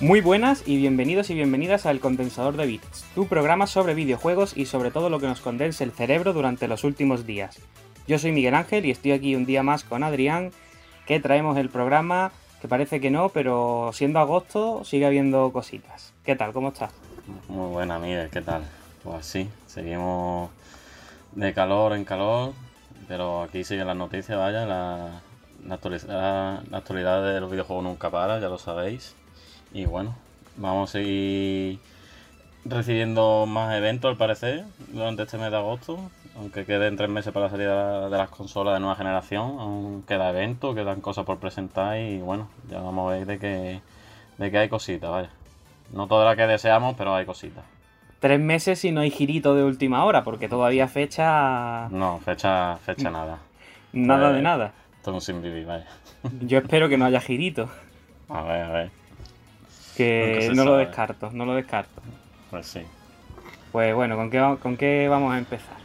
Muy buenas y bienvenidos y bienvenidas al Condensador de Bits, tu programa sobre videojuegos y sobre todo lo que nos condense el cerebro durante los últimos días. Yo soy Miguel Ángel y estoy aquí un día más con Adrián, que traemos el programa, que parece que no, pero siendo agosto sigue habiendo cositas. ¿Qué tal? ¿Cómo estás? Muy buena, Miguel, ¿qué tal? Pues sí, seguimos de calor en calor, pero aquí siguen las noticias, vaya, la, actualidad, la actualidad de los videojuegos nunca para, ya lo sabéis. Y bueno, vamos a seguir recibiendo más eventos al parecer durante este mes de agosto. Aunque queden tres meses para la salida de las consolas de nueva generación, aún queda evento, quedan cosas por presentar y bueno, ya vamos a ver de que, de que hay cositas, vaya. No toda la que deseamos, pero hay cositas. Tres meses y no hay girito de última hora, porque todavía fecha... No, fecha, fecha nada. Nada de pues, nada. Todo sin vivir, vaya. Yo espero que no haya girito. A ver, a ver. Que no lo descarto, no lo descarto. Pues sí. Pues bueno, ¿con qué, ¿con qué vamos a empezar?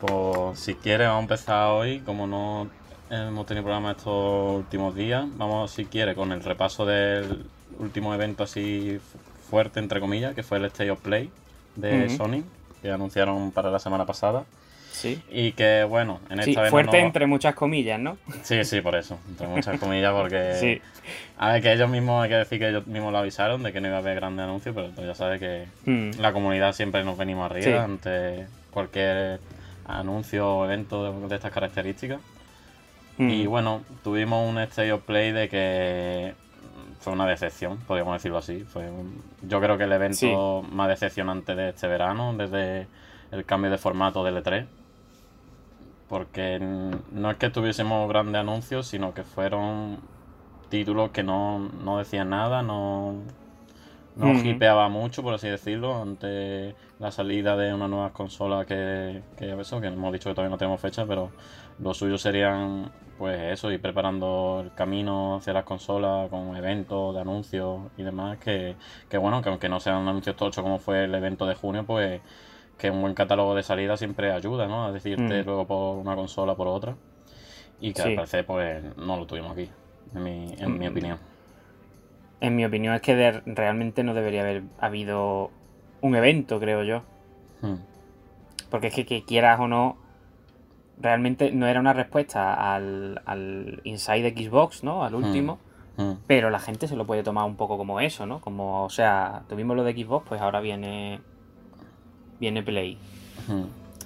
Pues si quieres vamos a empezar hoy, como no hemos tenido programa estos últimos días, vamos si quieres con el repaso del último evento así fuerte, entre comillas, que fue el State of Play de Sony, que anunciaron para la semana pasada. Sí. Y que, bueno, en esta sí, Fuerte entre muchas comillas, ¿no? Sí, sí, por eso. Entre muchas comillas, porque. sí. A ver, que ellos mismos, hay que decir que ellos mismos lo avisaron de que no iba a haber grandes anuncios, pero tú ya sabes que mm. la comunidad siempre nos venimos arriba ante cualquier anuncio o evento de, estas características. Mm. Y bueno, tuvimos un State of Play de que fue una decepción, podríamos decirlo así. Fue yo creo que el evento más decepcionante de este verano, desde el cambio de formato del E3 porque no es que tuviésemos grandes anuncios, sino que fueron títulos que no, decían nada, no, no hipeaba mucho, por así decirlo, ante la salida de una nueva consola que, que eso, que hemos dicho que todavía no tenemos fecha, pero lo suyo serían pues eso, ir preparando el camino hacia las consolas con eventos de anuncios y demás, que, que bueno, que aunque no sean anuncios tochos como fue el evento de junio, pues que un buen catálogo de salida siempre ayuda, ¿no? A decirte mm. luego por una consola por otra. Y que al parecer, pues, no lo tuvimos aquí, en mi, en mi mm. opinión. En mi opinión es que realmente no debería haber habido un evento, creo yo. Mm. Porque es que, que quieras o no, realmente no era una respuesta al, al Inside Xbox, ¿no? Al último. Pero la gente se lo puede tomar un poco como eso, ¿no? Como, o sea, tuvimos lo de Xbox, pues ahora viene viene Play.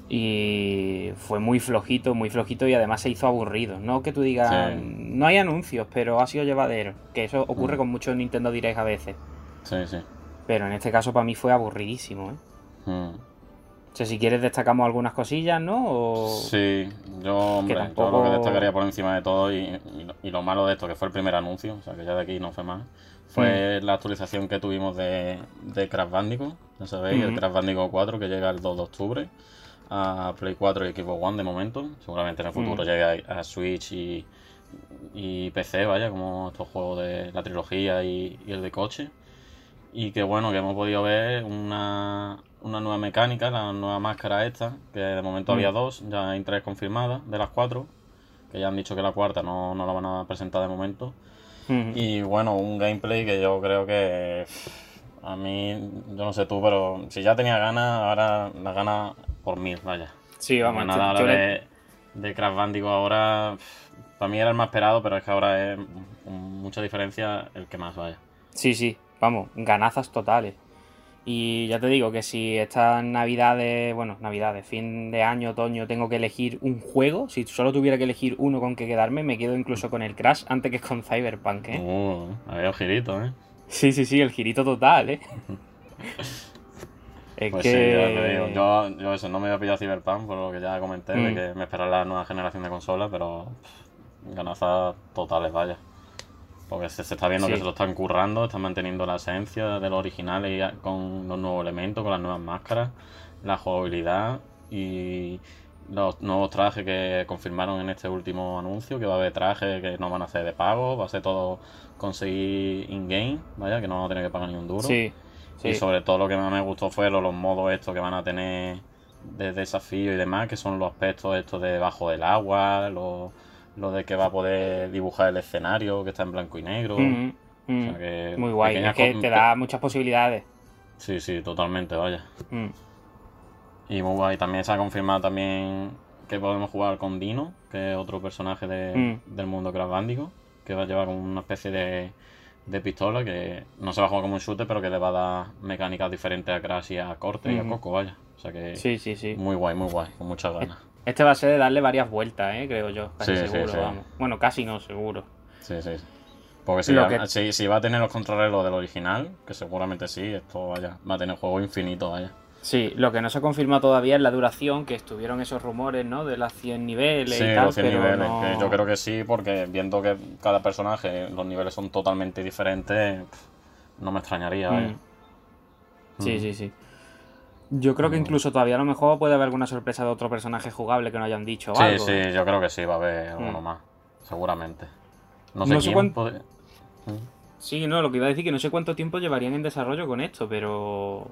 Y fue muy flojito, muy flojito y además se hizo aburrido. No que tú digas, no hay anuncios, pero ha sido llevadero. Que eso ocurre con muchos Nintendo Direct a veces. Sí, sí. Pero en este caso para mí fue aburridísimo, ¿eh? O sea, si quieres destacamos algunas cosillas, ¿no? Sí, yo, hombre, yo lo que destacaría por encima de todo y, lo malo de esto, que fue el primer anuncio, o sea, que ya de aquí no fue más, fue la actualización que tuvimos de, de Crash Bandicoot, ya sabéis, el Crash Bandicoot 4 que llega el 2 de octubre a Play 4 y Xbox One de momento. Seguramente en el futuro llegue a, Switch y, y, PC, vaya, como estos juegos de la trilogía y, el de coche. Y que bueno, que hemos podido ver una, nueva mecánica, la nueva máscara esta, que de momento había dos, ya hay tres confirmadas de las cuatro, que ya han dicho que la cuarta no, no la van a presentar de momento. Y bueno, un gameplay que yo creo que a mí, yo no sé tú, pero si ya tenía ganas, ahora la gana por mil, vaya. Sí, vamos. Nada, de, de Crash Bandicoot ahora, para mí era el más esperado, pero es que ahora es mucha diferencia el que más vaya. Sí, sí, vamos, ganazas totales. Y ya te digo que si estas navidades, bueno, navidades, fin de año, otoño, tengo que elegir un juego, si solo tuviera que elegir uno con que quedarme, me quedo incluso con el Crash antes que con Cyberpunk, ¿eh? Uh, había girito, ¿eh? Sí, sí, sí, el girito total, ¿eh? es pues que... sí, ya te digo. Yo, yo, eso, no me voy a pillar Cyberpunk, por lo que ya comenté, de mm. que me espera la nueva generación de consolas, pero ganazas totales, vaya. Porque se, está viendo que se lo están currando, están manteniendo la esencia de los originales con los nuevos elementos, con las nuevas máscaras, la jugabilidad y los nuevos trajes que confirmaron en este último anuncio, que va a haber trajes que no van a ser de pago, va a ser todo conseguir in-game, vaya, que no van a tener que pagar ni un duro. Sí, Y sobre todo lo que más me gustó fue los, modos estos que van a tener de desafío y demás, que son los aspectos estos de debajo del agua, los lo de que va a poder dibujar el escenario, que está en blanco y negro. Mm, muy guay, es que te da muchas posibilidades. Sí, sí, totalmente, vaya. Mm. Y muy guay, también se ha confirmado también que podemos jugar con Dino, que es otro personaje mm. del mundo Crash Bandicoot, que va a llevar como una especie de, de pistola que no se va a jugar como un shooter, pero que le va a dar mecánicas diferentes a Crash y a Corte y a Coco, vaya. O sea que sí, sí, sí. muy guay, muy guay, con muchas ganas. Este va a ser de darle varias vueltas, ¿eh? creo yo. Casi seguro, vamos. Bueno, casi no, seguro. Sí, sí. Porque si, va, si, va a tener los controles lo del original, que seguramente sí, esto vaya, va a tener juego infinito, vaya. Sí, lo que no se ha confirmado todavía es la duración, que estuvieron esos rumores, ¿no? De las 100 niveles y tal, los 100 niveles, yo creo que sí, porque viendo que cada personaje, los niveles son totalmente diferentes, no me extrañaría, mm. Sí, mm. sí, sí. Yo creo que mm. incluso todavía a lo mejor puede haber alguna sorpresa de otro personaje jugable que no hayan dicho. Sí, sí, yo creo que sí, va a haber alguno más, seguramente. No sé, quién cuánto... Sí, no, lo que iba a decir que no sé cuánto tiempo llevarían en desarrollo con esto, pero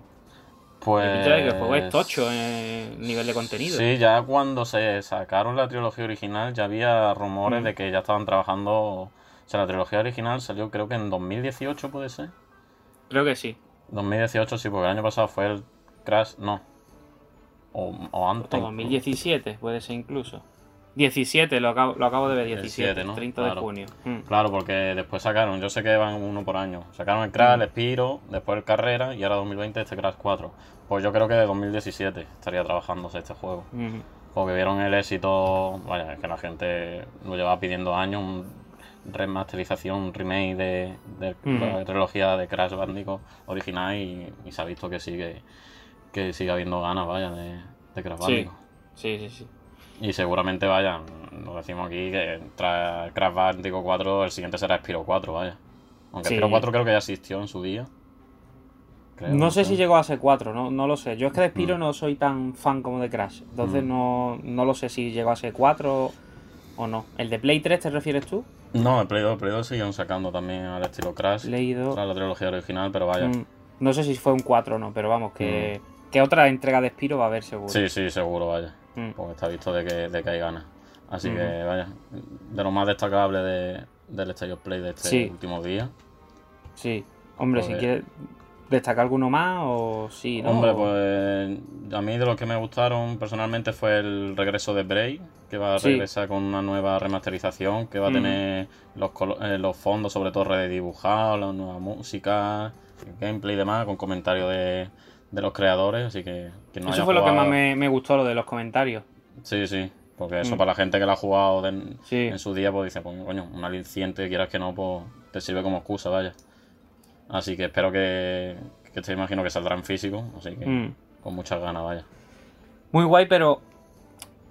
pues. que el juego es tocho en nivel de contenido. Sí, ya cuando se sacaron la trilogía original ya había rumores mm. de que ya estaban trabajando. O sea, la trilogía original salió creo que en 2018, ¿puede ser? Creo que sí. 2018 sí, porque el año pasado fue el Crash. No. O, o antes. O 2017, puede ser incluso. 17, lo acabo, lo acabo de ver, 17, 30 de junio. Mm. Claro, porque después sacaron, yo sé que van uno por año. Sacaron el Crash, mm. el Spiro, después el Carrera y ahora 2020 este Crash 4. Pues yo creo que de 2017 estaría trabajándose este juego. Porque vieron el éxito, vaya, que la gente lo llevaba pidiendo años, un remasterización, un remake de, la trilogía de Crash Bandicoot original y, se ha visto que sigue que sigue habiendo ganas, vaya, de, de Crash Bandicoot. Sí, sí, sí. Y seguramente, vaya, lo decimos aquí, que tras Crash Bandicoot 4, el siguiente será Spiro 4, vaya. Aunque Spiro 4 creo que ya existió en su día. no sé si llegó a ser 4, no, no lo sé. Yo es que de Spiro mm. no soy tan fan como de Crash. Entonces mm. no, no lo sé si llegó a ser 4 o no. ¿El de Play 3 te refieres tú? No, el Play 2, el Play 2 siguen sacando también al estilo Crash. Leído. la trilogía original, pero vaya. Mm, no sé si fue un 4 o no, pero vamos, que, que otra entrega de Spiro va a haber seguro. Sí, sí, seguro, vaya. Mm. porque está visto de que, de que hay ganas. Así que, vaya, de lo más destacable de, del State of Play de este último día. Sí, hombre, si pues, quieres destacar alguno más o sí, ¿no? Hombre, pues a mí de los que me gustaron personalmente fue el regreso de Bray, que va a regresar con una nueva remasterización, que va a tener los, eh, los fondos sobre todo redibujados, la nueva música, gameplay y demás, con comentarios de de los creadores, así que... eso fue lo que más me, gustó, lo de los comentarios. Sí, sí, porque eso mm. para la gente que lo ha jugado en su día, pues dice, pues coño, un aliciente, quieras que no, pues te sirve como excusa, vaya. Así que espero que, que te imagino que saldrá en físico, así que mm. con muchas ganas, vaya. Muy guay, pero...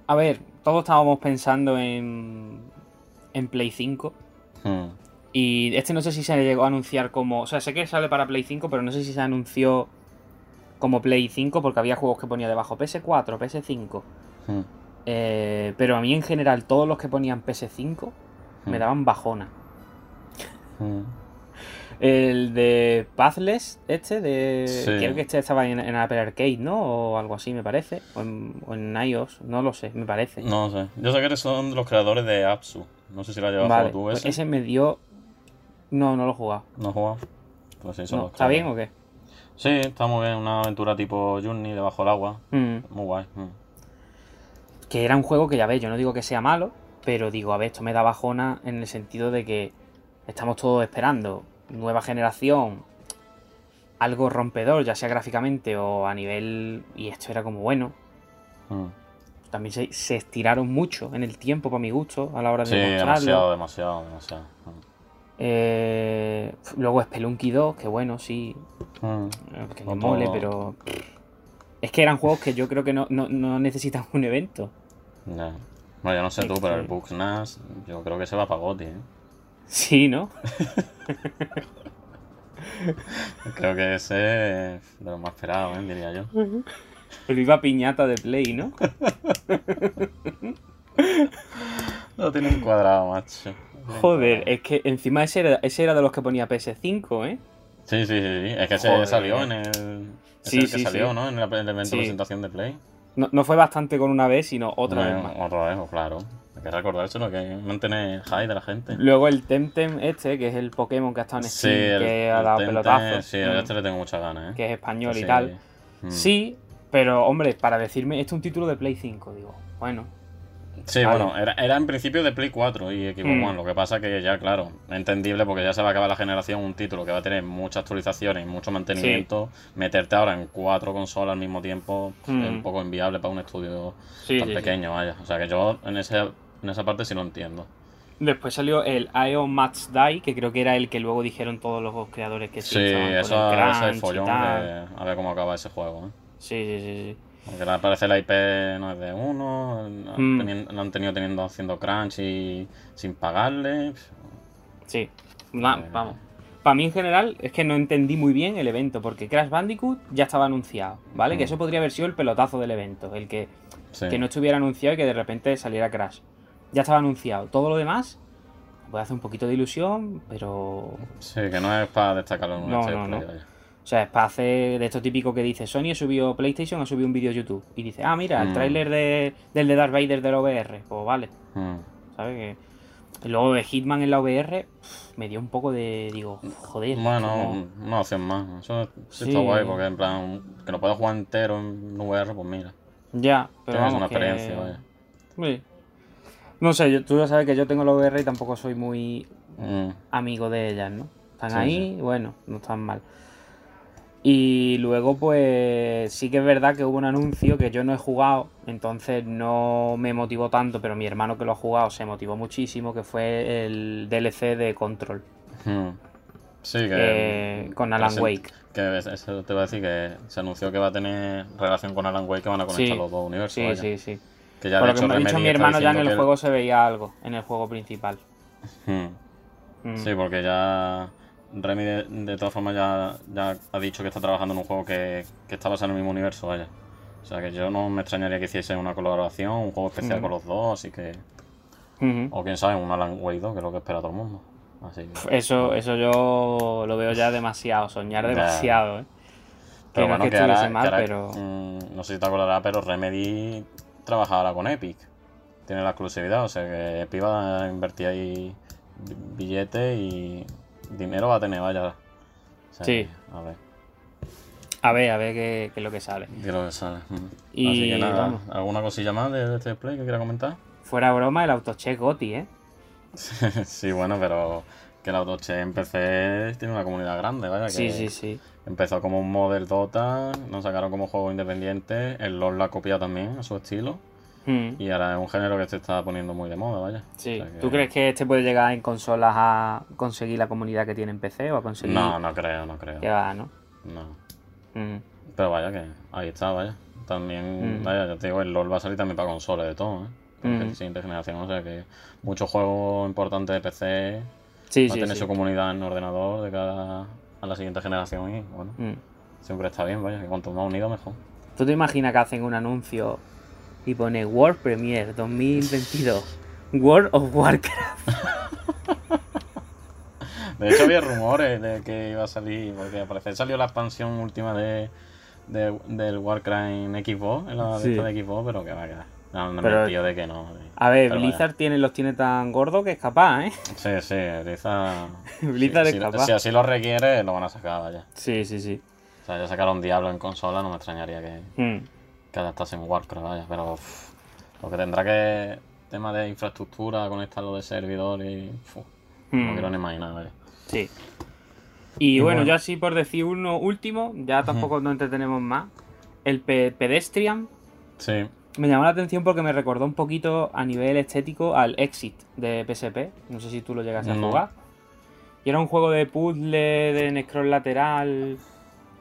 A ver, todos estábamos pensando en, en Play 5. Hmm. Y este no sé si se llegó a anunciar como... O sea, sé que sale para Play 5, pero no sé si se anunció como Play 5 porque había juegos que ponía debajo PS4, PS5. Hmm. Eh, pero a mí en general todos los que ponían PS5 me hmm. daban bajona. Hmm. El de Pathless, este, de. Creo que este estaba en, Apple Arcade, ¿no? O algo así, me parece. O en, iOS, no lo sé, me parece. No sé. Yo sé que son los creadores de Apsu. No sé si lo has llevado tú pues ese. ese me dio. No, no lo he jugado. ¿No he jugado? Pues sí, son ¿Está bien o qué? Sí, está muy bien, una aventura tipo Journey debajo del agua. Mm. Muy guay. Mm. Que era un juego que ya ves, yo no digo que sea malo, pero digo, a ver, esto me da bajona en el sentido de que estamos todos esperando nueva generación, algo rompedor, ya sea gráficamente o a nivel. Y esto era como bueno. Mm. También se, estiraron mucho en el tiempo, para mi gusto, a la hora de sí, demasiado, demasiado, demasiado. Eh, luego Spelunky 2, que bueno, sí. Mm. Eh, que me mole, pero. Es que eran juegos que yo creo que no, necesitan un evento. No. Bueno, yo no sé tú, pero el Nash, yo creo que se va para Goti, ¿eh? Sí, ¿no? creo que ese es de lo más esperado, ¿eh? diría yo. Pero iba piñata de Play, ¿no? Lo tiene un cuadrado, macho. Joder, es que encima ese era, ese era de los que ponía PS5, ¿eh? Sí, sí, sí, es que ese salió en el... Sí, sí, que salió, ¿no? En el evento de presentación de Play. No, no, fue bastante con una vez, sino otra vez más. Otra vez, claro. Es que recordárselo, que mantener high de la gente. Luego el Temtem este, que es el Pokémon que ha estado en Steam, que ha dado pelotazos. Sí, a este le tengo muchas ganas, ¿eh? Que es español y tal. Mm. Sí, pero hombre, para decirme, este es un título de Play 5, digo, bueno, Sí, bueno, era, era, en principio de Play 4 y Xbox mm. One. Lo que pasa que ya, claro, entendible porque ya se va a acabar la generación un título que va a tener muchas actualizaciones y mucho mantenimiento. Meterte ahora en cuatro consolas al mismo tiempo es un mm. poco inviable para un estudio tan pequeño, vaya. O sea que yo en, ese, en esa parte sí lo entiendo. Después salió el IO Match Die, que creo que era el que luego dijeron todos los creadores que sí. Sí, eso, es follón a ver cómo acaba ese juego. ¿eh? Sí, sí, sí. Porque parece la IP no es de uno, mm. lo han tenido teniendo haciendo crunch y sin pagarle. Sí, eh, vamos. Para mí en general es que no entendí muy bien el evento, porque Crash Bandicoot ya estaba anunciado, ¿vale? Que mm. eso podría haber sido el pelotazo del evento, el que, que no estuviera anunciado y que de repente saliera Crash. Ya estaba anunciado. Todo lo demás puede hacer un poquito de ilusión, pero... Sí, que no es para destacarlo en un no, no, o sea, es para hacer de esto típico que dice Sony ha subido PlayStation, ha subido un vídeo YouTube. Y dice, ah, mira, el mm. tráiler de, del de Darth Vader del OVR. Pues vale. Mm. ¿Sabes? Que... luego de Hitman en la VR me dio un poco de. Digo, joder. Bueno, no opción más. Eso sí, está guay porque, en plan, que lo puedas jugar entero en VR, pues mira. Ya, pero. Tienes una experiencia, vaya. Sí. No sé, tú ya sabes que yo tengo la VR y tampoco soy muy mm. amigo de ellas, ¿no? Están ahí, bueno, no están mal. Y luego, pues sí que es verdad que hubo un anuncio que yo no he jugado, entonces no me motivó tanto, pero mi hermano que lo ha jugado se motivó muchísimo, que fue el DLC de Control. Hmm. Sí, que. con Alan Wake. Que eso te voy a decir que se anunció que va a tener relación con Alan Wake, que van a conectar los dos universos. Sí, sí, sí. Que ya Por lo que me ha dicho mi hermano, ya en el juego se veía algo, en el juego principal. Hmm. Hmm. Sí, porque ya Remy de, todas formas ya, ya, ha dicho que está trabajando en un juego que, que está basado en el mismo universo, vaya. O sea que yo no me extrañaría que hiciese una colaboración, un juego especial con los dos, así que... O quién sabe, un Alan Wake 2, que es lo que espera todo el mundo. Así Eso, eso yo lo veo ya demasiado, soñar demasiado, ¿eh? Pero bueno, que, ahora, mal, pero... Mm, no sé si te acordarás, pero Remedy trabaja ahora con Epic. Tiene la exclusividad, o sea que Epic va a invertir ahí billetes y dinero va a tener, vaya. sí. A ver. A ver, a ver qué, es lo que sale. Qué es lo que sale. Y Así que nada, ¿alguna cosilla más de, este display que quiera comentar? Fuera broma, el autocheck Goti, ¿eh? sí, bueno, pero que el autocheck en PC tiene una comunidad grande, vaya. sí, sí, sí. Empezó como un model Dota, nos sacaron como juego independiente, el LoL la copia también a su estilo. Hmm. Y ahora es un género que se está poniendo muy de moda, vaya. Sí. ¿Tú crees que este puede llegar en consolas a conseguir la comunidad que tiene en PC o a conseguir...? No, no creo, no creo. Que va, ¿no? No. Hmm. Pero vaya que ahí está, vaya. También, hmm. vaya, ya te digo, el LoL va a salir también para consolas de todo, ¿eh? la siguiente generación, o sea que muchos juegos importantes de PC sí, va a tener su comunidad en ordenador de cara a la siguiente generación y bueno, siempre está bien, vaya, que cuanto más unido mejor. ¿Tú te imaginas que hacen un anuncio y pone World Premiere 2022. World of Warcraft. De hecho había rumores de que iba a salir, porque al parecer salió la expansión última de, del Warcraft en Xbox, en la de Xbox, pero que va a quedar. No, no me tío de que no. A ver, Blizzard tiene, los tiene tan gordos que es capaz, ¿eh? Sí, sí, Blizzard. Blizzard es capaz. Si así lo requiere, lo van a sacar, vaya. Sí, sí, sí. O sea, ya sacaron Diablo en consola, no me extrañaría que. Hmm que adaptarse en Warcraft, vaya, pero lo que tendrá que tema de infraestructura, conectarlo de servidor y no hmm. quiero ni imaginar, vaya. Sí. Y, bueno, ya así por decir uno último, ya tampoco nos entretenemos más. El Pedestrian. Sí. Me llamó la atención porque me recordó un poquito a nivel estético al Exit de PSP. No sé si tú lo llegas a jugar. Y era un juego de puzzle, de scroll lateral,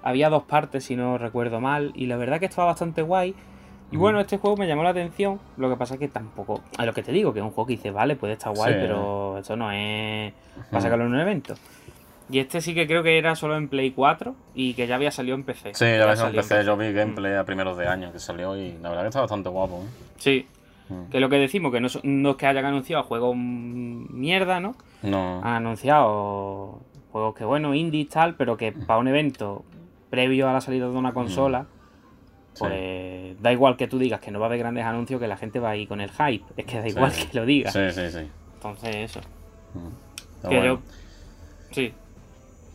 había dos partes, si no recuerdo mal, y la verdad que estaba bastante guay. Y bueno, este juego me llamó la atención. Lo que pasa es que tampoco. A lo que te digo, que es un juego que dice, vale, puede estar guay, pero esto no es. para sacarlo en un evento. Y este sí que creo que era solo en Play 4 y que ya había salido en PC. Sí, ya había salido en PC. Yo vi gameplay a primeros de año que salió y la verdad que está bastante guapo. ¿eh? Sí. Que lo que decimos, que no, no es que hayan anunciado juegos mierda, ¿no? No. Han anunciado juegos que, bueno, indie y tal, pero que para un evento previo a la salida de una consola, Pues da igual que tú digas que no va a haber grandes anuncios, que la gente va a ir con el hype. Es que da igual que lo digas. Sí, sí, sí. Entonces, eso. Mm. Que yo. Sí.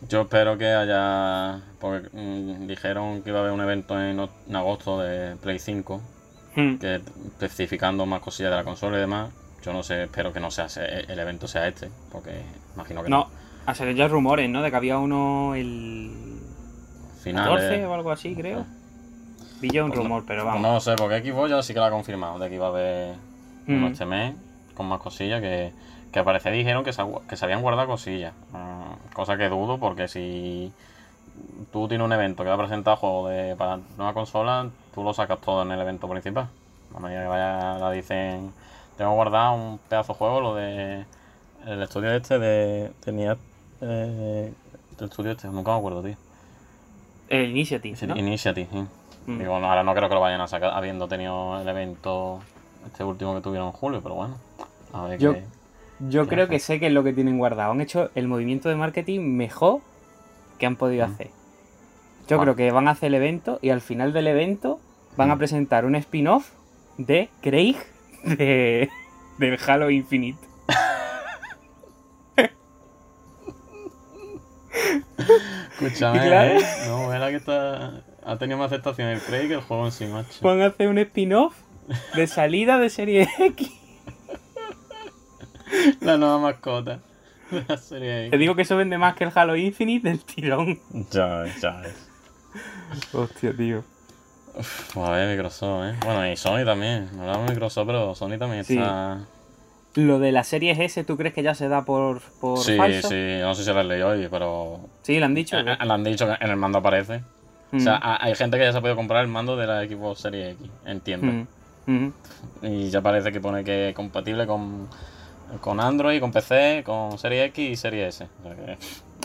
Yo espero que haya. Porque mm, dijeron que iba a haber un evento en, agosto de Play 5. Hmm. Que especificando más cosillas de la consola y demás. Yo no sé, espero que no sea el evento sea este. Porque imagino que no. No, ser ya rumores, ¿no? De que había uno el. Final. 14 o algo así, creo. Vi yo un pues rumor, pero vamos. no sé, porque Xbox ya sí que lo ha confirmado. De que iba a haber hmm. este mes con más cosillas que que al parecer dijeron que se, que se habían guardado cosillas. Mm, cosa que dudo porque si tú tienes un evento que va a presentar juegos de, para nueva consola, tú lo sacas todo en el evento principal. A medida que vaya, la dicen, tengo guardado un pedazo de juego, lo de el estudio este de. Tenía. Eh, el estudio este, nunca me acuerdo, tío. El Initiative. ¿no? Initiative, sí. Mm. Digo, ahora no creo que lo vayan a sacar habiendo tenido el evento este último que tuvieron en julio, pero bueno. A ver qué yo creo que sé qué es lo que tienen guardado. Han hecho el movimiento de marketing mejor que han podido mm. hacer. Yo creo que van a hacer el evento y al final del evento van a mm. presentar un spin-off de Craig de, del Halo Infinite. Escúchame, ¿eh? no, era que está, ha tenido más aceptación el Craig que el juego en sí, macho. Van a hacer un spin-off de salida de serie X. La nueva mascota de la serie Te digo que eso vende más que el Halo Infinite del tirón. Ya ya. Hostia, tío. Uf, a ver, Microsoft, ¿eh? Bueno, y Sony también. No hablamos de Microsoft, pero Sony también está... Lo de la serie S, ¿tú crees que ya se da por, por sí, falso? Sí, no sé si lo leído hoy, pero... Sí, lo han dicho. Eh, lo han dicho que en el mando aparece. O sea, mm. hay gente que ya se ha podido comprar el mando de la Xbox Series X, entiendo. Mm. Mm. Y ya parece que pone que es compatible con con Android, con PC, con Serie X y Serie S.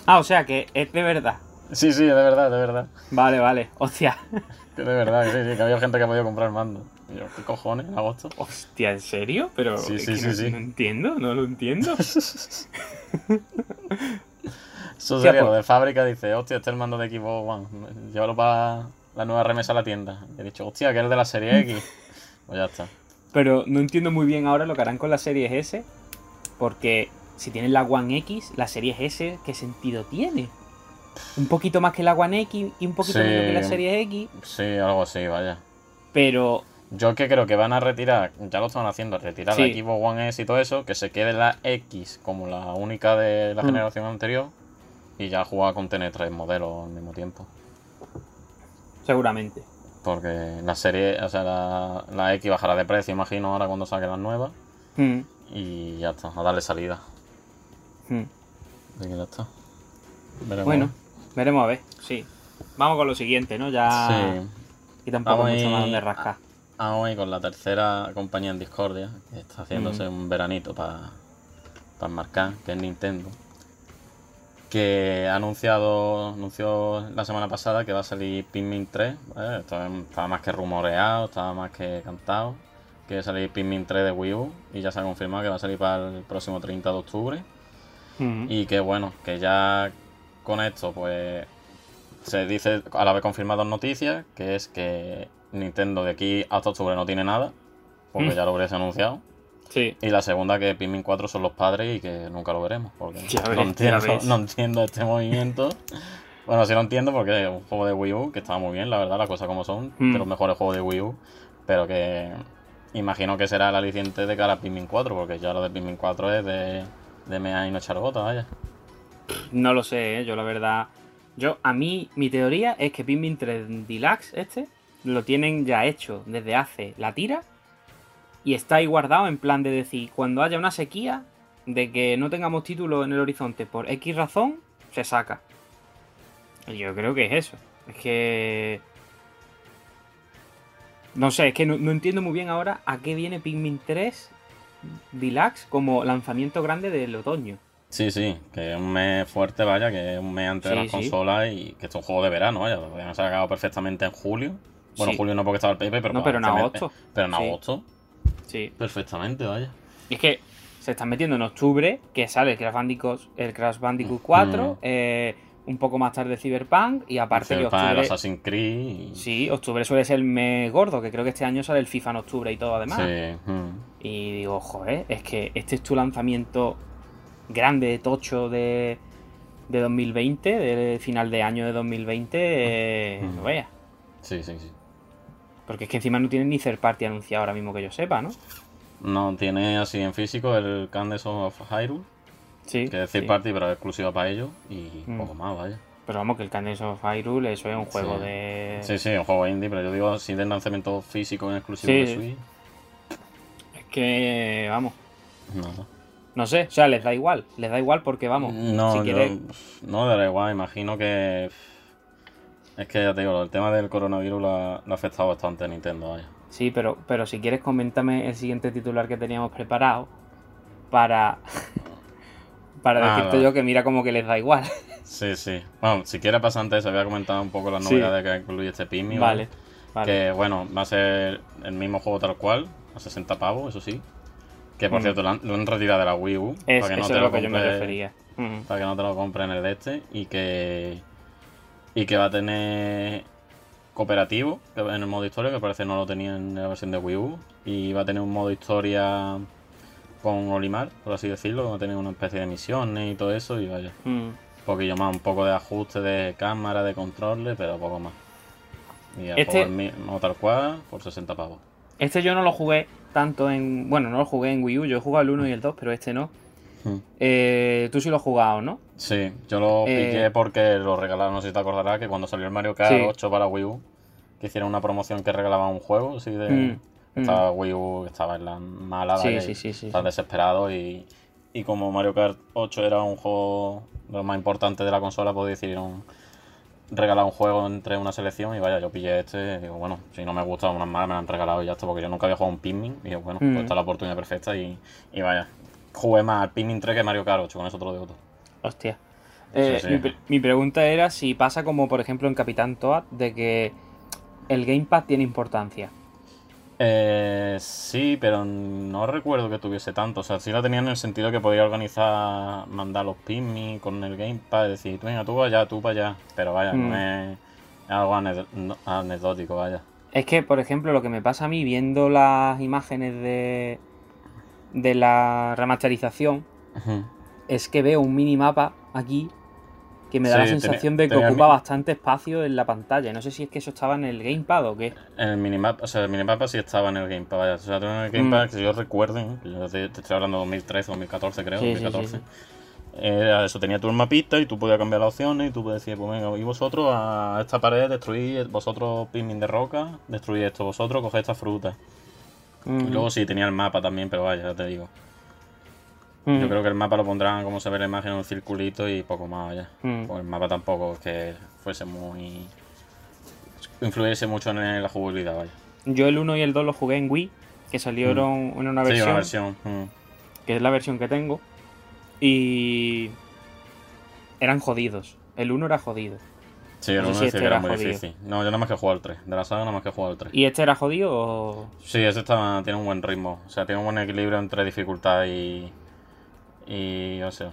Ah, o sea que es de verdad. Sí, sí, de verdad, de verdad. Vale, vale. Hostia. Que de verdad, sí, sí, que había gente que ha podido comprar mando. Y yo, ¿qué cojones? En agosto. Hostia, ¿en serio? Pero sí, sí, sí, no, sí. no entiendo, no lo entiendo. Eso sería lo pues- de fábrica, dice, hostia, este es el mando de Xbox One. Llévalo para la nueva remesa a la tienda. Y he dicho, hostia, que es el de la serie X. pues ya está. Pero no entiendo muy bien ahora lo que harán con la serie S porque si tienes la One X, la serie S, ¿qué sentido tiene? Un poquito más que la One X y un poquito menos que la serie X. Sí, algo así, vaya. Pero. Yo que creo que van a retirar, ya lo están haciendo, retirar la Xbox One S y todo eso, que se quede la X como la única de la mm. generación anterior y ya jugar con tener tres modelos al mismo tiempo. Seguramente. Porque la serie, o sea, la, X bajará de precio, imagino, ahora cuando saquen las nuevas. Mm. Y ya está, a darle salida. Hmm. ya está. Bueno, veremos a ver, sí. Vamos con lo siguiente, ¿no? Ya. Sí. Y tampoco mucho más donde rascar. Vamos ahí con la tercera compañía en Discordia, que está haciéndose un veranito para para marcar, que es Nintendo. Que ha anunciado, anunció la semana pasada que va a salir Pikmin 3. Estaba más que rumoreado, estaba más que cantado que va a salir Pikmin 3 de Wii U y ya se ha confirmado que va a salir para el próximo 30 de octubre. Y que bueno, que ya con esto pues se dice a la vez confirmado noticias, que es que Nintendo de aquí hasta octubre no tiene nada, porque ya lo hubiese anunciado. Sí. Y la segunda que Pikmin 4 son los padres y que nunca lo veremos, porque no, entiendo, no, entiendo, este movimiento. bueno, sí lo entiendo porque es un juego de Wii U que estaba muy bien, la verdad, las cosas como son, de los mejores juegos de Wii U, pero que Imagino que será el aliciente de cara a Pikmin 4, porque ya lo de Pikmin 4 es de, de mea y no echar gota, vaya. No lo sé, ¿eh? yo la verdad. Yo, a mí, mi teoría es que Pikmin 3 Deluxe, este, lo tienen ya hecho desde hace la tira y está ahí guardado en plan de decir, cuando haya una sequía de que no tengamos título en el horizonte por X razón, se saca. Yo creo que es eso. Es que no sé, es que no, entiendo muy bien ahora a qué viene Pikmin 3 Deluxe como lanzamiento grande del otoño. Sí, sí, que es un mes fuerte, vaya, que es un mes antes de las consolas y que es un juego de verano, vaya, lo habían sacado perfectamente en julio. Bueno, julio no porque estaba el Pepe, pero, no, pero en agosto. pero en agosto. Sí. Perfectamente, vaya. Y es que se están metiendo en octubre, que sale el Crash Bandicoot, el Crash Bandicoot 4, eh, un poco más tarde Cyberpunk y aparte Cyberpunk, octubre... Assassin's Creed. Sí, octubre suele ser el mes gordo, que creo que este año sale el FIFA en octubre y todo además. Sí. Y digo, joder, es que este es tu lanzamiento grande, tocho de, de 2020, de final de año de 2020, eh, hmm. no vea. Sí, sí, sí. Porque es que encima no tiene ni third party anunciado ahora mismo que yo sepa, ¿no? No, tiene así en físico el Candace of Hyrule. Sí. Que es third party, pero es exclusiva para ellos. Y mm. poco más, vaya. Pero vamos, que el Candace of Hyrule, eso es un juego de. Sí, sí, un juego indie, pero yo digo así de lanzamiento físico en exclusivo de Switch. Es que, vamos. No. No sé, o sea, les da igual. Les da igual porque, vamos. No, si no, da igual, imagino que es que ya te digo, el tema del coronavirus lo ha, afectado bastante a Nintendo. Vaya. Sí, pero, pero si quieres, coméntame el siguiente titular que teníamos preparado para, para ah, decirte yo que mira como que les da igual. Sí, sí. Bueno, si quieres pasar antes, había comentado un poco las novedades que incluye este Pimi. Vale, vale. Que bueno, va a ser el mismo juego tal cual, a 60 pavos, eso sí. Que por mm. cierto, lo han, retirado de la Wii U. para que no te lo, que yo me refería. Para que no te lo compren en el de este. Y que y que va a tener cooperativo en el modo historia, que parece no lo tenía en la versión de Wii U. Y va a tener un modo historia con Olimar, por así decirlo, va a tener una especie de misiones y todo eso. Y vaya, mm. un poquillo más, un poco de ajuste de cámara, de control, pero poco más. Y este... por el tal cual, por 60 pavos. Este yo no lo jugué tanto en. Bueno, no lo jugué en Wii U, yo he jugado el 1 y el 2, pero este no. Eh, tú sí lo has jugado, ¿no? Sí, yo lo eh, piqué porque lo regalaron, no sé si te acordarás, que cuando salió el Mario Kart 8 para Wii U, que hicieron una promoción que regalaba un juego, así de... Mm, mm. estaba Wii U, estaba en la mala, sí, sí, sí, sí, desesperado y, y como Mario Kart 8 era un juego lo más importante de la consola, pues decidieron regalar un juego entre una selección y vaya, yo pillé este, digo, bueno, si no me gusta unas más me lo han regalado y ya está, porque yo nunca había jugado un Pikmin y digo, bueno, pues mm. esta es la oportunidad perfecta y, y vaya, jugué más al Pikmin 3 que Mario Kart 8, con eso te lo digo todo. Hostia. Eh, mi, pregunta era si pasa como, por ejemplo, en Capitán Toad, de que el Gamepad tiene importancia. Eh, sí, pero no recuerdo que tuviese tanto. O sea, sí la tenía en el sentido que podía organizar, mandar los Pikmin con el Gamepad, decir, venga, tú para allá, tú para allá. Pero vaya, no mm. es algo anecdótico, vaya. Es que, por ejemplo, lo que me pasa a mí viendo las imágenes de, de la remasterización es que veo un minimapa aquí que me da la sensación de que ocupa bastante espacio en la pantalla. No sé si es que eso estaba en el gamepad o qué. En el minimapa, o sea, el minimapa sí estaba en el gamepad, vaya. O sea, en el gamepad, mm. que yo recuerden, que yo te, estoy hablando de 2013, 2014 creo, 2014. eso, tenía tu mapita y tú podías cambiar las opciones y tú podías decir, pues venga, y vosotros a esta pared destruir, vosotros pinning de roca, destruir esto, vosotros coged esta fruta. Y luego sí tenía el mapa también, pero vaya, ya te digo. Yo creo que el mapa lo pondrán como se ve la imagen en un circulito y poco más, vaya. Pues el mapa tampoco es que fuese muy. influyese mucho en la jugabilidad, vaya. Yo el 1 y el 2 lo jugué en Wii, que salieron en una versión. Sí, una versión. Que es la versión que tengo. Y. eran jodidos. El 1 era jodido. Sí, el 1 no este era, muy difícil. No, yo nada más que jugar el 3. De la saga nada más que jugar el 3. ¿Y este era jodido o...? Sí, este está, tiene un buen ritmo. O sea, tiene un buen equilibrio entre dificultad y... Y... o sea...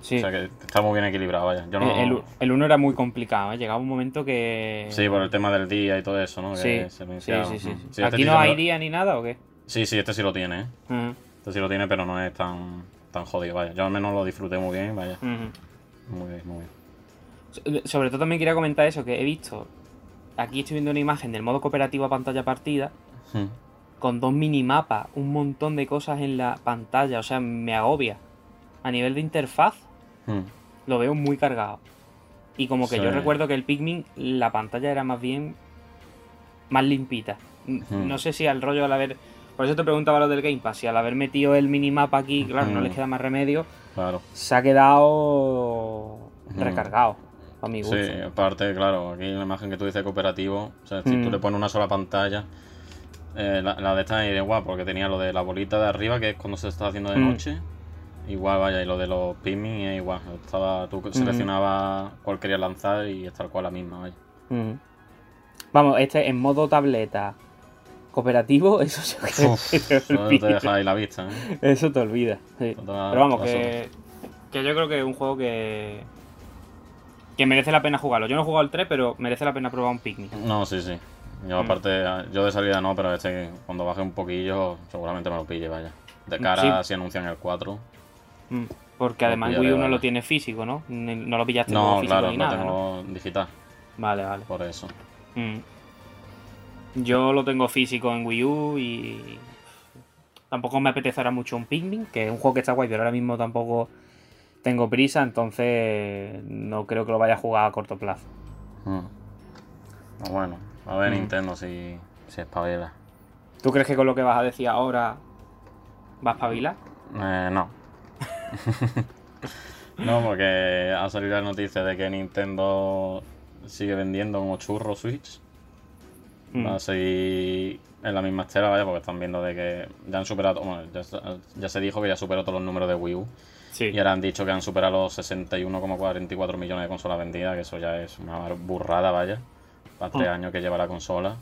Sí. O sea, que está muy bien equilibrado, vaya. Yo no... el, el 1 era muy complicado, ¿eh? Llegaba un momento que... Sí, por el tema del día y todo eso, ¿no? Sí, sí, sí, sí, este ¿Aquí no hay día ni nada o qué? Sí, sí, este sí lo tiene, ¿eh? Este sí lo tiene, pero no es tan, tan jodido, vaya. Yo al menos lo disfruté muy bien, vaya. Muy bien, muy bien. Sobre todo también quería comentar eso, que he visto. Aquí estoy viendo una imagen del modo cooperativo a pantalla partida. Hmm. Con dos minimapas, un montón de cosas en la pantalla. O sea, me agobia. A nivel de interfaz, hmm. lo veo muy cargado. Y como que yo recuerdo que el Pikmin, la pantalla era más bien más limpita. Hmm. No sé si al rollo al haber. Por eso te preguntaba lo del Game Pass. Si al haber metido el minimapa aquí, claro, no les queda más remedio. Claro. Se ha quedado recargado. Sí, aparte, claro, aquí la imagen que tú dices cooperativo, o sea, si tú mm. le pones una sola pantalla, eh, la, de esta es igual, porque tenía lo de la bolita de arriba, que es cuando se está haciendo de mm. noche. Igual, vaya, y lo de los Pikmin es igual. Estaba, tú mm. seleccionabas cuál querías lanzar y es tal cual la misma, vaya. Vamos, este en modo tableta cooperativo, eso se te, te deja ahí la vista, ¿eh? Eso te olvida, sí. Pero vamos, que, que yo creo que es un juego que Que merece la pena jugarlo. Yo no he jugado el 3, pero merece la pena probar un Pikmin. No, sí, sí. Yo mm. aparte, yo de salida no, pero este cuando baje un poquillo seguramente me lo pille, vaya. De cara si anuncian el 4. Mm, porque además Wii U no lo tiene físico, ¿no? No lo pillaste no, físico claro, ni nada. No, tengo digital. Vale, vale. Por eso. Mm. Yo lo tengo físico en Wii U y. Tampoco me apetecerá mucho un Pikmin, que es un juego que está guay, pero ahora mismo tampoco tengo prisa, entonces no creo que lo vaya a jugar a corto plazo. Bueno, a ver Nintendo si, si espabila. ¿Tú crees que con lo que vas a decir ahora va a espabilar? Eh, no. no, porque ha salido la noticia de que Nintendo sigue vendiendo como churro Switch. Mm. Va a seguir en la misma estela, vaya, porque están viendo de que ya han superado. Bueno, ya, se dijo que ya superó todos los números de Wii U. Y ahora han dicho que han superado los 61,44 millones de consolas vendidas, que eso ya es una burrada, vaya. Para tres mm. años que lleva la consola.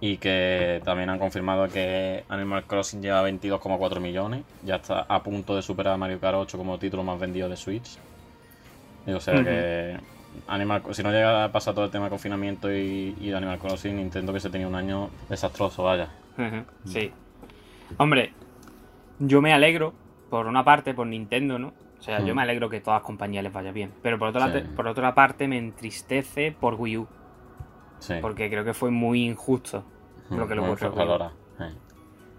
Y que también han confirmado que Animal Crossing lleva 22,4 millones. Ya está a punto de superar a Mario Kart 8 como título más vendido de Switch. Y o sea que Animal, si no llega a pasar todo el tema de confinamiento y, y Animal Crossing, Nintendo que se tenía un año desastroso, vaya. Sí. Hombre, yo me alegro, por una parte, por Nintendo, ¿no? O sea, yo me alegro que todas las compañías les vaya bien. Pero por otra, por otra parte, me entristece por Wii U. Sí. Porque creo que fue muy injusto lo que le ocurrió.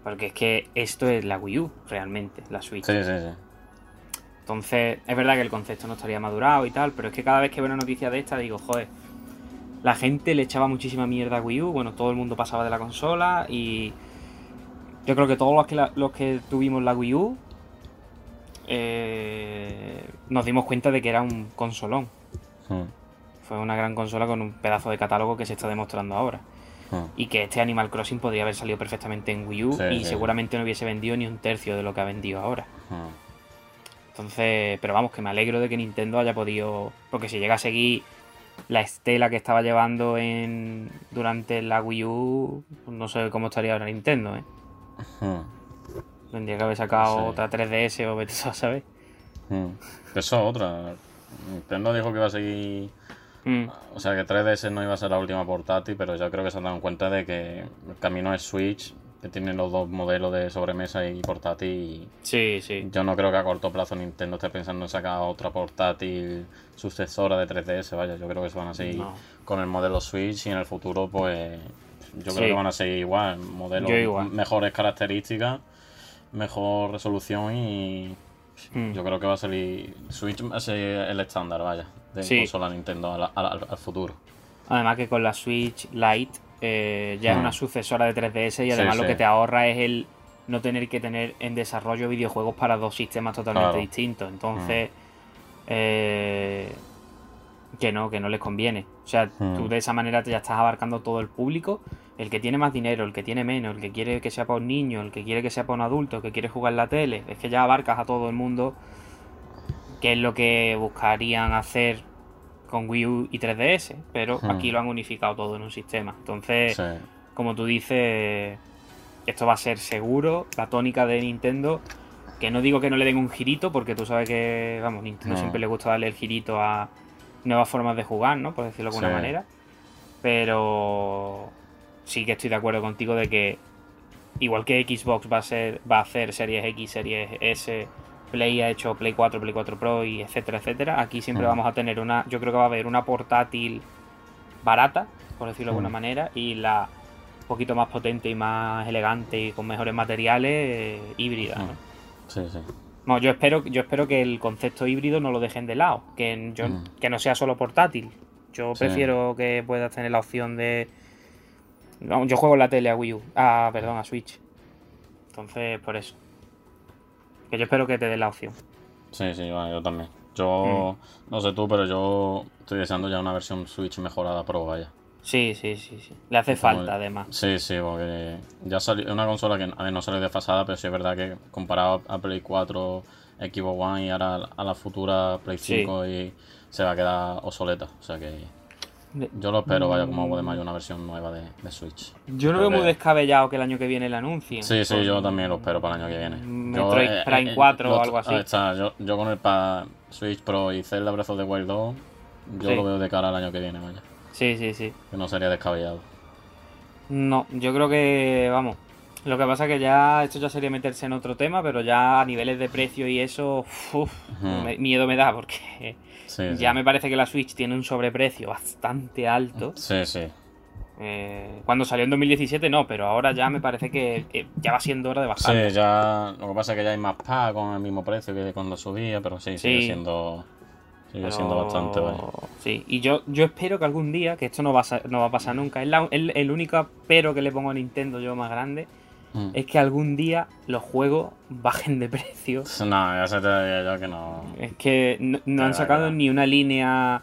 Porque es que esto es la Wii U, realmente, la Switch. Sí, sí, sí. Entonces, es verdad que el concepto no estaría madurado y tal, pero es que cada vez que veo una noticia de esta digo, joder, la gente le echaba muchísima mierda a Wii U, bueno, todo el mundo pasaba de la consola y yo creo que todos los que, los que tuvimos la Wii U eh, nos dimos cuenta de que era un consolón. Hmm. Fue una gran consola con un pedazo de catálogo que se está demostrando ahora. Hmm. Y que este Animal Crossing podría haber salido perfectamente en Wii U y seguramente no hubiese vendido ni un tercio de lo que ha vendido ahora. Hmm. Entonces, pero vamos, que me alegro de que Nintendo haya podido. Porque si llega a seguir la estela que estaba llevando en durante la Wii U, pues no sé cómo estaría ahora Nintendo, ¿eh? Tendría que haber sacado otra 3DS o vete a saber. Eso otra. Nintendo dijo que iba a seguir. Mm. O sea que 3DS no iba a ser la última portátil, pero ya creo que se han dado cuenta de que el camino es Switch que tienen los dos modelos de sobremesa y portátil. Sí, sí. Yo no creo que a corto plazo Nintendo esté pensando en sacar otra portátil sucesora de 3DS, vaya, yo creo que se van a seguir con el modelo Switch y en el futuro pues yo creo que van a seguir igual, modelos mejores características, mejor resolución y hmm. yo creo que va a salir Switch va a ser el estándar, vaya, de consola Nintendo al futuro. Además que con la Switch Lite eh, ya es una hmm. sucesora de 3DS y además lo que te ahorra es el no tener que tener en desarrollo videojuegos para dos sistemas totalmente distintos. Entonces, hmm. eh, que no, que no les conviene. O sea, tú de esa manera ya estás abarcando todo el público, el que tiene más dinero, el que tiene menos, el que quiere que sea para un niño, el que quiere que sea para un adulto, el que quiere jugar en la tele. Es que ya abarcas a todo el mundo, que es lo que buscarían hacer con Wii U y 3DS, pero hmm. aquí lo han unificado todo en un sistema. Entonces, como tú dices, esto va a ser seguro, la tónica de Nintendo, que no digo que no le den un girito, porque tú sabes que, vamos, Nintendo siempre le gusta darle el girito a nuevas formas de jugar, ¿no? Por decirlo de alguna manera. Pero sí que estoy de acuerdo contigo de que igual que Xbox va a ser va a hacer series X, series S Play ha hecho Play 4, Play 4 Pro y etcétera, etcétera. Aquí siempre vamos a tener una, yo creo que va a haber una portátil barata, por decirlo de alguna manera, y la un poquito más potente y más elegante y con mejores materiales eh, híbrida. ¿no? Sí, sí. No, yo espero, yo espero que el concepto híbrido no lo dejen de lado, que, yo, que no sea solo portátil. Yo prefiero que puedas tener la opción de. Yo juego en la tele a Wii U. Ah, perdón, a Switch. Entonces, por eso. Que yo espero que te dé la opción. Sí, sí, yo también. Yo, mm. no sé tú, pero yo estoy deseando ya una versión Switch mejorada Pro, vaya. Sí, sí, sí, sí. Le hace falta, además. Sí, sí, porque ya salió una consola que a ver, no salió desfasada, pero sí es verdad que comparado a Play 4, Xbox One y ahora a la futura Play 5 y se va a quedar obsoleta. O sea que yo lo espero, vaya como de mayo, una versión nueva de, Switch. Yo no veo muy descabellado que el año que viene la anuncien. Sí, sí, yo también lo espero para el año que viene. Metroid Prime 4 eh, o algo así. Está, yo, yo con el para Switch Pro y Zelda Breath of the Wild 2 yo lo veo de cara al año que viene, vaya. Sí, sí, sí. Que no sería descabellado. No, yo creo que, vamos, lo que pasa es que ya esto ya sería meterse en otro tema, pero ya a niveles de precio y eso, miedo me da porque ya me parece que la Switch tiene un sobreprecio bastante alto. Sí, sí. Eh, cuando salió en 2017 no, pero ahora ya me parece que eh, ya va siendo hora de bajar. Sí, ya lo que pasa es que ya hay más pack con el mismo precio que cuando subía, pero sí, sigue siendo sigue siendo bastante, Sí, y yo, yo espero que algún día, que esto no va a, no va a pasar nunca, es el, único pero que le pongo a Nintendo yo más grande, mm. es que algún día los juegos bajen de precio. No, ya se te diría yo que no. Es que no, han sacado ni una línea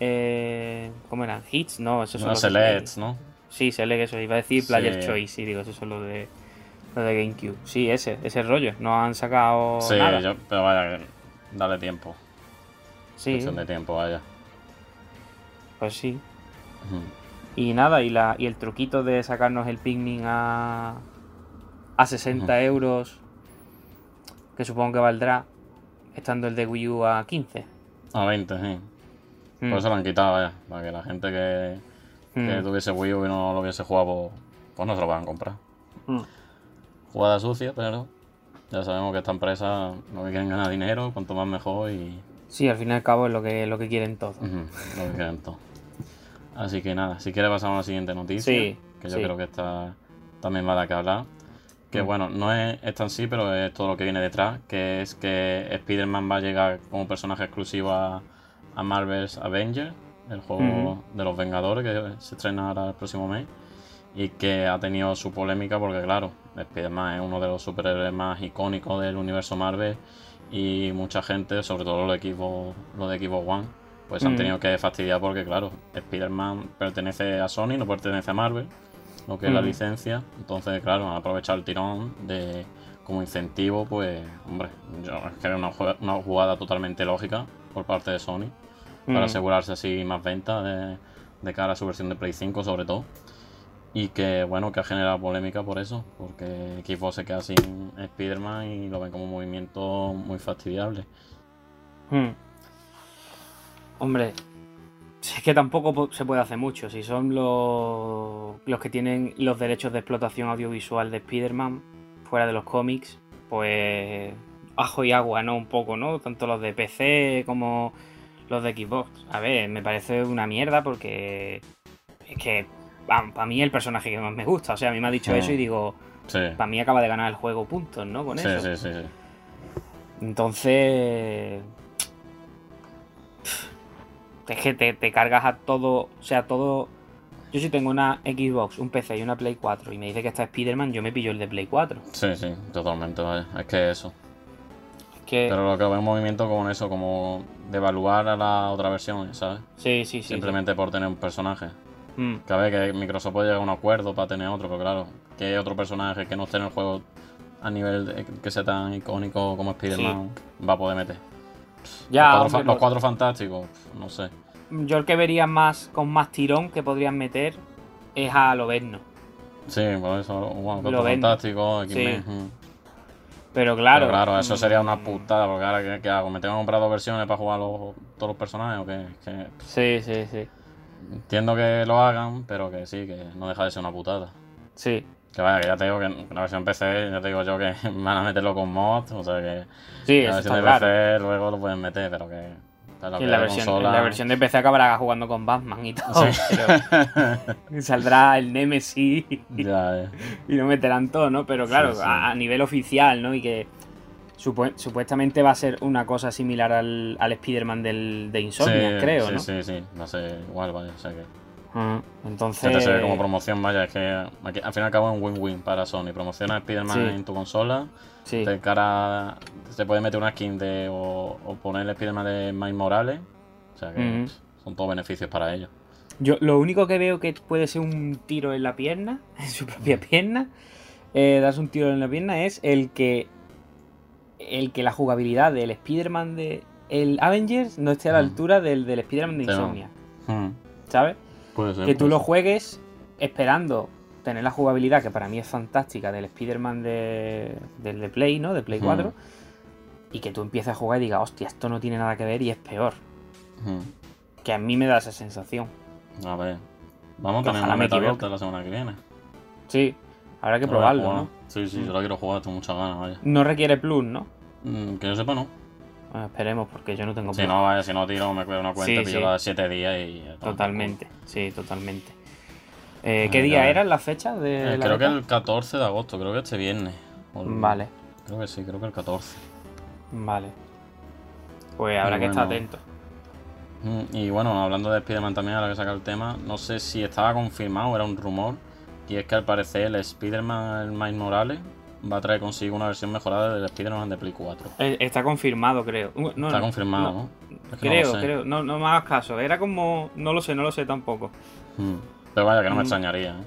eh, ¿Cómo eran? ¿Hits? No, eso son no, Selects, ¿no? Sí, Select, eso. Iba a decir Player Choice, y digo, eso es lo de, lo de GameCube. Sí, ese, ese rollo. No han sacado. Sí, Yo, pero vaya, dale tiempo. Sí. Cuestión de tiempo, vaya. Pues sí. Y nada, y, la, y el truquito de sacarnos el Pikmin a, a 60 euros, que supongo que valdrá, estando el de Wii U a 15. A 20, sí. Por mm. eso lo han quitado, vaya. Para que la gente que, mm. tuviese Wii U y no lo hubiese jugado, pues no se lo van a comprar. Mm. Jugada sucia, pero ya sabemos que esta empresa lo que quieren ganar dinero, cuanto más mejor y... Sí, al fin y al cabo es lo que, lo que quieren todos. lo que quieren todos. Así que nada, si quieres pasamos a la siguiente noticia, que yo creo que esta también va a dar que hablar. Que bueno, no es esta en sí, pero es todo lo que viene detrás, que es que Spider-Man va a llegar como personaje exclusivo a, a Marvel's Avengers, el juego de los Vengadores que se estrena ahora el próximo mes y que ha tenido su polémica porque claro, Spider-Man es uno de los superhéroes más icónicos del universo Marvel y mucha gente, sobre todo los de Xbox, los de Xbox One, pues han tenido que fastidiar porque claro, Spider-Man pertenece a Sony, no pertenece a Marvel, lo que es la licencia, entonces claro, han aprovechado el tirón de como incentivo, pues hombre, que era una, una jugada totalmente lógica por parte de Sony para asegurarse así más ventas de, cara a su versión de Play 5 sobre todo. Y que bueno, que ha generado polémica por eso, porque Xbox se queda sin Spider-Man y lo ven como un movimiento muy fastidiable. Hombre, es que tampoco se puede hacer mucho. Si son los, los que tienen los derechos de explotación audiovisual de Spider-Man fuera de los cómics, pues ajo y agua, ¿no? Un poco, ¿no? Tanto los de PC como los de Xbox. A ver, me parece una mierda porque es que para mí el personaje que más me gusta. O sea, a mí me ha dicho eso y digo, para mí acaba de ganar el juego puntos, ¿no? Con eso. Sí, sí, sí. Entonces... Que te, te cargas a todo, o sea, todo... Yo si tengo una Xbox, un PC y una Play 4 y me dice que está Spider-Man, yo me pillo el de Play 4. Sí, sí, totalmente, vaya. Es que eso. Pero lo que veo un movimiento con eso, como de evaluar a la otra versión, ¿sabes? Sí, sí, sí. Simplemente por tener un personaje. Mm. Que a ver, que Microsoft puede llegar a un acuerdo para tener otro, pero claro, que otro personaje que no esté en el juego a nivel que sea tan icónico como Spider-Man va a poder meter. Ya, los, cuatro, fantásticos, no sé. Yo el que vería más con más tirón que podrían meter es a Loberno. Sí, por eso, bueno, cuatro fantásticos, X-Men. Pero claro. claro, eso sería una putada, porque ahora ¿qué, hago? ¿Me tengo que comprar dos versiones para jugar todos los personajes o qué? Sí, sí, sí. Entiendo que lo hagan, pero que sí, que no deja de ser una putada. Sí. Que vaya, que ya te digo que la versión PC, ya te digo yo que van a meterlo con mods, o sea que sí, la versión de PC luego lo pueden meter, pero que la, versión, la versión de PC acabará jugando con Batman y todo. Pero saldrá el Nemesis y, no meterán todo, ¿no? Pero claro, A, nivel oficial, ¿no? Y que supuestamente va a ser una cosa similar al, al Spider-Man de Insomnia, creo, ¿no? Sí, sí, sí. A ser igual, vaya. O sea que... entonces... Se como promoción, vaya, es que al fin y al cabo es un win-win para Sony. Promociona Spider-Man en tu consola Sí. De cara. Se puede meter una skin de. o, o poner el Spider-Man de Miles Morales. O sea que son todos beneficios para ellos. Yo lo único que veo que puede ser un tiro en la pierna, en su propia pierna, eh, das un tiro en la pierna, es el que. El que la jugabilidad del Spider-Man de. El Avengers no esté a la altura del, del Spider-Man de Insomnia. ¿Sabes? Puede ser, que tú lo juegues esperando tener la jugabilidad que para mí es fantástica del Spider-Man de, del de Play, ¿no? De Play 4. Y que tú empieces a jugar y digas, hostia, esto no tiene nada que ver y es peor. Que a mí me da esa sensación. A ver. Vamos a tener una Metal la semana que viene. Sí, habrá que probarlo, ¿no? Sí, sí, yo lo quiero jugar, tengo muchas ganas, vaya. No requiere plus, ¿no? Mm, que yo sepa, no. Esperemos, porque yo no tengo. Si no, vaya, si no tiro, me cuido una cuenta, sí, pillo 7 días y... Totalmente, sí, totalmente. Eh, ¿Qué día era la fecha de eh, Creo que el 14 de agosto, creo que este viernes. Vale. Creo que sí, creo que el 14. Vale. Pues habrá que estar atento. Mm, y bueno, hablando de Spider-Man también, ahora que saca el tema, no sé si estaba confirmado, era un rumor, y es que al parecer el Spider-Man Miles Morales va a traer consigo una versión mejorada del Spider-Man de Play 4. Eh, está confirmado, creo. está confirmado, ¿no? creo, creo. No, no me hagas caso. Era como. No lo sé, no lo sé tampoco. Mm, pero vaya, que no me mm. extrañaría. ¿eh?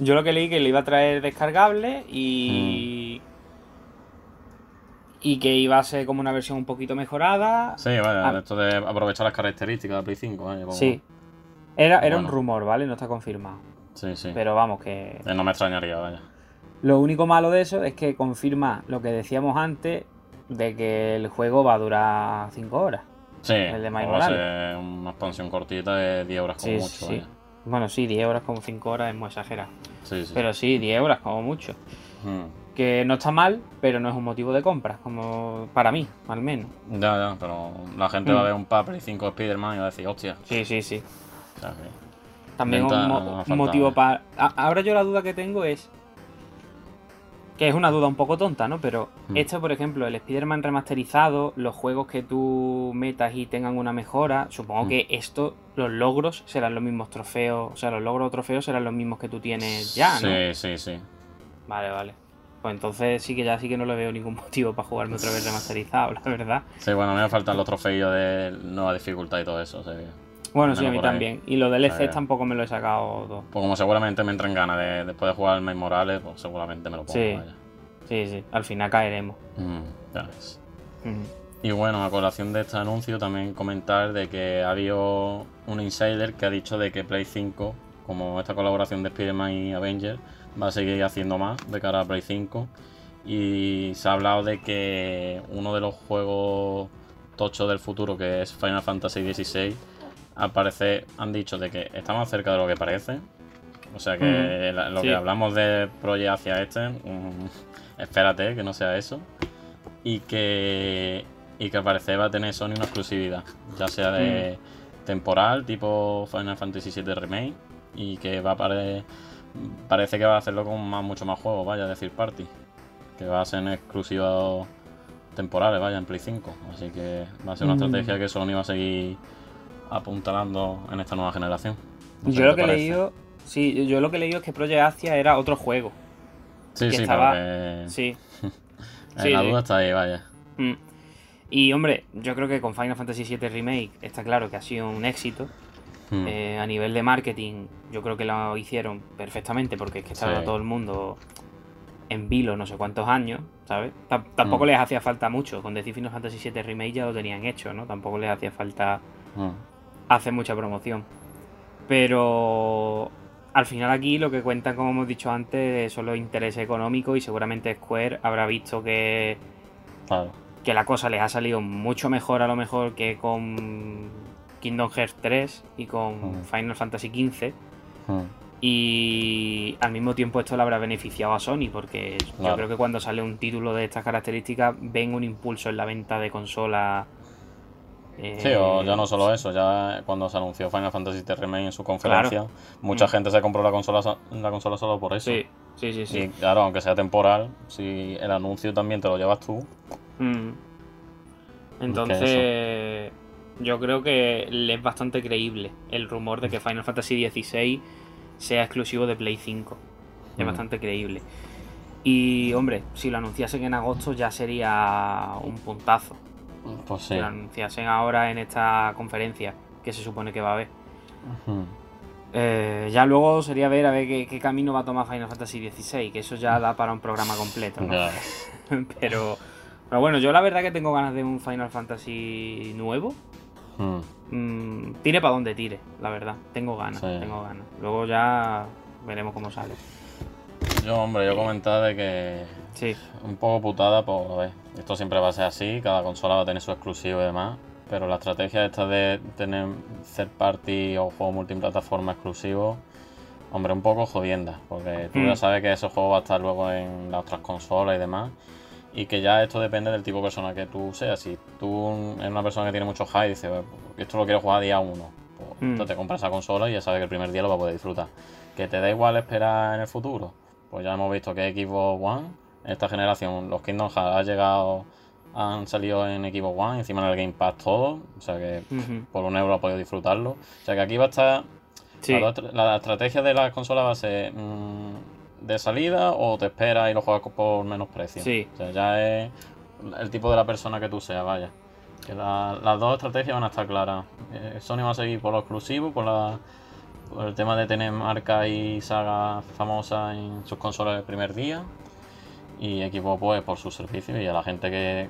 Yo lo que leí que le iba a traer descargable y y que iba a ser como una versión un poquito mejorada. Sí, vale, ah. esto de aprovechar las características de Play 5. Sí. Era, era un rumor, ¿vale? No está confirmado. Sí, sí. Pero vamos, que. Eh, no me extrañaría, vaya. Lo único malo de eso es que confirma lo que decíamos antes de que el juego va a durar 5 horas. Sí, el de va a ser una expansión cortita de 10 horas como mucho. Sí. Bueno, sí, 10 horas como 5 horas es muy exagerado. Sí, sí. Pero sí, 10 horas como mucho. Hmm que no está mal, pero no es un motivo de compra, como para mí, al menos. Ya, ya, pero la gente va a mm. ver un papel y 5 Spider-Man y va a decir, hostia. Sí, sí, sí. También un, motivo para... Ahora yo la duda que tengo es... Que es una duda un poco tonta, ¿no? Pero mm. esto, por ejemplo, el Spider-Man remasterizado, los juegos que tú metas y tengan una mejora, supongo mm. que esto, los logros serán los mismos trofeos, o sea, los logros o trofeos serán los mismos que tú tienes ya, ¿no? Sí, sí, sí. Vale, vale. Pues entonces sí que ya sí que no le veo ningún motivo para jugarme otra vez remasterizado, la verdad. Sí, bueno, a mí me faltan los trofeos de nueva dificultad y todo eso. Bueno, sí, a mí también. Y los DLC tampoco me lo he sacado todo. Pues como seguramente me entra en ganas de, después de jugar el Miles Morales, pues seguramente me lo pongo. Sí, sí, sí. Al final caeremos. Mm, ya ves. Y bueno, a colación de este anuncio también comentar de que ha habido un insider que ha dicho de que Play 5, como esta colaboración de Spider-Man y Avengers, va a seguir haciendo más de cara a Play 5. Y se ha hablado de que uno de los juegos tochos del futuro, que es Final Fantasy XVI, al parecer han dicho de que está más cerca de lo que parece. O sea que lo que hablamos de Project hacia este, mm, espérate que no sea eso. Y que, y que al parecer va a tener Sony una exclusividad, ya sea de temporal, tipo Final Fantasy VII Remake, y que va a parecer parece que va a hacerlo con más, mucho más juegos, vaya, decir party. Que va a ser exclusivos temporales, vaya, en Play 5. Así que va a ser una mm. estrategia que Sony va a seguir apuntalando en esta nueva generación. yo lo que he leído, sí, yo lo que he leído es que Project Asia era otro juego. Sí, sí, estaba... Sí. la duda está ahí, vaya. Mm. Y hombre, yo creo que con Final Fantasy VII Remake está claro que ha sido un éxito. Hmm. Eh, a nivel de marketing, yo creo que lo hicieron perfectamente porque es que estaba todo el mundo en vilo no sé cuántos años, ¿sabes? tampoco hmm. les hacía falta mucho. Con decir Final Fantasy VII Remake ya lo tenían hecho, ¿no? Tampoco les hacía falta. Hacer mucha promoción. Pero al final aquí lo que cuentan, como hemos dicho antes, son los intereses económicos y seguramente Square habrá visto que, que la cosa les ha salido mucho mejor a lo mejor que con Kingdom Hearts 3 y con Final Fantasy XV. Y al mismo tiempo esto le habrá beneficiado a Sony porque yo creo que cuando sale un título de estas características ven un impulso en la venta de consolas. Sí, o ya no solo eso, ya cuando se anunció Final Fantasy VII Remake en su conferencia, mucha mm. gente se compró la consola, la consola solo por eso. Sí, sí, sí, sí. Y claro, aunque sea temporal, si el anuncio también te lo llevas tú. Mm. Entonces, yo creo que es bastante creíble el rumor de que Final Fantasy XVI sea exclusivo de Play 5. Es mm. bastante creíble. Y hombre, si lo anunciasen en agosto ya sería un puntazo. Pues sí. Lo anunciasen ahora en esta conferencia, que se supone que va a haber. Eh, ya luego sería ver a ver qué, camino va a tomar Final Fantasy XVI, que eso ya da para un programa completo. pero, pero bueno, yo la verdad que tengo ganas de un Final Fantasy nuevo. Mm, tire para donde tire, la verdad. Tengo ganas, tengo ganas. Luego ya veremos cómo sale. Yo, hombre, yo comentaba de que. Sí. Un poco putada, pues a ver. Esto siempre va a ser así, cada consola va a tener su exclusivo y demás. Pero la estrategia esta de tener third party o juego multiplataforma exclusivo, hombre, un poco jodienda. Porque tú ya mm. sabes que ese juego va a estar luego en las otras consolas y demás. Y que ya esto depende del tipo de persona que tú seas. Si tú eres una persona que tiene mucho high y dices, esto lo quiero jugar día uno, pues mm. te compras esa consola y ya sabes que el primer día lo va a poder disfrutar. Que te da igual esperar en el futuro. Pues ya hemos visto que Xbox One, esta generación, los Kingdom Hearts ha llegado han salido en Xbox One, encima en el Game Pass todo, o sea que por un euro ha podido disfrutarlo. O sea que aquí va a estar... La, estrategia de las consolas va a ser mm, de salida o te esperas y lo juegas por menos precio. O sea, ya es el tipo de la persona que tú seas, vaya. Que las dos estrategias van a estar claras. Eh, Sony va a seguir por lo exclusivo, por, la, por el tema de tener marcas y sagas famosas en sus consolas el primer día y equipo pues por su servicio y a la gente que,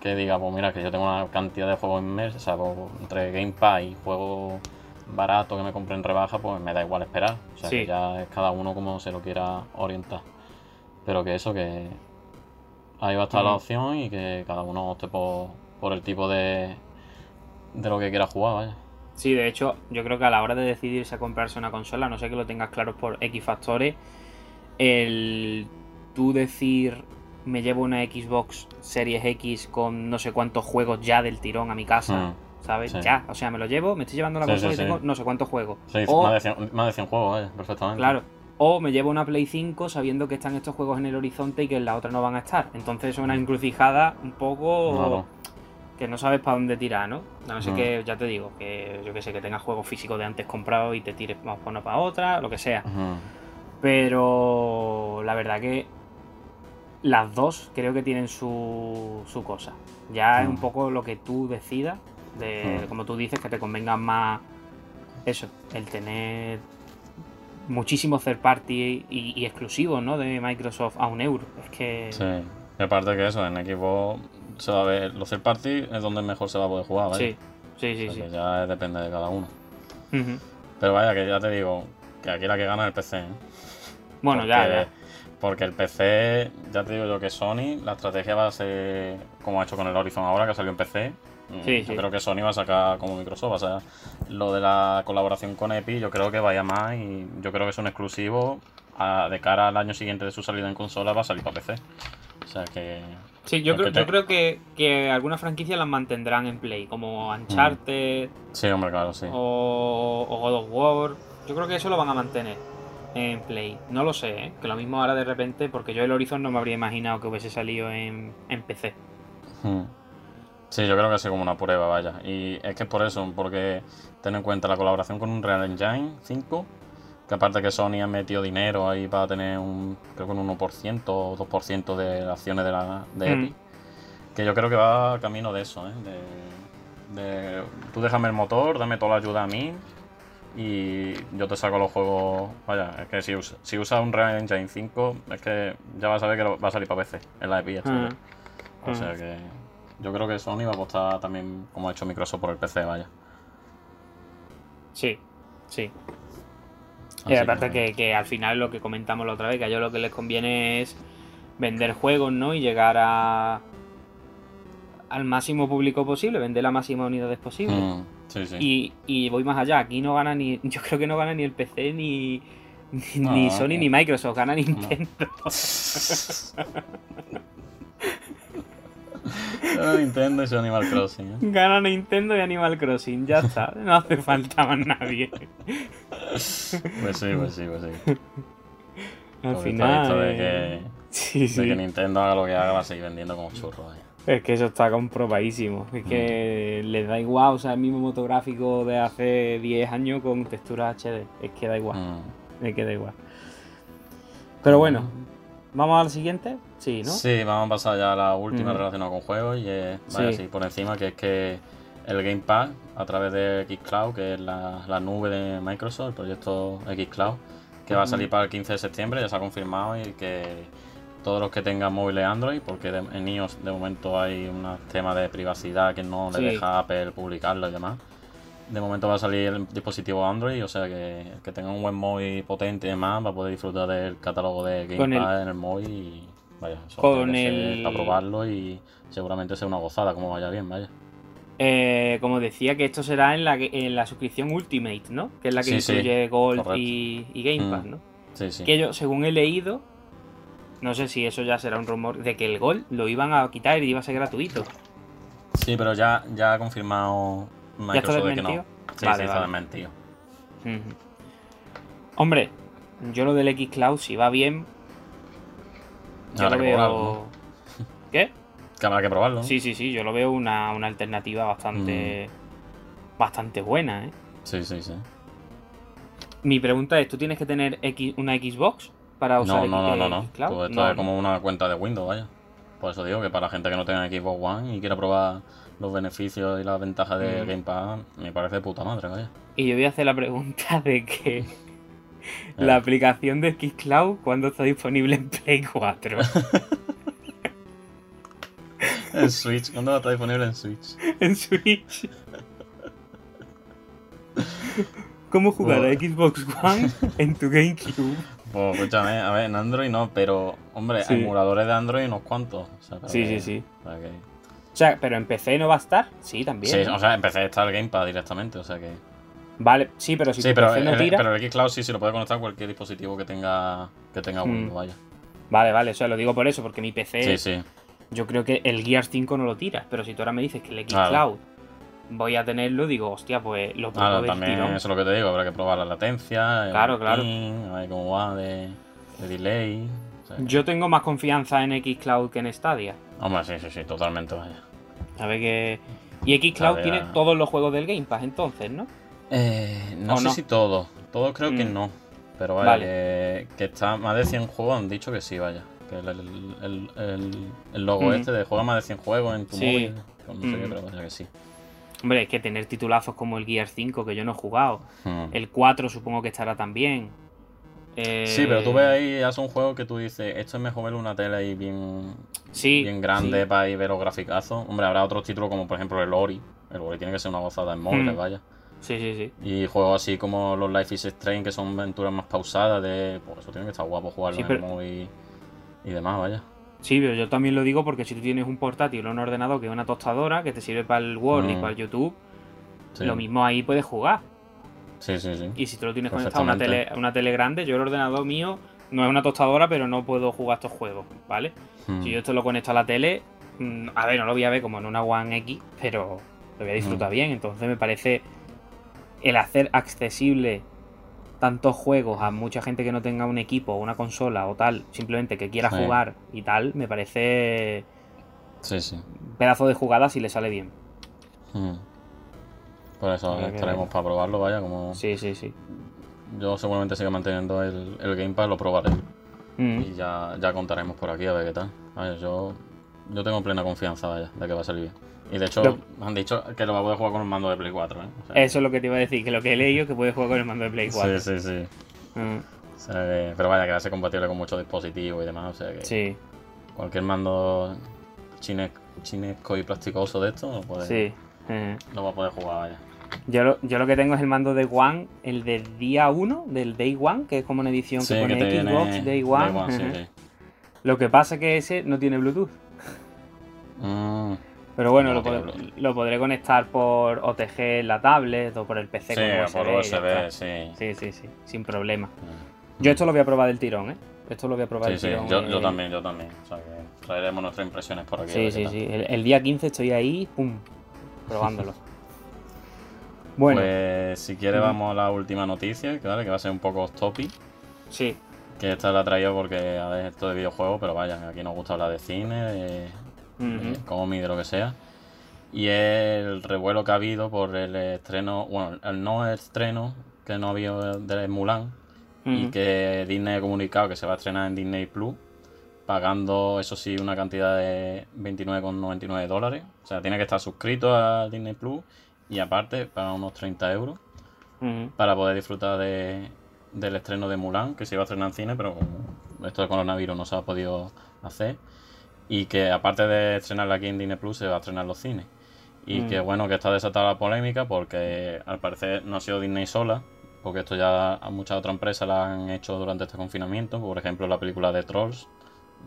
que diga, pues mira, que yo tengo una cantidad de juegos sea, pues, entre Game Pass y juegos baratos que me compren en rebaja, pues me da igual esperar. O sea, que ya es cada uno como se lo quiera orientar. Pero que eso, que ahí va a estar la opción y que cada uno opte por, por el tipo de, de lo que quiera jugar, vaya. Sí, de hecho, yo creo que a la hora de decidirse a comprarse una consola, no sé que lo tengas claro por X factores, el tú decir me llevo una Xbox Series X con no sé cuántos juegos ya del tirón a mi casa, mm, ¿sabes? Ya, o sea, me lo llevo, me estoy llevando la consola y tengo no sé cuántos juegos. O, más, de 100, juegos, perfectamente. Claro. O me llevo una Play 5 sabiendo que están estos juegos en el horizonte y que en la otra no van a estar. Entonces es una mm. encrucijada un poco que no sabes para dónde tirar, ¿no? no sé mm. que, ya te digo, que yo que sé, que tengas juegos físicos de antes comprados y te tires vamos por una para otra, lo que sea. Pero la verdad que las dos creo que tienen su, su cosa. Ya es un mm. poco lo que tú decidas, de, mm. como tú dices, que te convenga más eso, el tener muchísimos third party y, exclusivos ¿no? de Microsoft a un euro. Es que. Sí, aparte que eso, en equipo se va a ver. Los third party es donde mejor se va a poder jugar, ¿vale? Sí, sí, sí. ya depende de cada uno. Pero vaya, que ya te digo, que aquí la que gana es el PC. ¿eh? Bueno, ya, ya. Porque el PC, ya te digo yo que Sony, la estrategia va a ser como ha hecho con el Horizon ahora, que salió en PC. Mm, sí, yo creo que Sony va a sacar como Microsoft. O sea, lo de la colaboración con Epic, yo creo que vaya más y yo creo que es un exclusivo. de cara al año siguiente de su salida en consola, va a salir para PC. O sea que. Sí, yo creo, yo creo que, que algunas franquicias las mantendrán en Play, como Uncharted. Sí, hombre, claro, sí. O, o God of War. Yo creo que eso lo van a mantener en Play. No lo sé, ¿eh? que lo mismo ahora de repente, porque yo el Horizon no me habría imaginado que hubiese salido en, PC. Hmm. Sí, yo creo que es como una prueba, vaya. Y es que es por eso, porque ten en cuenta la colaboración con un Real Engine 5, que aparte que Sony ha metido dinero ahí para tener un, creo que un 1% o 2% de acciones de, la, de hmm. Que yo creo que va camino de eso, ¿eh? de, de, tú déjame el motor, dame toda la ayuda a mí, y yo te saco los juegos. Vaya, es que si, usa, si usas un Real Engine 5, es que ya vas a ver que va a salir para PC en la EPI. Mm. O sea mm. que yo creo que Sony va a apostar también, como ha hecho Microsoft, por el PC, vaya. Sí, sí. Y aparte que, que, al final lo que comentamos la otra vez, que a ellos lo que les conviene es vender juegos, ¿no? Y llegar a al máximo público posible, vender la máxima unidades posible. Mm. Y, y, voy más allá, aquí no gana ni, yo creo que no gana ni el PC ni, ni, Sony ni Microsoft, gana Nintendo. gana Nintendo y Animal Crossing. ¿eh? Gana Nintendo y Animal Crossing, ya está, no hace falta más nadie. pues sí, pues sí, pues sí. Al final. de, que, sí, de que Nintendo haga lo que haga va a seguir vendiendo como churro. Es que eso está comprobadísimo. Es que mm. les da igual, o sea, el mismo motográfico de hace 10 años con textura HD. Es que da igual. Mm. Es que da igual. Pero bueno, ¿vamos al siguiente? Sí, ¿no? Sí, vamos a pasar ya a la última mm. relacionada con juegos y es, vaya, sí. por encima, que es que el Game Pass a través de Xcloud, que es la, nube de Microsoft, el proyecto Xcloud, que va a salir para el 15 de septiembre, ya se ha confirmado y que todos los que tengan móviles Android, porque en iOS de momento hay un tema de privacidad que no le deja a Apple publicarlo y demás. De momento va a salir el dispositivo Android, o sea que, que tenga un buen móvil potente y demás va a poder disfrutar del catálogo de Gamepad en el móvil y vaya, con el... a probarlo y seguramente sea una gozada como vaya bien, vaya. Eh, como decía, que esto será en la, en la suscripción Ultimate, ¿no? Que es la que incluye Gold y, Game Pass, mm. ¿no? Sí, sí. Que yo, según he leído, no sé si eso ya será un rumor, de que el Gold lo iban a quitar y iba a ser gratuito. Sí, pero ya, ya ha confirmado Microsoft de que no. Sí, sí, está desmentido. Hombre, yo lo del X-Cloud, si va bien, yo lo veo... ¿Qué? Que habrá que probarlo. Sí, sí, sí, yo lo veo una, alternativa bastante. Mm. bastante buena, ¿eh? Sí, sí, sí. Mi pregunta es: ¿tú tienes que tener X, una Xbox para usar no, no, no, no, no. esto es como una cuenta de Windows, vaya. Por eso digo que para la gente que no tenga Xbox One y quiera probar los beneficios y las ventajas de mm. Game Pass, me parece de puta madre, vaya. Y yo voy a hacer la pregunta de que. la aplicación de Xcloud, ¿cuándo está disponible en Play 4? En Switch, ¿cuándo va a estar disponible en Switch? En Switch. ¿Cómo jugar a Xbox One en tu GameCube? Pues escúchame, a ver, en Android no, pero, hombre, hay emuladores de Android unos cuantos. sí, sí, sí, O sea, pero en PC no va a estar, sí, también. Sí, o sea, en PC está el Gamepad directamente, o sea que. Vale, sí, pero si sí, pero PC no tira. Pero el Xcloud sí se lo puede conectar a cualquier dispositivo que tenga, que tenga mm. Windows, vaya. Vale, vale, o sea, lo digo por eso, porque mi PC. Sí, sí. Yo creo que el Gears 5 no lo tiras, pero si tú ahora me dices que el X Cloud voy a tenerlo, digo, hostia, pues lo puedo Claro, también eso es lo que te digo, habrá que probar la latencia, claro, claro. a ver cómo va de, delay. Yo tengo más confianza en X Cloud que en Stadia. Hombre, sí, sí, sí, totalmente, vaya. A ver que. Y X Cloud tiene todos los juegos del Game Pass, entonces, ¿no? Eh, no sé si todos. Todos creo que mm. no. Pero vaya, vale. que, está más de 100 juegos han dicho que sí, vaya el, logo este de juega más de 100 juegos en tu móvil. No sé qué, pero que sí. Hombre, es que tener titulazos como el Gear 5 que yo no he jugado. El 4 supongo que estará también. Sí, pero tú ves ahí, hace un juego que tú dices, esto es mejor ver una tele ahí bien, bien grande para ir ver los graficazos. Hombre, habrá otros títulos como por ejemplo el Ori. El Ori tiene que ser una gozada en móviles, vaya. Sí, sí, sí. Y juegos así como los Life is Strange, que son aventuras más pausadas, de. Pues eso tiene que estar guapo jugarlo en el móvil y demás, vaya. Sí, pero yo también lo digo porque si tú tienes un portátil o un ordenador que es una tostadora que te sirve para el Word y mm. para el YouTube, lo mismo ahí puedes jugar. Sí, sí, sí. Y si tú lo tienes conectado a una tele, una tele grande, yo el ordenador mío no es una tostadora, pero no puedo jugar estos juegos, ¿vale? Mm. Si yo esto lo conecto a la tele, mm, a ver, no lo voy a ver como en una One X, pero lo voy a disfrutar bien. Entonces me parece el hacer accesible tantos juegos a mucha gente que no tenga un equipo, o una consola o tal, simplemente que quiera jugar y tal, me parece sí, sí. un pedazo de jugada si le sale bien. Hmm. Por eso estaremos para probarlo, vaya, como... Sí, sí, sí. Yo seguramente siga manteniendo el, el Gamepad, lo probaré. Hmm. Y ya, ya contaremos por aquí a ver qué tal. Vaya, yo, yo tengo plena confianza, vaya, de que va a salir bien. Y de hecho, han dicho que lo va a poder jugar con el mando de Play 4. ¿eh? Eso es lo que te iba a decir, que lo que he leído es que puede jugar con el mando de Play 4. Sí, sí, sí. Mm. pero vaya, que va a ser compatible con muchos dispositivos y demás. O sea que sí. cualquier mando chinesco y plasticoso de esto lo, puede, sí. lo va a poder jugar. Vaya. Yo lo, yo lo que tengo es el mando de One, el del día 1, del Day One, que es como una edición que pone Xbox Day One. Lo que pasa es que ese no tiene Bluetooth. Mm. Pero bueno, lo, podré conectar por OTG en la tablet o por el PC sí, por USB, sí. Sí, sí, sí, sin problema. Mm. Yo esto lo voy a probar del tirón, ¿eh? Esto lo voy a probar del tirón. Yo, yo también, yo también. O sea, que traeremos nuestras impresiones por aquí. Sí, sí, sí. El, día 15 estoy ahí, pum, probándolo. bueno. Pues si quieres vamos a la última noticia, que, vale, que va a ser un poco off topic. Sí. Que esta la he traído porque, a ver, esto de videojuegos, pero vaya, aquí nos gusta hablar de cine, de como -huh. de lo que sea. Y el revuelo que ha habido por el estreno, bueno, el no estreno que no ha habido de Mulan y que Disney ha comunicado que se va a estrenar en Disney Plus, pagando, eso sí, una cantidad de 29,99 dólares. O sea, tiene que estar suscrito a Disney Plus y aparte para unos 30 euros para poder disfrutar de, del estreno de Mulan, que se iba a estrenar en cine, pero esto de coronavirus no se ha podido hacer y que aparte de estrenarla aquí en Disney Plus se va a estrenar los cines. Y mm. que bueno, que está desatada la polémica porque al parecer no ha sido Disney sola, porque esto ya a muchas otras empresas la han hecho durante este confinamiento, por ejemplo la película de Trolls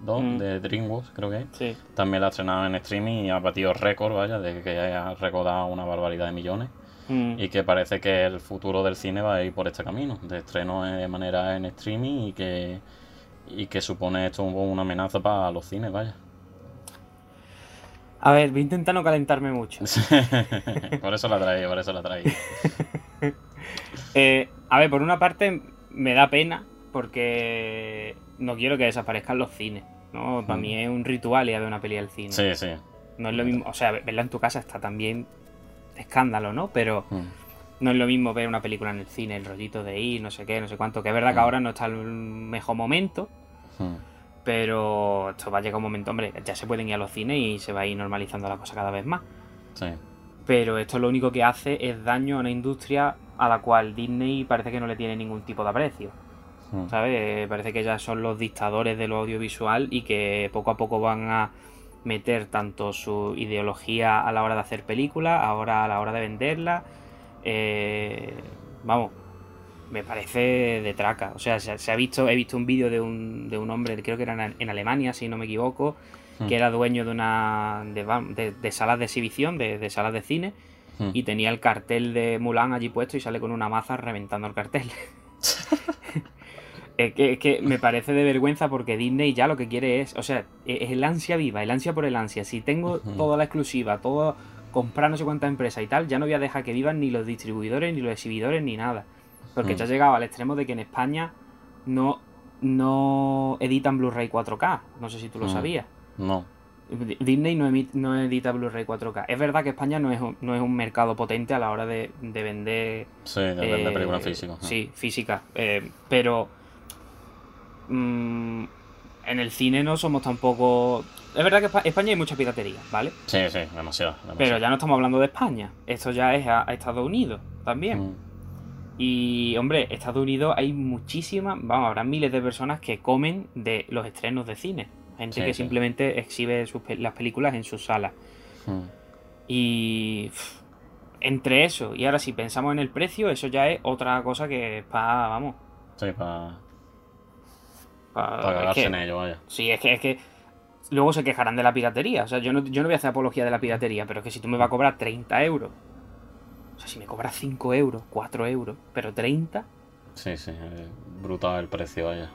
2 mm. de DreamWorks, creo que sí. También la estrenado en streaming y ha batido récord, vaya, de que haya recordado una barbaridad de millones. Mm. Y que parece que el futuro del cine va a ir por este camino, de estreno de manera en streaming y que, y que supone esto una amenaza para los cines, vaya. A ver, voy a intentar no calentarme mucho. por eso la traí, por eso la traí. Eh, a ver, por una parte me da pena porque no quiero que desaparezcan los cines. ¿no? Para mm. mí es un ritual ir a ver una peli al cine. Sí, sí. No es lo mismo, o sea, verla en tu casa está también escándalo, ¿no? Pero mm. no es lo mismo ver una película en el cine, el rollito de ir, no sé qué, no sé cuánto. Que es verdad que mm. ahora no está el mejor momento. Pero esto va a llegar un momento, hombre, ya se pueden ir a los cines y se va a ir normalizando la cosa cada vez más. Sí. Pero esto lo único que hace es daño a una industria a la cual Disney parece que no le tiene ningún tipo de aprecio. Hmm. ¿Sabes? Parece que ya son los dictadores del audiovisual y que poco a poco van a meter tanto su ideología a la hora de hacer películas, ahora a la hora de venderla. Eh, vamos, me parece de traca. O sea, se, ha visto, he visto un vídeo de un, de un hombre, creo que era en Alemania, si no me equivoco, que era dueño de una de, salas de exhibición, de, salas de cine, y tenía el cartel de Mulan allí puesto y sale con una maza reventando el cartel. es, que, me parece de vergüenza porque Disney ya lo que quiere es, o sea, e, es el ansia viva, el ansia por el ansia. Si tengo toda la exclusiva, todo comprar no sé cuántas empresas y tal, ya no voy a dejar que vivan ni los distribuidores, ni los exhibidores, ni nada. Porque ya ha llegado al extremo de que en España no, no editan Blu-ray 4K. No sé si tú lo sabías. No. Disney no, no edita Blu-ray 4K. Es verdad que España no es, un, no es un mercado potente a la hora de, vender. Sí, de vender películas eh, físicas. Sí, físicas. Eh, pero. Mm, en el cine no somos tampoco. Es verdad que en España hay mucha piratería, ¿vale? Sí, sí, demasiado, Pero ya no estamos hablando de España. Esto ya es a, Estados Unidos también. Mm. Y, hombre, Estados Unidos hay muchísimas, vamos, habrá miles de personas que comen de los estrenos de cine. Gente que simplemente exhibe las películas en sus salas. Hmm. Y entre eso y ahora si pensamos en el precio, eso ya es otra cosa que para, vamos. Sí, para... Para en ello, vaya. Sí, es que, es que luego se quejarán de la piratería. O sea, yo no, yo no voy a hacer apología de la piratería, pero es que si tú me vas a cobrar 30 euros, o sea, si me cobras 5 euros, 4 euros, pero 30... Sí, sí, brutal el precio, vaya.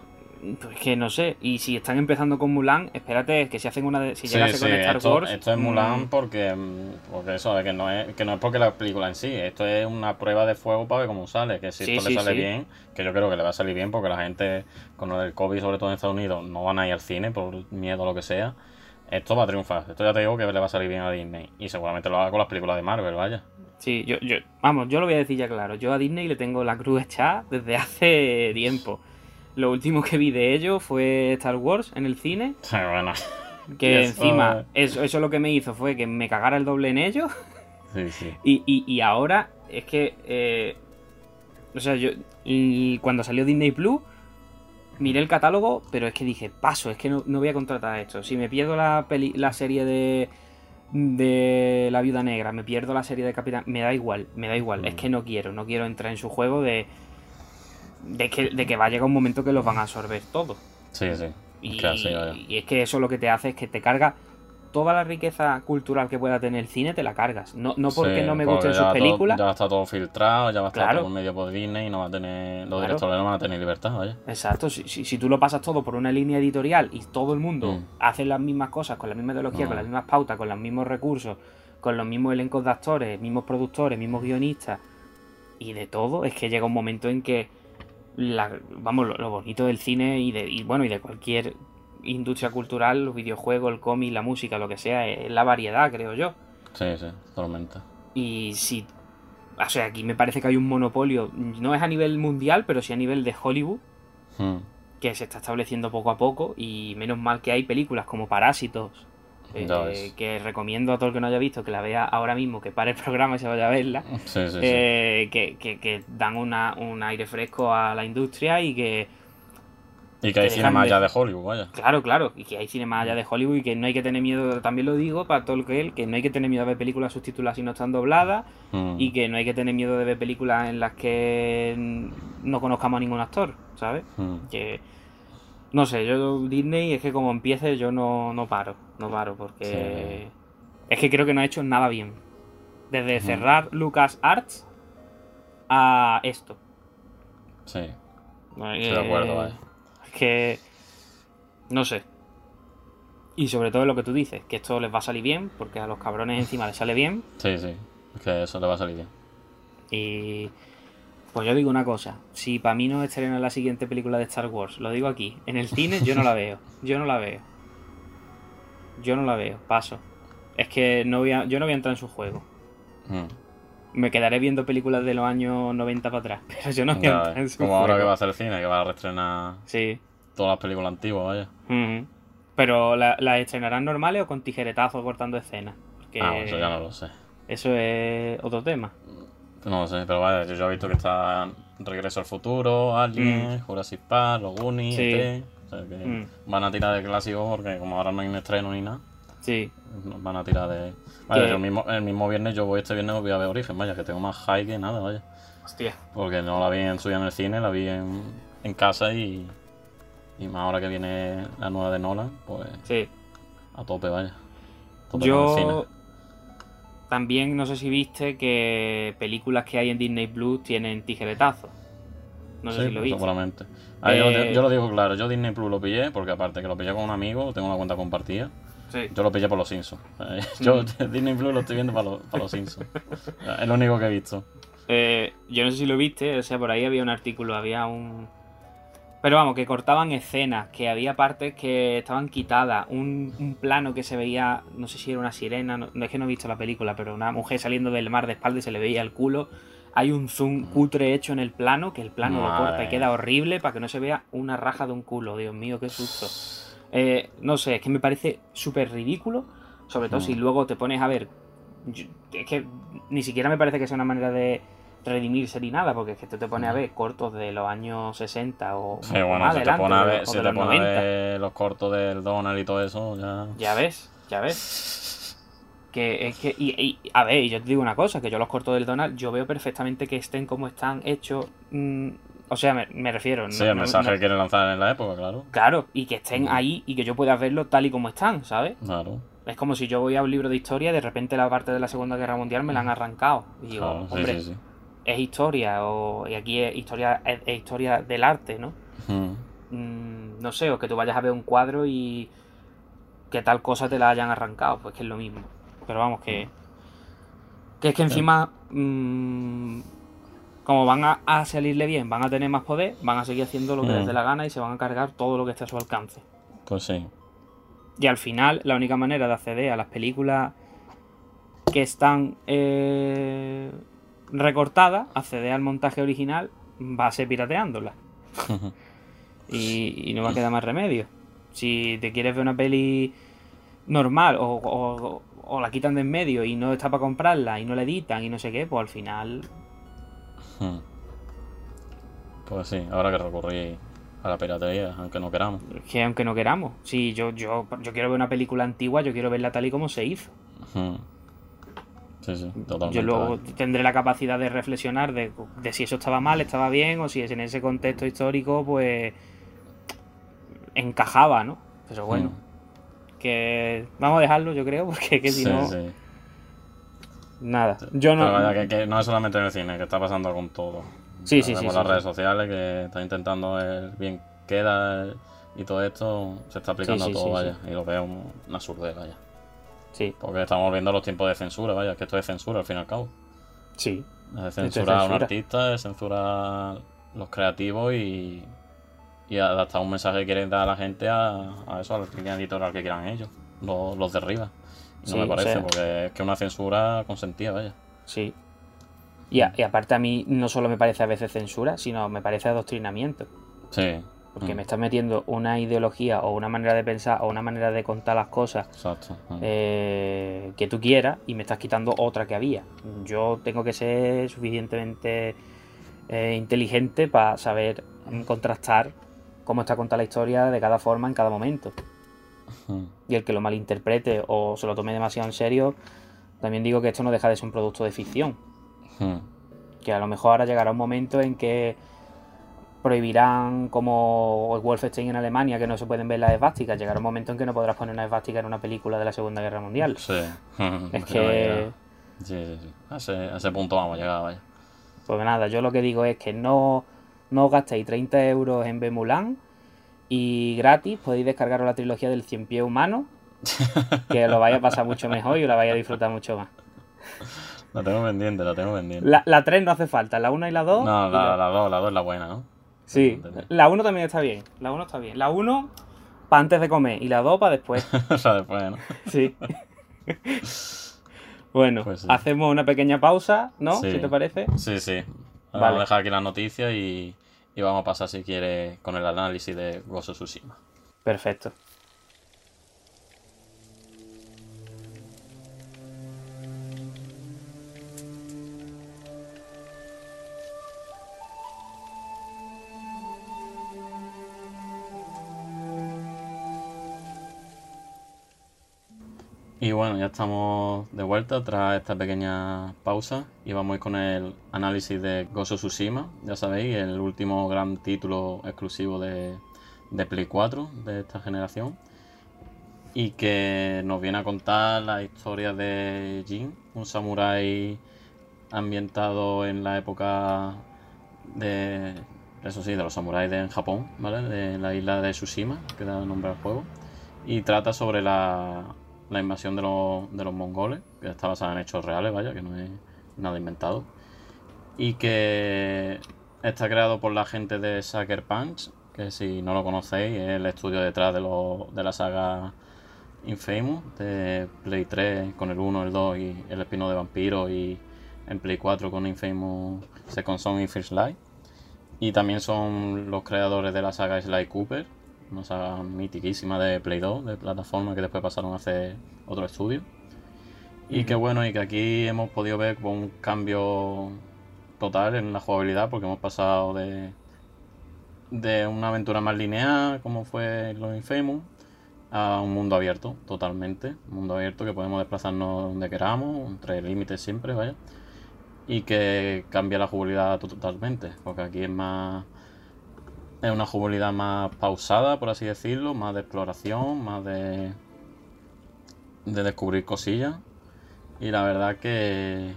Pues que no sé. Y si están empezando con Mulan, espérate que si hacen una de, si llegase con Star Wars. Esto es Mulan mm. porque, porque eso, que no es, que no es porque la película en sí, esto es una prueba de fuego para ver cómo sale. Que si esto le sale bien, que yo creo que le va a salir bien porque la gente con el COVID, sobre todo en Estados Unidos, no van a ir al cine por miedo o lo que sea. Esto va a triunfar. Esto ya te digo que le va a salir bien a Disney. Y seguramente lo haga con las películas de Marvel, vaya. Sí, yo, yo, vamos, yo lo voy a decir ya claro. Yo a Disney le tengo la cruz echada desde hace tiempo. Lo último que vi de ellos fue Star Wars en el cine. bueno. Que encima, eso, eso lo que me hizo fue que me cagara el doble en ellos. Sí, sí. Y, y, ahora es que. Eh, o sea, yo. cuando salió Disney Plus, miré el catálogo, pero es que dije, paso, es que no, voy a contratar esto. Si me pierdo la, peli, la serie de. De la viuda negra, me pierdo la serie de Capitán. Me da igual, me da igual. Es que no quiero, no quiero entrar en su juego de de que, de que va a llegar un momento que los van a absorber todo. Sí, sí. Y, y, es que eso lo que te hace es que te carga toda la riqueza cultural que pueda tener el cine, te la cargas. No, no porque no me gusten sus películas. ya va a estar todo filtrado, ya va a estar todo medio por Disney y no va a tener, los directores no van a tener libertad, vaya. Exacto, si, si, tú lo pasas todo por una línea editorial y todo el mundo mm. hace las mismas cosas, con la misma ideología, con las mismas pautas, con los mismos recursos, con los mismos elencos de actores, mismos productores, mismos guionistas y de todo, es que llega un momento en que vamos, lo, bonito del cine y de, bueno, y de cualquier industria cultural, los videojuegos, el cómic, la música, lo que sea, es la variedad, creo yo. Sí, sí, totalmente. Y si. O sea, aquí me parece que hay un monopolio, no es a nivel mundial, pero sí a nivel de Hollywood, hmm. que se está estableciendo poco a poco, y menos mal que hay películas como Parásitos, eh, que recomiendo a todo el que no haya visto que la vea ahora mismo, que pare el programa y se vaya a verla, eh, Que, dan una, un aire fresco a la industria y que... Y que hay cine más allá de Hollywood, vaya. Claro, claro, y que hay cine más allá de Hollywood y que no hay que tener miedo, también lo digo para todo el que él, que no hay que tener miedo de ver películas subtituladas si no están dobladas mm. y que no hay que tener miedo de ver películas en las que no conozcamos a ningún actor, ¿sabes? Mm. Que No sé, yo Disney es que como empiece yo no, no paro, no paro, porque es que creo que no ha hecho nada bien. Desde cerrar Lucas Arts a esto. Sí. Estoy de acuerdo, Es que. No sé. Y sobre todo lo que tú dices, que esto les va a salir bien, porque a los cabrones encima les sale bien. Sí, sí. Es que eso les va a salir bien. Y. Pues yo digo una cosa, si para mí no estrena la siguiente película de Star Wars, lo digo aquí, en el cine yo no la veo, yo no la veo. Yo no la veo, paso. Es que no voy a, yo no voy a entrar en su juego. Hmm. Me quedaré viendo películas de los años 90 para atrás, pero yo no voy a entrar en su Como ahora que va a hacer el cine, que va a reestrenar sí. todas las películas antiguas, vaya. Pero ¿las la estrenarán normales o con tijeretazos cortando escenas? ah, eso ya no lo sé. Eso es otro tema. No lo sé, pero vaya, yo, ya he visto que está Regreso al Futuro, Alien, mm. Jurassic Park, Los Goonies, sí. E o sea que mm. van a tirar de clásicos porque como ahora no hay un estreno ni nada. Sí. Van a tirar de. Vaya, yo mismo, el mismo viernes, yo voy este viernes voy a ver Origen, vaya, que tengo más high que nada, vaya. Hostia. Porque no la vi en suya en el cine, la vi en, en casa y. Y más ahora que viene la nueva de Nolan, pues. Sí. A tope, vaya. yo. También no sé si viste que películas que hay en Disney Plus tienen tijeretazos. No sé si lo viste. Seguramente. Ah, eh, yo, lo digo claro, yo Disney Plus lo pillé porque aparte que lo pillé con un amigo, tengo una cuenta compartida. Yo lo pillé por los Simpsons. Yo Disney Plus lo estoy viendo para, los Simpsons. es lo único que he visto. Eh, yo no sé si lo viste, o sea, por ahí había un artículo, había un, pero vamos, que cortaban escenas, que había partes que estaban quitadas, un, plano que se veía, no sé si era una sirena, no, es que no he visto la película, pero una mujer saliendo del mar de espalda y se le veía el culo. Hay un zoom cutre hecho en el plano, que el plano lo corta y queda horrible para que no se vea una raja de un culo. Dios mío, qué susto. Eh, no sé, es que me parece súper ridículo, sobre todo si mm. luego te pones a ver... es que ni siquiera me parece que sea una manera de redimirse ni nada, porque es que tú te pones a ver cortos de los años 60 o sí, bueno, si te pones a ver, si te pones a ver los cortos del Donald y todo eso, ya... Ya ves, ya ves. Que es que, y, a ver, yo te digo una cosa, que yo los cortos del Donald, yo veo perfectamente que estén como están hechos... Mm, o sea, me, refiero. Sí, el mensaje que quieren lanzar en la época, claro. Claro, y que estén ahí y que yo pueda verlo tal y como están, ¿sabes? Claro. Es como si yo voy a un libro de historia y de repente la parte de la Segunda Guerra Mundial me la han arrancado. Y digo, hombre, sí, sí, es historia, o, y aquí es historia, es, historia del arte, ¿no? Mm, no sé, o que tú vayas a ver un cuadro y que tal cosa te la hayan arrancado, pues que es lo mismo. Pero vamos, que. Que es que encima. Mm, como van a, salirle bien, van a tener más poder, van a seguir haciendo lo que les dé la gana y se van a cargar todo lo que esté a su alcance. Pues sí. Y al final, la única manera de acceder a las películas que están eh, recortada, acceder al montaje original, va a ser pirateándola. y, no va a quedar más remedio. Si te quieres ver una peli normal o, la quitan de en medio y no está para comprarla y no la editan y no sé qué, pues al final... Pues sí, ahora que recurrir a la piratería, aunque no queramos. Que aunque no queramos. Si yo, yo, yo quiero ver una película antigua, yo quiero verla tal y como se hizo. Yo luego tendré la capacidad de reflexionar de, si eso estaba mal, estaba bien, o si es en ese contexto histórico, pues encajaba, ¿no? Pero bueno, hmm. que vamos a dejarlo, yo creo, porque que si no. Nada. Yo no. que, no es solamente en el cine, que está pasando con todo. Sí, sí, sí. Las redes sociales, que están intentando el bien queda y todo esto se está aplicando a todo, vaya. Y lo veo una surdez, vaya. Sí. Porque estamos viendo los tiempos de censura, vaya, que esto es censura al fin y al cabo. Sí. Es censura a un artista, es censura a los creativos y, y adaptar un mensaje que quieren dar a la gente a, a eso, al línea editorial que quieran ellos, los, los de no me parece, porque es que una censura consentida, vaya. Sí. Y, y aparte a mí no solo me parece a veces censura, sino me parece adoctrinamiento. Sí. Porque mm. me estás metiendo una ideología o una manera de pensar o una manera de contar las cosas mm. eh, que tú quieras y me estás quitando otra que había. Yo tengo que ser suficientemente eh, inteligente para saber contrastar cómo está contada la historia de cada forma en cada momento. Y el que lo malinterprete o se lo tome demasiado en serio, también digo que esto no deja de ser un producto de ficción. Que a lo mejor ahora llegará un momento en que prohibirán como el Wolfenstein en Alemania que no se pueden ver las esvásticas. Llegará un momento en que no podrás poner una esvástica en una película de la Segunda Guerra Mundial. Sí. es que... Sí, sí, sí. A ese, punto vamos a llegar, vaya. Pues nada, yo lo que digo es que no, no gastéis 30 euros en Bemulan y gratis podéis descargaros la trilogía del Cien Pie Humano, que lo vaya a pasar mucho mejor y lo vaya a disfrutar mucho más. La tengo pendiente, la tengo pendiente. La, la 3 no hace falta, la 1 y la 2. No, la, la 2, la 2 es la buena, ¿no? Sí, la 1 también está bien. La 1 está bien. La 1 para antes de comer y la 2 para después. o sea, después, ¿no? Sí. bueno, pues hacemos una pequeña pausa, ¿no? Si te parece. Sí, sí. Vamos a dejar aquí las noticias y, y vamos a pasar, si quieres, con el análisis de Gozo Tsushima. Perfecto. Y bueno, ya estamos de vuelta tras esta pequeña pausa y vamos con el análisis de Gozo Tsushima, ya sabéis, el último gran título exclusivo de, de Play 4 de esta generación y que nos viene a contar la historia de Jin, un samurái ambientado en la época de, eso sí, de los samuráis de Japón, ¿vale? De la isla de Tsushima, que da nombre al juego, y trata sobre la la invasión de los, de los mongoles, que está basada en hechos reales, vaya, que no es nada inventado. Y que está creado por la gente de Sucker Punch, que si no lo conocéis es el estudio detrás de, de la saga Infamous, de Play 3 con el 1, el 2 y el espino de vampiro y en Play 4 con Infamous Second Son y First Light. Y también son los creadores de la saga Sly Cooper, una saga mitiquísima de Play 2, de plataforma que después pasaron a hacer otro estudio. Y que bueno, y que aquí hemos podido ver como un cambio total en la jugabilidad, porque hemos pasado de, de una aventura más lineal, como fue los Infamous, a un mundo abierto, totalmente. Un mundo abierto que podemos desplazarnos donde queramos, entre límites siempre, vaya. Y que cambia la jugabilidad totalmente, porque aquí es más es una jugabilidad más pausada, por así decirlo, más de exploración, más de, de descubrir cosillas. Y la verdad que,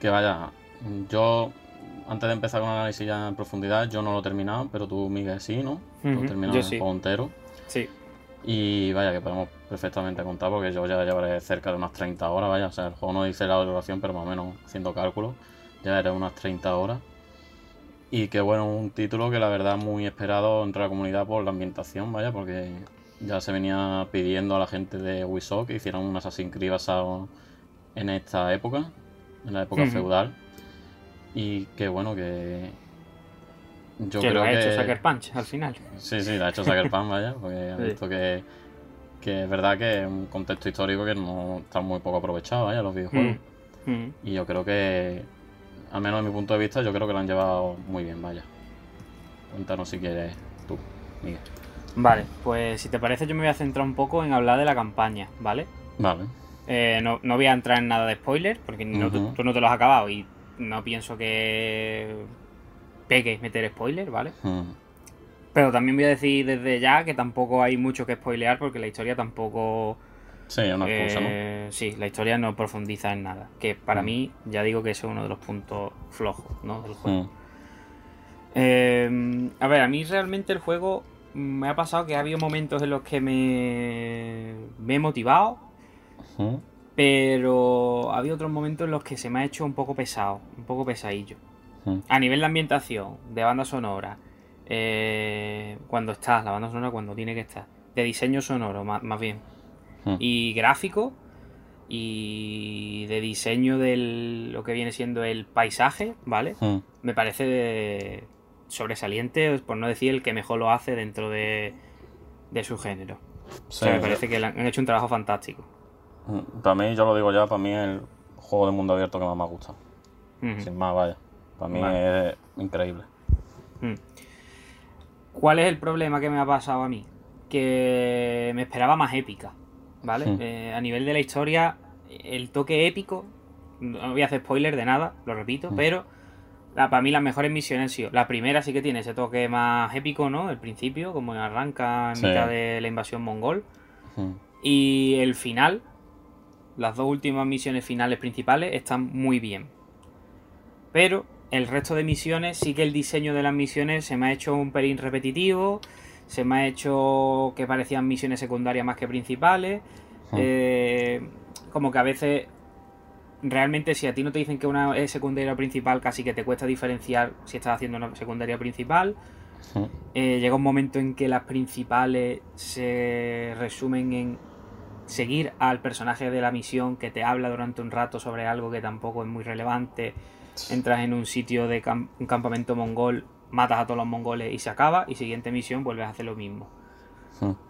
que vaya, yo antes de empezar con el análisis ya en profundidad, yo no lo he terminado, pero tú, Miguel, sí, ¿no? lo he terminado el juego entero. Sí. Y vaya, que podemos perfectamente contar porque yo ya llevaré cerca de unas 30 horas, vaya, o sea, el juego no dice la duración, pero más o menos haciendo cálculos, ya llevaré unas 30 horas. Y que bueno, un título que la verdad muy esperado entre la comunidad por la ambientación, vaya, porque ya se venía pidiendo a la gente de Ubisoft que hicieran un Assassin's Creed basado en esta época, en la época feudal. Y que bueno, que. Yo creo lo ha hecho Sucker Punch al final. Sí, sí, lo ha hecho Sucker Punch, vaya, porque ha visto que, que es verdad que es un contexto histórico que no está muy poco aprovechado, vaya, los videojuegos. Mm, mm. Y yo creo que al menos desde mi punto de vista, yo creo que lo han llevado muy bien, vaya. Cuéntanos si quieres tú, Miguel. Vale, pues si te parece yo me voy a centrar un poco en hablar de la campaña, ¿vale? Vale. Eh, no, voy a entrar en nada de spoiler, porque tú, no te lo has acabado y no pienso que pegue meter spoiler, ¿vale? Pero también voy a decir desde ya que tampoco hay mucho que spoilear porque la historia tampoco Sí, una cosa, ¿no? Eh, sí, la historia no profundiza en nada. Que para mm. mí, ya digo que ese es uno de los puntos flojos, ¿no? Del juego. Mm. Eh, a ver, a mí realmente el juego me ha pasado que ha habido momentos en los que me, me he motivado. Pero ha habido otros momentos en los que se me ha hecho un poco pesado, un poco pesadillo. A nivel de ambientación, de banda sonora, eh, cuando estás, la banda sonora cuando tiene que estar, de diseño sonoro, más bien Hmm. y gráfico y de diseño de lo que viene siendo el paisaje, ¿vale? Hmm. Me parece sobresaliente, por no decir el que mejor lo hace dentro de, su género. o sea, me parece que han hecho un trabajo fantástico. Hmm. Para mí, yo lo digo ya, para mí es el juego de mundo abierto que más me ha gustado. Sin más, vaya. Para mí es increíble. ¿Cuál es el problema que me ha pasado a mí? Que me esperaba más épica. ¿Vale? Eh, a nivel de la historia, el toque épico, no voy a hacer spoiler de nada, lo repito, pero para mí las mejores misiones han sido. La primera sí que tiene ese toque más épico, ¿no? El principio, como arranca en mitad de la invasión mongol. Y el final, las dos últimas misiones finales principales están muy bien. Pero el resto de misiones, sí que el diseño de las misiones se me ha hecho un pelín repetitivo. Se me ha hecho que parecían misiones secundarias más que principales. Hmm. Eh, como que a veces realmente si a ti no te dicen que una es secundaria principal, casi que te cuesta diferenciar si estás haciendo una secundaria principal. Eh, llega un momento en que las principales se resumen en seguir al personaje de la misión que te habla durante un rato sobre algo que tampoco es muy relevante. Entras en un sitio de un campamento mongol, matas a todos los mongoles y se acaba. Y siguiente misión vuelves a hacer lo mismo.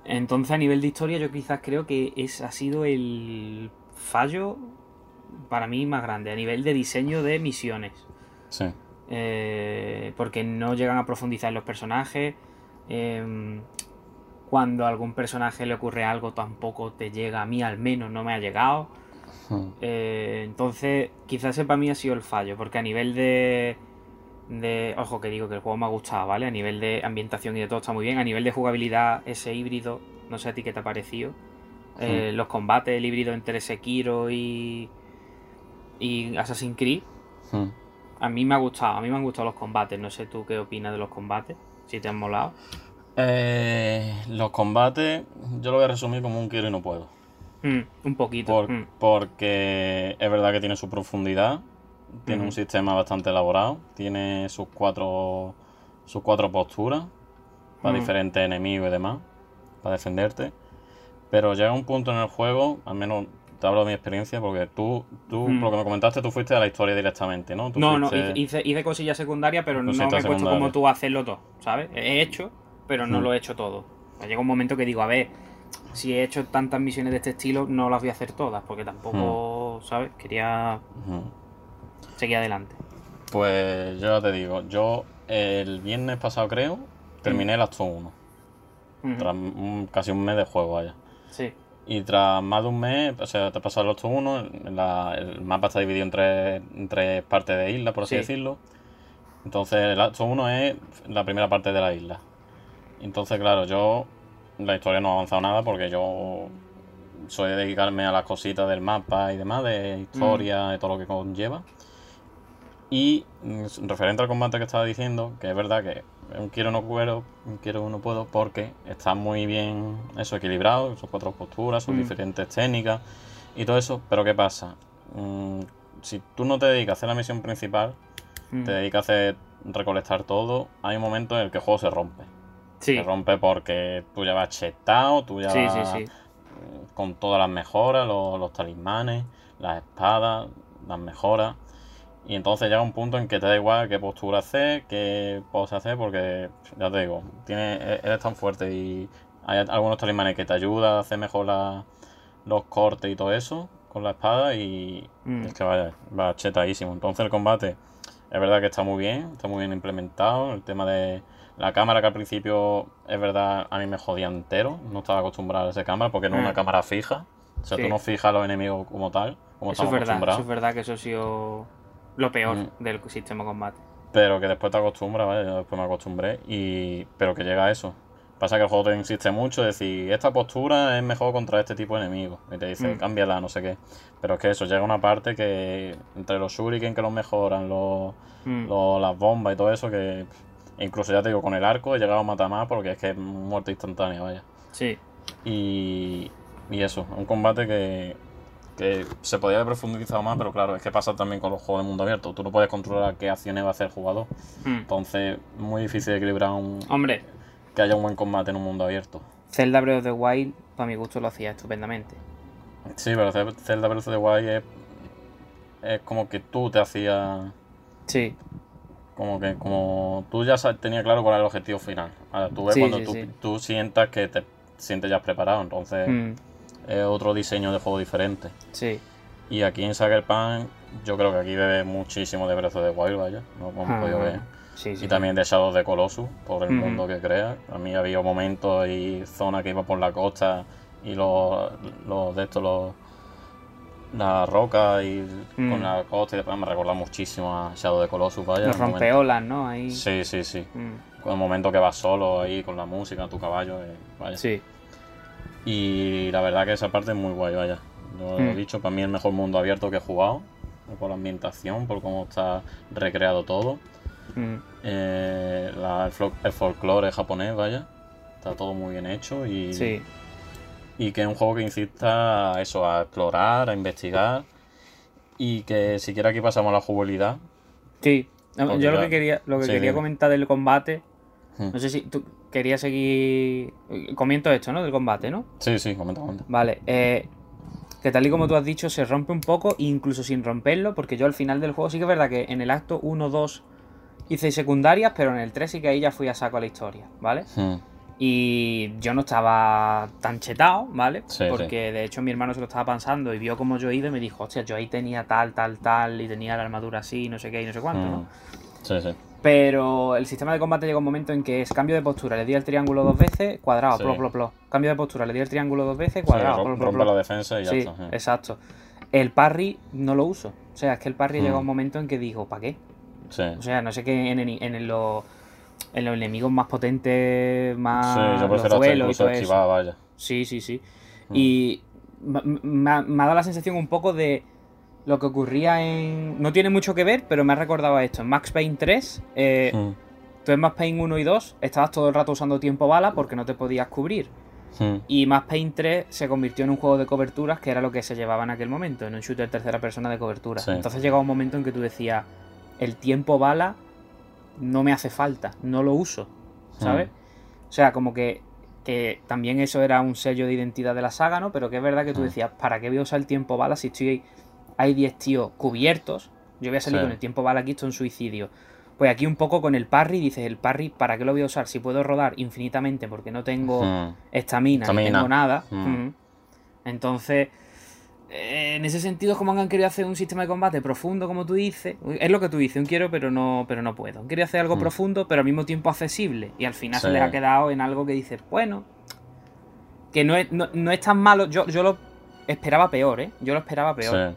Entonces a nivel de historia yo quizás creo que es, ha sido el fallo para mí más grande, a nivel de diseño de misiones. Sí. Eh, porque no llegan a profundizar en los personajes. Em, cuando a algún personaje le ocurre algo tampoco te llega, a mí al menos no me ha llegado. Hmm. Eh, entonces, quizás ese para mí ha sido el fallo, porque a nivel de, de... Ojo que digo que el juego me ha gustado, ¿vale? A nivel de ambientación y de todo está muy bien. A nivel de jugabilidad, ese híbrido, no sé a ti qué te ha parecido. Eh, los combates, el híbrido entre Sekiro y, y Assassin's Creed. A mí me ha gustado, a mí me han gustado los combates. No sé tú qué opinas de los combates, si te han molado. Eh, los combates, yo lo voy a resumir como un quiero y no puedo. Hmm, un poquito. Hmm. Porque es verdad que tiene su profundidad, tiene un sistema bastante elaborado, tiene sus cuatro, sus cuatro posturas para diferentes enemigos y demás, para defenderte. Pero llega un punto en el juego, al menos te hablo de mi experiencia porque tú, tú por lo que me comentaste, tú fuiste a la historia directamente, ¿no? no, no, hice, hice, cosillas secundarias, pero no me he puesto como tú a hacerlo todo, ¿sabes? He hecho, pero no lo he hecho todo. Llega un momento que digo, a ver, si he hecho tantas misiones de este estilo, no las voy a hacer todas, porque tampoco, ¿sabes? Quería seguir adelante. Pues yo ya te digo, yo el viernes pasado creo, terminé el acto 1. Tras casi un mes de juego allá. Sí. Y tras más de un mes, o sea, te ha pasado el 8-1, el mapa está dividido en tres, partes de isla, por así decirlo. Entonces, el acto 1 es la primera parte de la isla. Entonces, claro, yo la historia no ha avanzado nada porque yo soy de dedicarme a las cositas del mapa y demás, de historia, mm. de todo lo que conlleva. Y mm, referente al combate que estaba diciendo, que es verdad que un quiero no puedo, un quiero no puedo, porque está muy bien eso equilibrado, sus cuatro posturas, sus mm. diferentes técnicas y todo eso. Pero ¿qué pasa? Mm, si tú no te dedicas a hacer la misión principal, mm. te dedicas a hacer recolectar todo, hay un momento en el que el juego se rompe. Se rompe porque tú ya vas chetado, tú ya vas con todas las mejoras, los, los talismanes, las espadas, las mejoras. Y entonces llega un punto en que te da igual qué postura hacer, qué pose hacer, porque ya te digo, tiene, e-, eres tan fuerte y hay algunos talismanes que te ayudan a hacer mejor los cortes y todo eso con la espada y mm. es que vaya, va chetadísimo. Entonces el combate es verdad que está muy bien, está muy bien implementado. El tema de la cámara que al principio es verdad a mí me jodía entero, no estaba acostumbrado a esa cámara porque no es una mm. cámara fija. O sea, tú no fijas a los enemigos como tal, como eso es verdad, Eso es verdad que eso ha sido lo peor mm. del sistema combate. Pero que después te acostumbras, ¿vale? Yo después me acostumbré. Y... Pero que llega a eso. Pasa que el juego te insiste mucho, decir, esta postura es mejor contra este tipo de enemigos. Y te dice, mm. cámbiala, no sé qué. Pero es que eso, llega una parte que entre los shuriken que los mejoran, mm. los, las bombas y todo eso, que incluso ya te digo, con el arco he llegado a matar más porque es que es muerte instantánea, vaya. Sí. Y, y eso, un combate que, que se podría haber profundizado más, pero claro, es que pasa también con los juegos de mundo abierto. Tú no puedes controlar qué acciones va a hacer el jugador. Hmm. Entonces, muy difícil equilibrar un. Hombre. Que haya un buen combate en un mundo abierto. Zelda Breath of the Wild, para mi gusto, lo hacía estupendamente. Sí, pero Zelda Breath of the Wild es, es como que tú te hacías. Sí. Como que como tú ya tenías claro cuál era el objetivo final. Ahora, tú ves cuando tú, sientas que te sientes ya preparado, entonces. Hmm es otro diseño de juego diferente. Sí. Y aquí en Punch, yo creo que aquí bebe muchísimo de Breath of the Wild, vaya, no hemos ah, podido ver. Sí, sí, y también de Shadow de Colossus, por el mundo que crea. A mí había momentos y zonas que iba por la costa y los, los de estos, los, la roca y con mm. la costa y después me recuerda muchísimo a Shadow de Colossus, vaya. Los rompeolas, ¿no? Ahí. Sí, sí, sí. Mm. Con el momento que vas solo ahí con la música, tu caballo, eh, vaya. Sí. Y la verdad que esa parte es muy guay, vaya. Lo he mm. dicho, para mí el mejor mundo abierto que he jugado. Por la ambientación, por cómo está recreado todo. Eh, el, folclore japonés, vaya. Está todo muy bien hecho y. Sí y que es un juego que incita a eso, a explorar, a investigar y que siquiera aquí pasamos a la jugabilidad. Sí, yo lo que quería, lo que quería comentar del combate. No sé si tú querías seguir... Comiento esto, ¿no? Del combate, ¿no? Sí, sí, comenta, comenta. Vale, eh, que tal y como tú has dicho, se rompe un poco, incluso sin romperlo, porque yo al final del juego sí que es verdad que en el acto 1, 2 hice secundarias, pero en el 3 sí que ahí ya fui a saco a la historia, ¿vale? Hmm. Y yo no estaba tan chetado, ¿vale? Porque de hecho mi hermano se lo estaba pensando y vio como yo iba y me dijo, hostia, yo ahí tenía tal, tal, tal, y tenía la armadura así, no sé qué y no sé cuánto, ¿no? Sí, sí. Pero el sistema de combate llega un momento en que es cambio de postura, le di el triángulo dos veces, cuadrado, sí. plo, Cambio de postura, le di el triángulo dos veces, cuadrado, sí, rompe la defensa y ya sí, exacto. El parry no lo uso. O sea, es que el parry llega mm. un momento en que digo, ¿para qué? Sí. O sea, no sé qué en, en, en los en los enemigos más potentes, más sí, yo los y todo eso. Vaya. Sí, sí, sí. Mm. Y me ha, dado la sensación un poco de lo que ocurría en... No tiene mucho que ver, pero me ha recordado a esto. En Max Payne 3, eh, mm. tú en Max Payne 1 y 2 estabas todo el rato usando tiempo bala porque no te podías cubrir. Mm. Y Max Payne 3 se convirtió en un juego de coberturas que era lo que se llevaba en aquel momento, en un shooter tercera persona de cobertura. Entonces llegaba un momento en que tú decías, el tiempo bala no me hace falta, no lo uso, ¿sabes? Hmm. O sea, como que, que, también eso era un sello de identidad de la saga, ¿no? Pero que es verdad que tú hmm. decías, ¿para qué voy a usar el tiempo bala si estoy hay 10 tíos cubiertos? Yo voy a salir con el tiempo bala aquí, esto es un suicidio. Pues aquí un poco con el parry, dices, el parry, ¿para qué lo voy a usar? Si puedo rodar infinitamente porque no tengo hmm. estamina, ni tengo nada. Entonces, eh, en ese sentido es como han querido hacer un sistema de combate profundo, como tú dices. Es lo que tú dices, un quiero pero no, pero no puedo. Han hacer algo profundo, pero al mismo tiempo accesible. Y al final se les ha quedado en algo que dices, bueno, que no es, no, es tan malo. Yo, yo lo esperaba peor, ¿eh? Yo lo esperaba peor.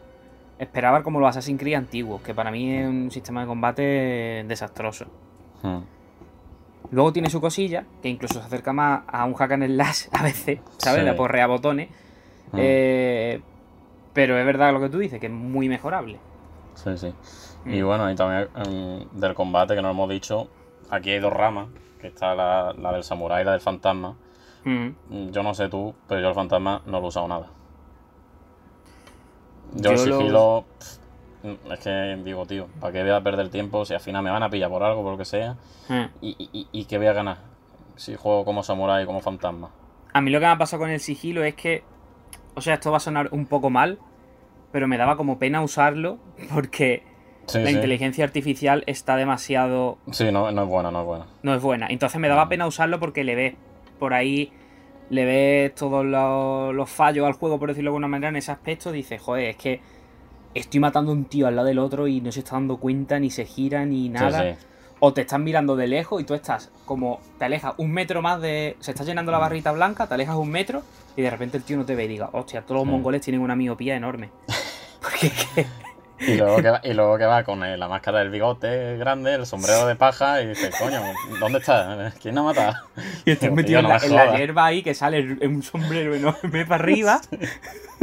Esperaba como los Assassin's Creed antiguos, que para mí es un sistema de combate desastroso. Hmm. Luego tiene su cosilla, que incluso se acerca más a un hack and slash a veces, ¿sabes? De porrea botones. Hmm. Eh, pero es verdad lo que tú dices, que es muy mejorable. Sí, sí. Y mm. bueno, y también em, del combate que nos hemos dicho, aquí hay dos ramas, que está la, del samurái y la del fantasma. Mm. Yo no sé tú, pero yo el fantasma no lo he usado nada. Yo, el sigilo... es que digo, tío, ¿para qué voy a perder tiempo si al final me van a pillar por algo, por lo que sea? Mm. Y, y, y qué voy a ganar si juego como samurái, como fantasma. A mí lo que me ha pasado con el sigilo es que o sea, esto va a sonar un poco mal, pero me daba como pena usarlo porque la inteligencia artificial está demasiado... Sí, no, no es buena, no es buena. No es buena. Entonces me daba pena usarlo porque le ves por ahí, le ves todos los, fallos al juego, por decirlo de alguna manera, en ese aspecto. Dices, joder, es que estoy matando a un tío al lado del otro y no se está dando cuenta, ni se gira, ni nada o te están mirando de lejos y tú estás como, te alejas un metro más de, se está llenando la barrita blanca, te alejas un metro y de repente el tío no te ve y diga, hostia, todos los mongoles tienen una miopía enorme. Porque Y luego, que va, y luego que va con la máscara del bigote grande, el sombrero de paja y dice, coño, ¿dónde está? ¿Quién ha matado? Y estás metido en, la, hierba ahí que sale un sombrero enorme para arriba.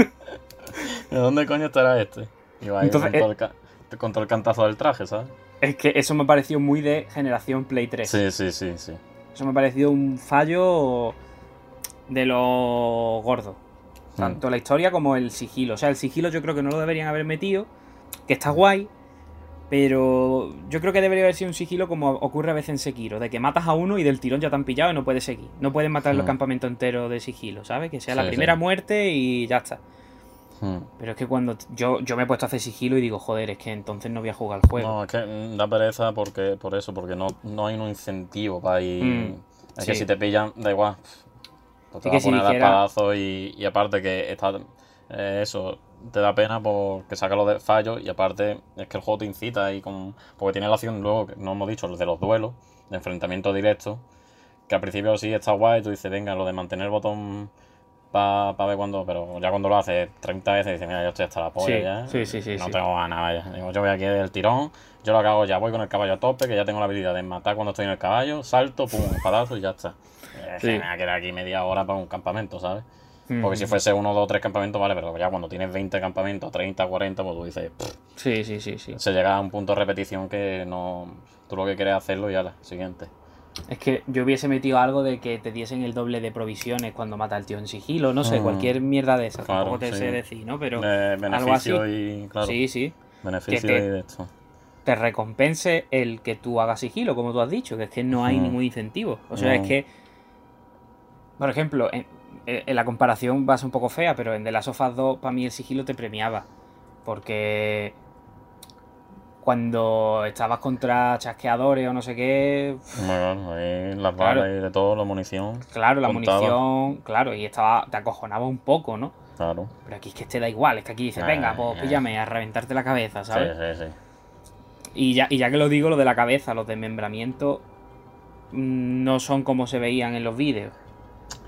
¿De dónde coño estará este? Y va Entonces, eh, con todo el cantazo del traje, ¿sabes? Es que eso me ha parecido muy de generación Play 3. Sí, sí, sí, sí. Eso me ha parecido un fallo de lo gordo. Tanto la historia como el sigilo. O sea, el sigilo yo creo que no lo deberían haber metido, que está guay, pero yo creo que debería haber sido un sigilo como ocurre a veces en Sekiro, de que matas a uno y del tirón ya te han pillado y no puedes seguir. No puedes matar el campamento entero de sigilo, ¿sabes? Que sea la primera muerte y ya está. Hmm. Pero es que cuando yo, yo me he puesto a hacer sigilo y digo, joder, es que entonces no voy a jugar al juego. No, es que da pereza porque, por eso, porque no, no hay un incentivo para ir. Hmm. Es que si te pillan, da igual. Pues te vas a poner si espadazo y, y, aparte que está. Eh, eso, te da pena porque saca los de fallos y aparte es que el juego te incita y con. Porque tiene la opción luego, que no hemos dicho, de los duelos, de enfrentamiento directo. Que al principio sí está guay, tú dices, venga, lo de mantener el botón para ver cuándo, pero ya cuando lo hace 30 veces dice, mira, yo estoy hasta la polla ya. Sí, sí, sí. No tengo ganas, vaya. Digo, yo voy aquí del tirón, yo lo hago ya, voy con el caballo a tope, que ya tengo la habilidad de matar cuando estoy en el caballo, salto, pum, espadazo y ya está. Sí. Me voy a quedar aquí media hora para un campamento, ¿sabes? Porque si fuese uno, dos, tres campamentos, vale, pero ya cuando tienes 20 campamentos, 30, 40, pues tú dices. sí, sí, sí, sí. Se llega a un punto de repetición que no. Tú lo que quieres hacerlo y ya la siguiente. Es que yo hubiese metido algo de que te diesen el doble de provisiones cuando mata al tío en sigilo, no sé, mm. cualquier mierda de esas. Claro, te sé decir, ¿no? Pero algo así. Y, claro, sí, sí. Beneficio de esto. Te recompense el que tú hagas sigilo, como tú has dicho, que es que no hay mm. ningún incentivo. O sea, es que. Por ejemplo, en, la comparación va a ser un poco fea, pero en The Last of Us 2, para mí el sigilo te premiaba. Porque cuando estabas contra chasqueadores o no sé qué. Bueno, ahí las balas y de todo, la munición. Claro, la munición, claro, y estaba, te acojonaba un poco, ¿no? Claro. Pero aquí es que te da igual, es que aquí dices, venga, pues píllame a reventarte la cabeza, ¿sabes? Sí, sí, sí. Y ya, y ya que lo digo, lo de la cabeza, los desmembramientos mm, no son como se veían en los vídeos.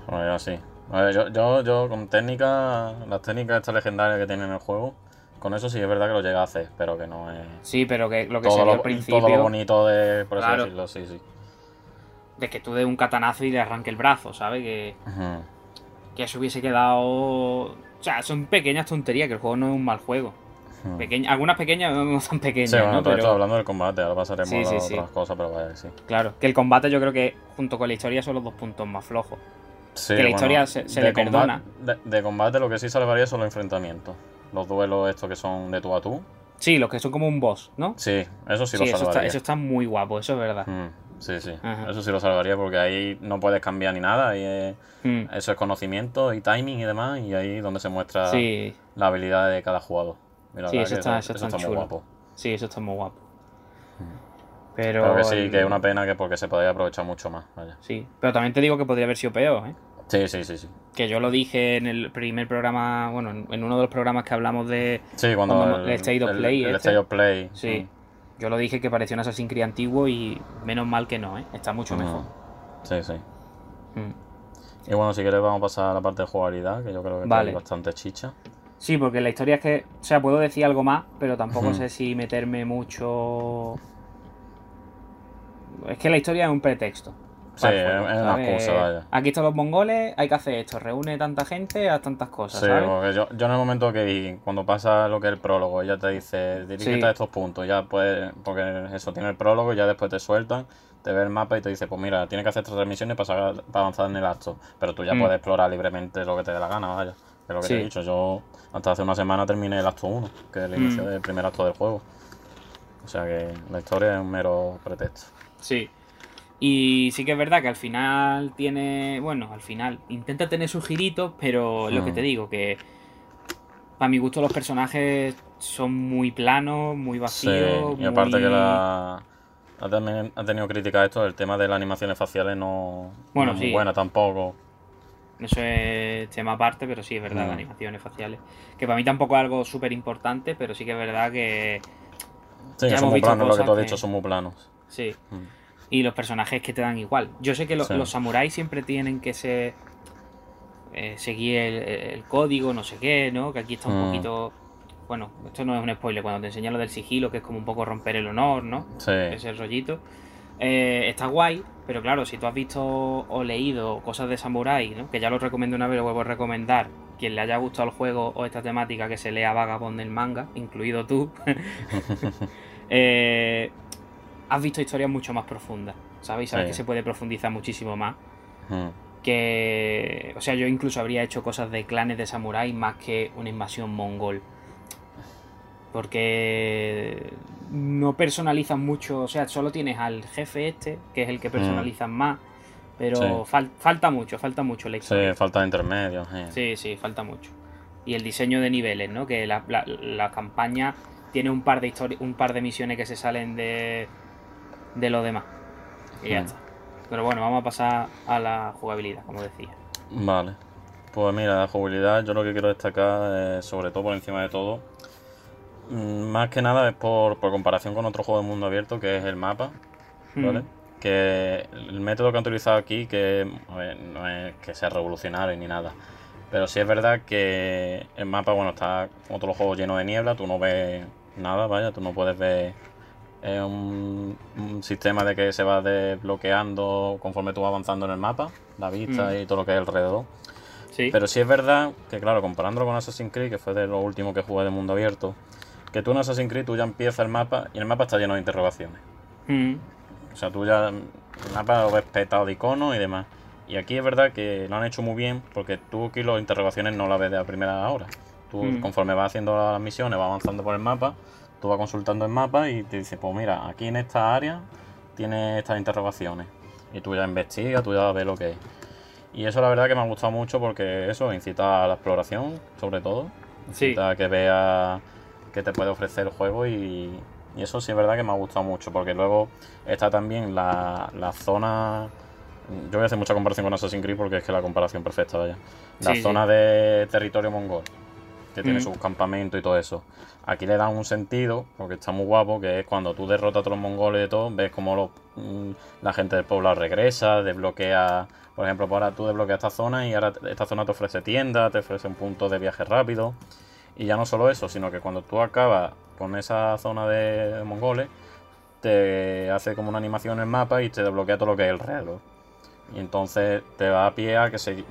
Bueno, sí. Yo, yo, yo con técnica, las técnicas estas legendarias que tiene en el juego, con eso sí es verdad que lo llega a hacer, pero que no es. Sí, pero que lo que se al principio. Todo lo bonito de. Por eso decirlo, sí, sí. De que tú des un catanazo y le arranque el brazo, ¿sabes? Que. Que eso hubiese quedado. O sea, son pequeñas tonterías, que el juego no es un mal juego. algunas pequeñas no son pequeñas. Sí, bueno, ¿no? pero... hablando del combate, ahora pasaremos a otras cosas, pero vaya, sí. Claro, que el combate yo creo que junto con la historia son los dos puntos más flojos. Sí, que la historia se, le perdona. de, combate lo que sí salvaría son los enfrentamientos los duelos estos que son de tú a tú. Sí, los que son como un boss, ¿no? Sí, eso sí, lo salvaría. Eso está, eso está muy guapo, eso es verdad. Mm, sí, sí, eso sí lo salvaría porque ahí no puedes cambiar ni nada. Mm. Eso es conocimiento y timing y demás, y ahí donde se muestra la habilidad de cada jugador. sí, eso está, eso, está, muy guapo. Sí, eso está muy guapo. Pero que sí, que es una pena que porque se podría aprovechar mucho más. Vaya. Sí, pero también te digo que podría haber sido peor, ¿eh? Sí, sí, sí, sí. Que yo lo dije en el primer programa, bueno, en uno de los programas que hablamos de. Sí, cuando. el, State of Play. El, este. of Play. Sí. Mm. Yo lo dije que parecía un Assassin's Creed antiguo y menos mal que no, ¿eh? Está mucho mejor. Sí, sí. Mm. Y bueno, si quieres, vamos a pasar a la parte de jugabilidad, que yo creo que vale. bastante chicha. Sí, porque la historia es que. O sea, puedo decir algo más, pero tampoco sé si meterme mucho. Es que la historia es un pretexto. Sí, es una excusa, vaya. Aquí están los mongoles, hay que hacer esto, reúne tanta gente a tantas cosas. Sí, porque yo, yo en el momento que vi, cuando pasa lo que es el prólogo, ella te dice, dirígete a estos puntos, ya puedes, porque eso tiene el prólogo, y ya después te sueltan, te ve el mapa y te dice, pues mira, tienes que hacer estas misiones para, para avanzar en el acto. Pero tú ya mm. puedes explorar libremente lo que te dé la gana, vaya. Es lo que te he dicho, yo hasta hace una semana terminé el acto 1, que es el inicio mm. del primer acto del juego. O sea que la historia es un mero pretexto. Sí. Y sí que es verdad que al final tiene. Bueno, al final intenta tener sus giritos, pero lo que te mm. digo, que para mi gusto los personajes son muy planos, muy vacíos. Sí, y aparte que la. Ha, también, ha tenido crítica esto, el tema de las animaciones faciales no, bueno, es muy buena tampoco. Eso es tema aparte, pero sí es verdad, las mm. animaciones faciales. Que para mí tampoco es algo súper importante, pero sí que es verdad que. Sí, son muy planos, lo que tú has dicho, son muy planos. Sí. Mm y los personajes que te dan igual. Yo sé que los samuráis siempre tienen que ser eh, seguir el, código, no sé qué, ¿no? Que aquí está un mm. poquito. Bueno, esto no es un spoiler, cuando te enseñan lo del sigilo, que es como un poco romper el honor, ¿no? Sí. Ese rollito. Eh, está guay, pero claro, si tú has visto o leído cosas de Samurai, ¿no? que ya lo recomiendo una vez, lo vuelvo a recomendar, quien le haya gustado el juego o esta temática, que se lea Vagabond del manga, incluido tú, eh, has visto historias mucho más profundas, ¿sabes? Sabes que se puede profundizar muchísimo más. Que, o sea, yo incluso habría hecho cosas de clanes de samurái más que una invasión mongol. Porque no personalizan mucho, o sea, solo tienes al jefe este, que es el que personalizan más, pero falta mucho, falta mucho la historia. Sí, falta intermedios. Sí, sí, falta mucho. Y el diseño de niveles, ¿no? Que la, la campaña tiene un par de un par de misiones que se salen de, de lo demás. Y ya está. Pero bueno, vamos a pasar a la jugabilidad, como decía. Vale. Pues mira, la jugabilidad yo lo que quiero destacar, sobre todo por encima de todo, mm, más que nada es por, comparación con otro juego de mundo abierto que es el mapa, ¿vale? Hmm. Que el método que han utilizado aquí, que no es que sea revolucionario ni nada, Pero sí es verdad que el mapa, bueno, está como todos los juegos lleno de niebla, tú no ves nada, vaya, tú no puedes ver es un, sistema de que se va desbloqueando conforme tú vas avanzando en el mapa, la vista mm. y todo lo que hay alrededor. Sí. Pero sí es verdad que, claro, comparándolo con Assassin's Creed, que fue de lo último que jugué de mundo abierto, que tú en Assassin's Creed tú ya empiezas el mapa y el mapa está lleno de interrogaciones. Mm. O sea, tú ya el mapa lo ves petado de iconos y demás. Y aquí es verdad que lo han hecho muy bien porque tú aquí las interrogaciones no las ves de la primera hora. Tú mm. conforme vas haciendo las misiones, vas avanzando por el mapa, tú vas consultando el mapa y te dice, pues mira, aquí en esta área tiene estas interrogaciones. Y tú ya investigas, tú ya ves lo que es. Y eso la verdad que me ha gustado mucho porque eso incita a la exploración, sobre todo. Incita a que veas qué te puede ofrecer el juego y, eso sí es verdad que me ha gustado mucho porque luego está también la, la zona... Yo voy a hacer mucha comparación con Assassin's Creed porque es que la comparación perfecta, vaya. La zona de territorio mongol que tiene sus campamentos y todo eso. Aquí le dan un sentido, porque está muy guapo, que es cuando tú derrotas a todos los mongoles y todo, ves como mm, la gente del pueblo regresa, desbloquea, por ejemplo, pues ahora tú desbloqueas esta zona y ahora esta zona te ofrece tiendas, te ofrece un punto de viaje rápido. Y ya no solo eso, sino que cuando tú acabas con esa zona de mongoles, te hace como una animación en el mapa y te desbloquea todo lo que es el reloj. Y entonces te va a pie a que se,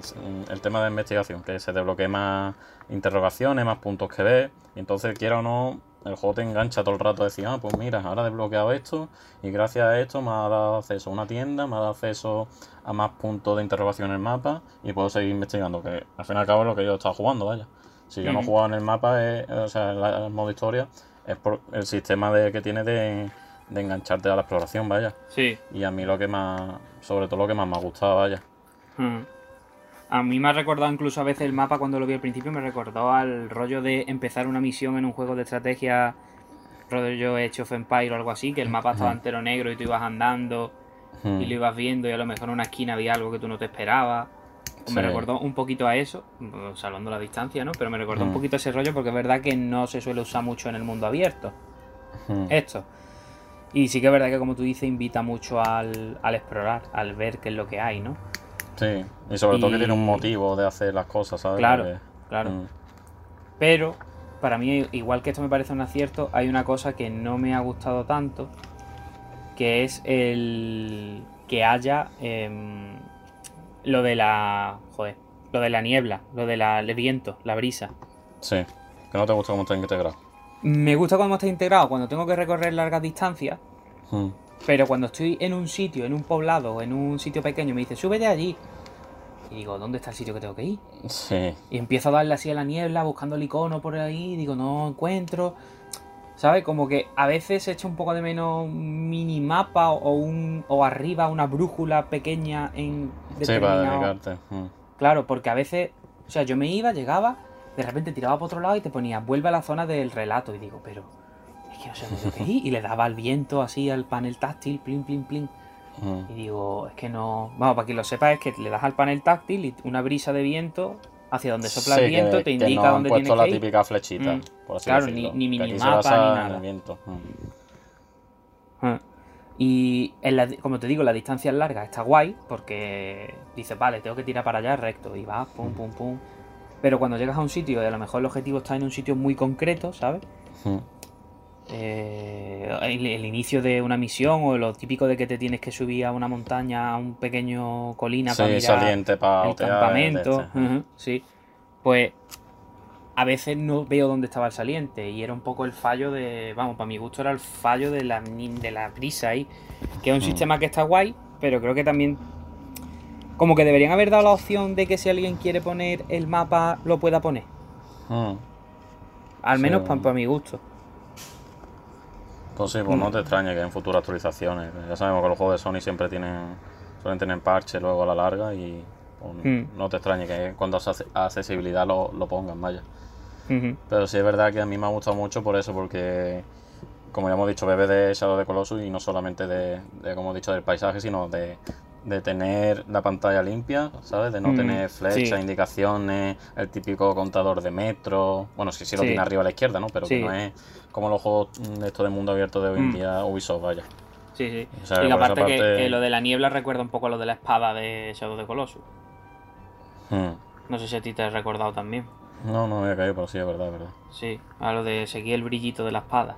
el tema de investigación, que se desbloquee más interrogaciones, más puntos que ver. Y entonces, quiera o no, el juego te engancha todo el rato a decir, ah, pues mira, ahora he desbloqueado esto y gracias a esto me ha dado acceso a una tienda, me ha dado acceso a más puntos de interrogación en el mapa y puedo seguir investigando, que al fin y al cabo es lo que yo he estado jugando, vaya. Si yo no he jugado en el mapa, o sea, en el modo historia, es por el sistema de, que tiene de, de engancharte a la exploración, vaya. Sí. Y a mí lo que más, sobre todo lo que más me ha gustado, vaya. Hmm. A mí me ha recordado incluso a veces el mapa cuando lo vi al principio, me recordó al rollo de empezar una misión en un juego de estrategia, rollo hecho of Empire o algo así, que el mapa estaba entero negro y tú ibas andando y lo ibas viendo y a lo mejor en una esquina había algo que tú no te esperabas. Me recordó un poquito a eso, salvando la distancia, ¿no? Pero me recordó un poquito a ese rollo porque es verdad que no se suele usar mucho en el mundo abierto. Esto. Y sí que es verdad que, como tú dices, invita mucho al, explorar, al ver qué es lo que hay, ¿no? Sí, y sobre todo que tiene un motivo de hacer las cosas, ¿sabes? Claro, claro. Mm. Pero, para mí, igual que esto me parece un acierto, hay una cosa que no me ha gustado tanto, que es el que haya em, lo de la... joder, lo de la niebla, lo del de viento, la brisa. Sí, que no te gusta cómo está integrado. Me gusta cuando está integrado, cuando tengo que recorrer largas distancias. Hmm. Pero cuando estoy en un sitio, en un poblado, en un sitio pequeño, me dice, sube de allí. Y digo, ¿dónde está el sitio que tengo que ir? Sí. Y empiezo a darle así a la niebla, buscando el icono por ahí, digo, no encuentro. ¿Sabes? Como que a veces echa un poco de menos un minimapa o, un, o arriba una brújula pequeña en determinado... Sí, para hmm. Claro, porque a veces, o sea, yo me iba, llegaba, de repente tiraba para otro lado y te ponía, vuelve a la zona del relato. Y digo, pero que no qué Y le daba el viento así al panel táctil, plin, plin, plin. Mm. Y digo, es que no. Vamos, para que lo sepas, es que le das al panel táctil y una brisa de viento hacia donde sopla el viento te indica dónde tienes que la típica flechita, mm. por así Claro, ni, ni minimapa ni nada. Viento. Mm. Ah. Y como te digo, la distancia es larga, está guay, porque dices, vale, tengo que tirar para allá recto, y vas, pum, pum, pum. Pero cuando llegas a un sitio y a lo mejor el objetivo está en un sitio muy concreto, ¿sabes? Eh, el, inicio de una misión o lo típico de que te tienes que subir a una montaña, a un pequeño colina para mirar el campamento. sí. Pues a veces no veo dónde estaba el saliente y era un poco el fallo de, vamos, para mi gusto era el fallo de la, de la brisa ahí, que es un sistema que está guay, pero creo que también como que deberían haber dado la opción de que si alguien quiere poner el mapa, lo pueda poner. Hmm. Al menos para, mi gusto. Pues sí, pues no te extrañe que en futuras actualizaciones. Ya sabemos que los juegos de Sony siempre tienen suelen tener parche luego a la larga y pues, hmm. no te extrañe que cuando hace accesibilidad lo, pongan, vaya. Pero sí es verdad que a mí me ha gustado mucho por eso, porque como ya hemos dicho, bebe de Shadow de Colossus y no solamente de, de como he dicho, del paisaje, sino de, de tener la pantalla limpia, ¿sabes? De no mm, tener flechas, indicaciones, el típico contador de metro. Bueno, sí, sí lo tiene arriba a la izquierda, ¿no? Pero que no es como los juegos de esto de mundo abierto de hoy en mm. día, Ubisoft, vaya. Sí, sí. y aparte, Que, lo de la niebla recuerda un poco a lo de la espada de Shadow the Colossus. Hmm. No sé si a ti te has recordado también. No, no me había caído, pero sí, es verdad, es verdad. Sí, a lo de seguir el brillito de la espada.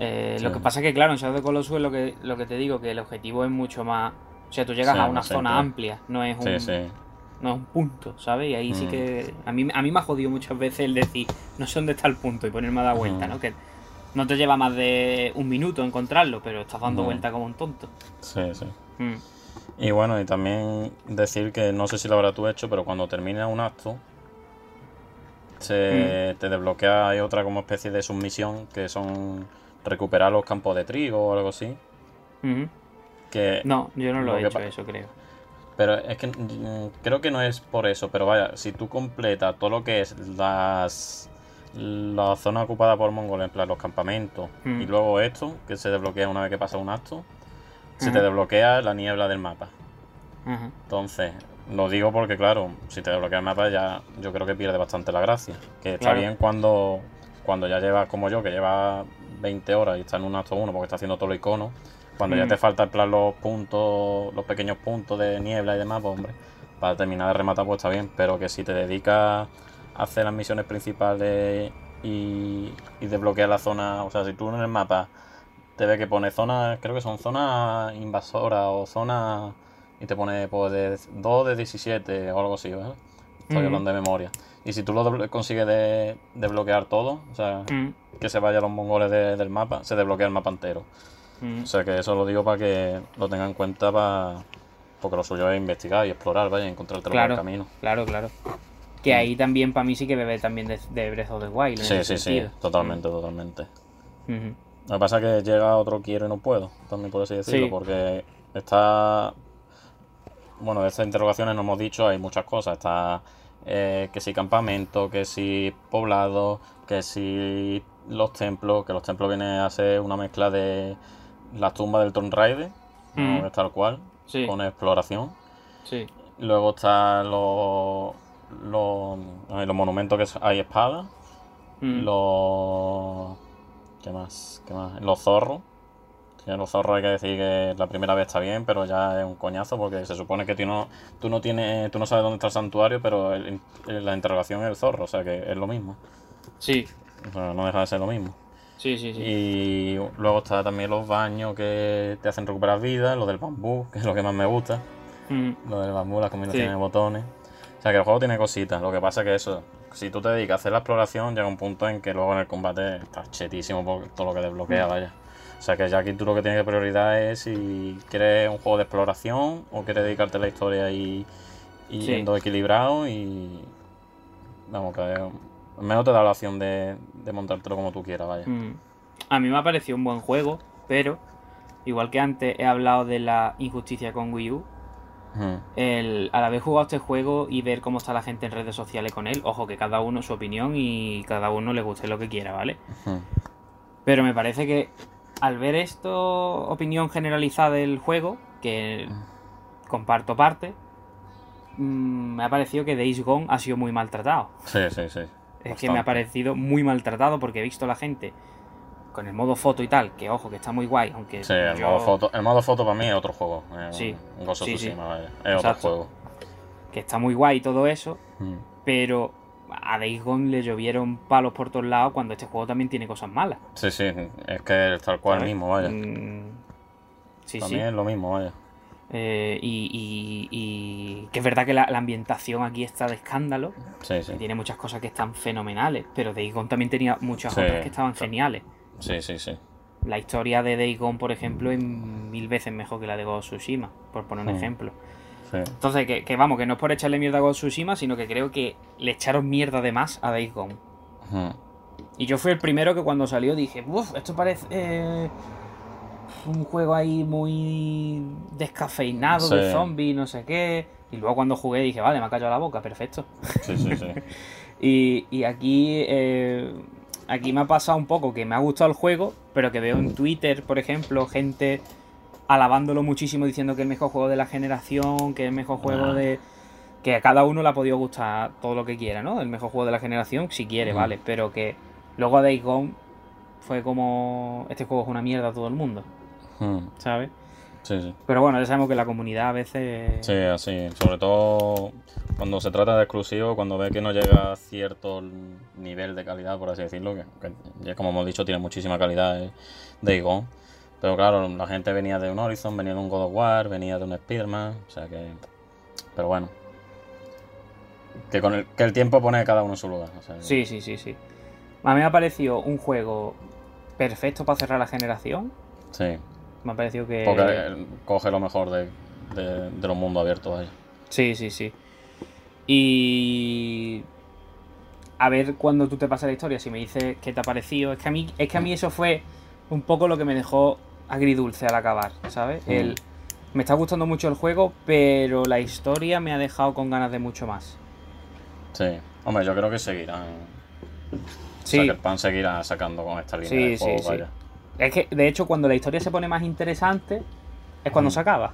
Eh, lo que pasa es que, claro, en Shadow the Colossus lo que, lo que te digo, que el objetivo es mucho más... O sea, tú llegas a una zona amplia, no es un... No es un punto, ¿sabes? Y ahí sí mm. que... A mí, a mí me ha jodido muchas veces el decir, no sé dónde está el punto y ponerme a dar vuelta, ¿no? Que no te lleva más de un minuto encontrarlo, pero estás dando vuelta como un tonto. Sí, sí. Mm. Y bueno, y también decir que no sé si lo habrás tú hecho, pero cuando termina un acto, se mm. te desbloquea hay otra como especie de submisión que son recuperar los campos de trigo o algo así. que no, yo no lo, he hecho eso, creo. Pero es que mm, creo que no es por eso, pero vaya, si tú completas todo lo que es las la zona ocupada por mongoles, en plan los campamentos, y mm. luego esto, que se desbloquea una vez que pasa un acto, se te desbloquea la niebla del mapa. Entonces, lo digo porque, claro, si te desbloquea el mapa ya yo creo que pierde bastante la gracia. Que está bien cuando, cuando ya llevas, como yo, que lleva 20 horas y está en un acto 1 porque está haciendo todo el icono. Cuando ya mm. te falta en plan los puntos, los pequeños puntos de niebla y demás, pues hombre, para terminar de rematar pues está bien. Pero que si te dedicas a hacer las misiones principales y, y desbloquear la zona, o sea, si tú en el mapa te ves que pone zonas, creo que son zonas invasoras o zonas y te pone pues de 2 de 17 o algo así, ¿vale? Estoy hablando de memoria. Y si tú lo consigues de, desbloquear todo, o sea, que se vayan los mongoles del mapa, se desbloquea el mapa entero. O sea que eso lo digo para que lo tengan en cuenta para porque lo suyo es investigar y explorar, vaya, encontrarte claro, el camino. Claro, claro. Que ahí también para mí sí que bebe también de, de Breath of the Wild. Sí, sí, sí, totalmente, totalmente. Lo que pasa es que llega otro quiero y no puedo, también por así decirlo, porque está bueno, de estas interrogaciones nos hemos dicho, hay muchas cosas. Está eh, que si campamento, que si poblado, que si los templos, que los templos vienen a ser una mezcla de las tumbas del Tomb Raider, mm. tal cual, con exploración. Sí. Luego están los, los, los monumentos que hay espadas, mm. los... ¿Qué más? ¿Qué más? Los zorros los zorros hay que decir que la primera vez está bien, pero ya es un coñazo porque se supone que tú no, tú no tienes, tú no sabes dónde está el santuario, pero la interrogación es el zorro, o sea que es lo mismo. Sí. no deja de ser lo mismo. Sí, sí, sí. Y luego está también los baños que te hacen recuperar vida, lo del bambú, que es lo que más me gusta. Mm. Lo del bambú, las combinaciones de botones. O sea que el juego tiene cositas. Lo que pasa es que eso, si tú te dedicas a hacer la exploración, llega un punto en que luego en el combate estás chetísimo por todo lo que desbloquea, mm. vaya. O sea que ya aquí tú lo que tienes que prioridad es si quieres un juego de exploración o quieres dedicarte a la historia y, y yendo equilibrado y vamos que al menos te da la opción de, montártelo como tú quieras, vaya. Mm. A mí me ha parecido un buen juego, pero igual que antes he hablado de la injusticia con Wii U, el, al haber jugado este juego y ver cómo está la gente en redes sociales con él, ojo que cada uno su opinión y cada uno le guste lo que quiera, ¿vale? Pero me parece que al ver esto, opinión generalizada del juego, que comparto parte, mm, me ha parecido que Days Gone ha sido muy maltratado. Sí, sí, sí. Es que me ha parecido muy maltratado porque he visto a la gente con el modo foto y tal, que ojo, que está muy guay, aunque... Sí, el, modo, foto, el modo foto para mí es otro juego. sí. Un sí, sí. es otro juego. Que está muy guay todo eso, mm. pero a Days Gone le llovieron palos por todos lados cuando este juego también tiene cosas malas. Sí, sí, es que es tal cual mismo, vaya. Mm, sí, también es lo mismo, vaya. Eh, y, y, que es verdad que la, ambientación aquí está de escándalo. Sí, sí. tiene muchas cosas que están fenomenales, pero Days Gone también tenía muchas otras que estaban geniales. Sí, sí, sí. La historia de Days Gone, por ejemplo, es mil veces mejor que la de Ghost Tsushima, por poner un mm. ejemplo. Entonces, que, vamos, que no es por echarle mierda a Ghost Tsushima, sino que creo que le echaron mierda de más a Days Gone. Y yo fui el primero que cuando salió dije, uff, esto parece eh, un juego ahí muy descafeinado de zombie, no sé qué. Y luego cuando jugué dije, vale, me ha callado la boca, perfecto. Sí, sí, sí. y, aquí, eh, aquí me ha pasado un poco que me ha gustado el juego, pero que veo en Twitter, por ejemplo, gente alabándolo muchísimo, diciendo que es el mejor juego de la generación, que es el mejor juego ah. de... Que a cada uno le ha podido gustar todo lo que quiera, ¿no? El mejor juego de la generación, si quiere, vale. Pero que luego a Days Gone fue como... Este juego es una mierda a todo el mundo. ¿Sabes? Sí, sí. Pero bueno, ya sabemos que la comunidad a veces... Sí, así. Sobre todo cuando se trata de exclusivo, cuando ve que no llega a cierto nivel de calidad, por así decirlo, que, ya como hemos dicho tiene muchísima calidad de Igon. Pero claro, la gente venía de un Horizon, venía de un God of War, venía de un Spider-Man, o sea que... Pero bueno. Que, con el, que el tiempo pone cada uno en su lugar. sí, sí, sí, sí. A mí me ha parecido un juego perfecto para cerrar la generación. Sí. Me ha parecido que. Porque coge lo mejor de, los mundos abiertos ahí. Sí, sí, sí. Y. A ver cuando tú te pasas la historia, si me dices qué te ha parecido. Es que a mí, es que a mí eso fue un poco lo que me dejó agridulce al acabar, ¿sabes? Mm. El, me está gustando mucho el juego, pero la historia me ha dejado con ganas de mucho más. Sí, hombre, yo creo que seguirán. Sí. O sea, que el pan seguirá sacando con esta línea de juego, sí, Es que, de hecho, cuando la historia se pone más interesante, es cuando mm. se acaba.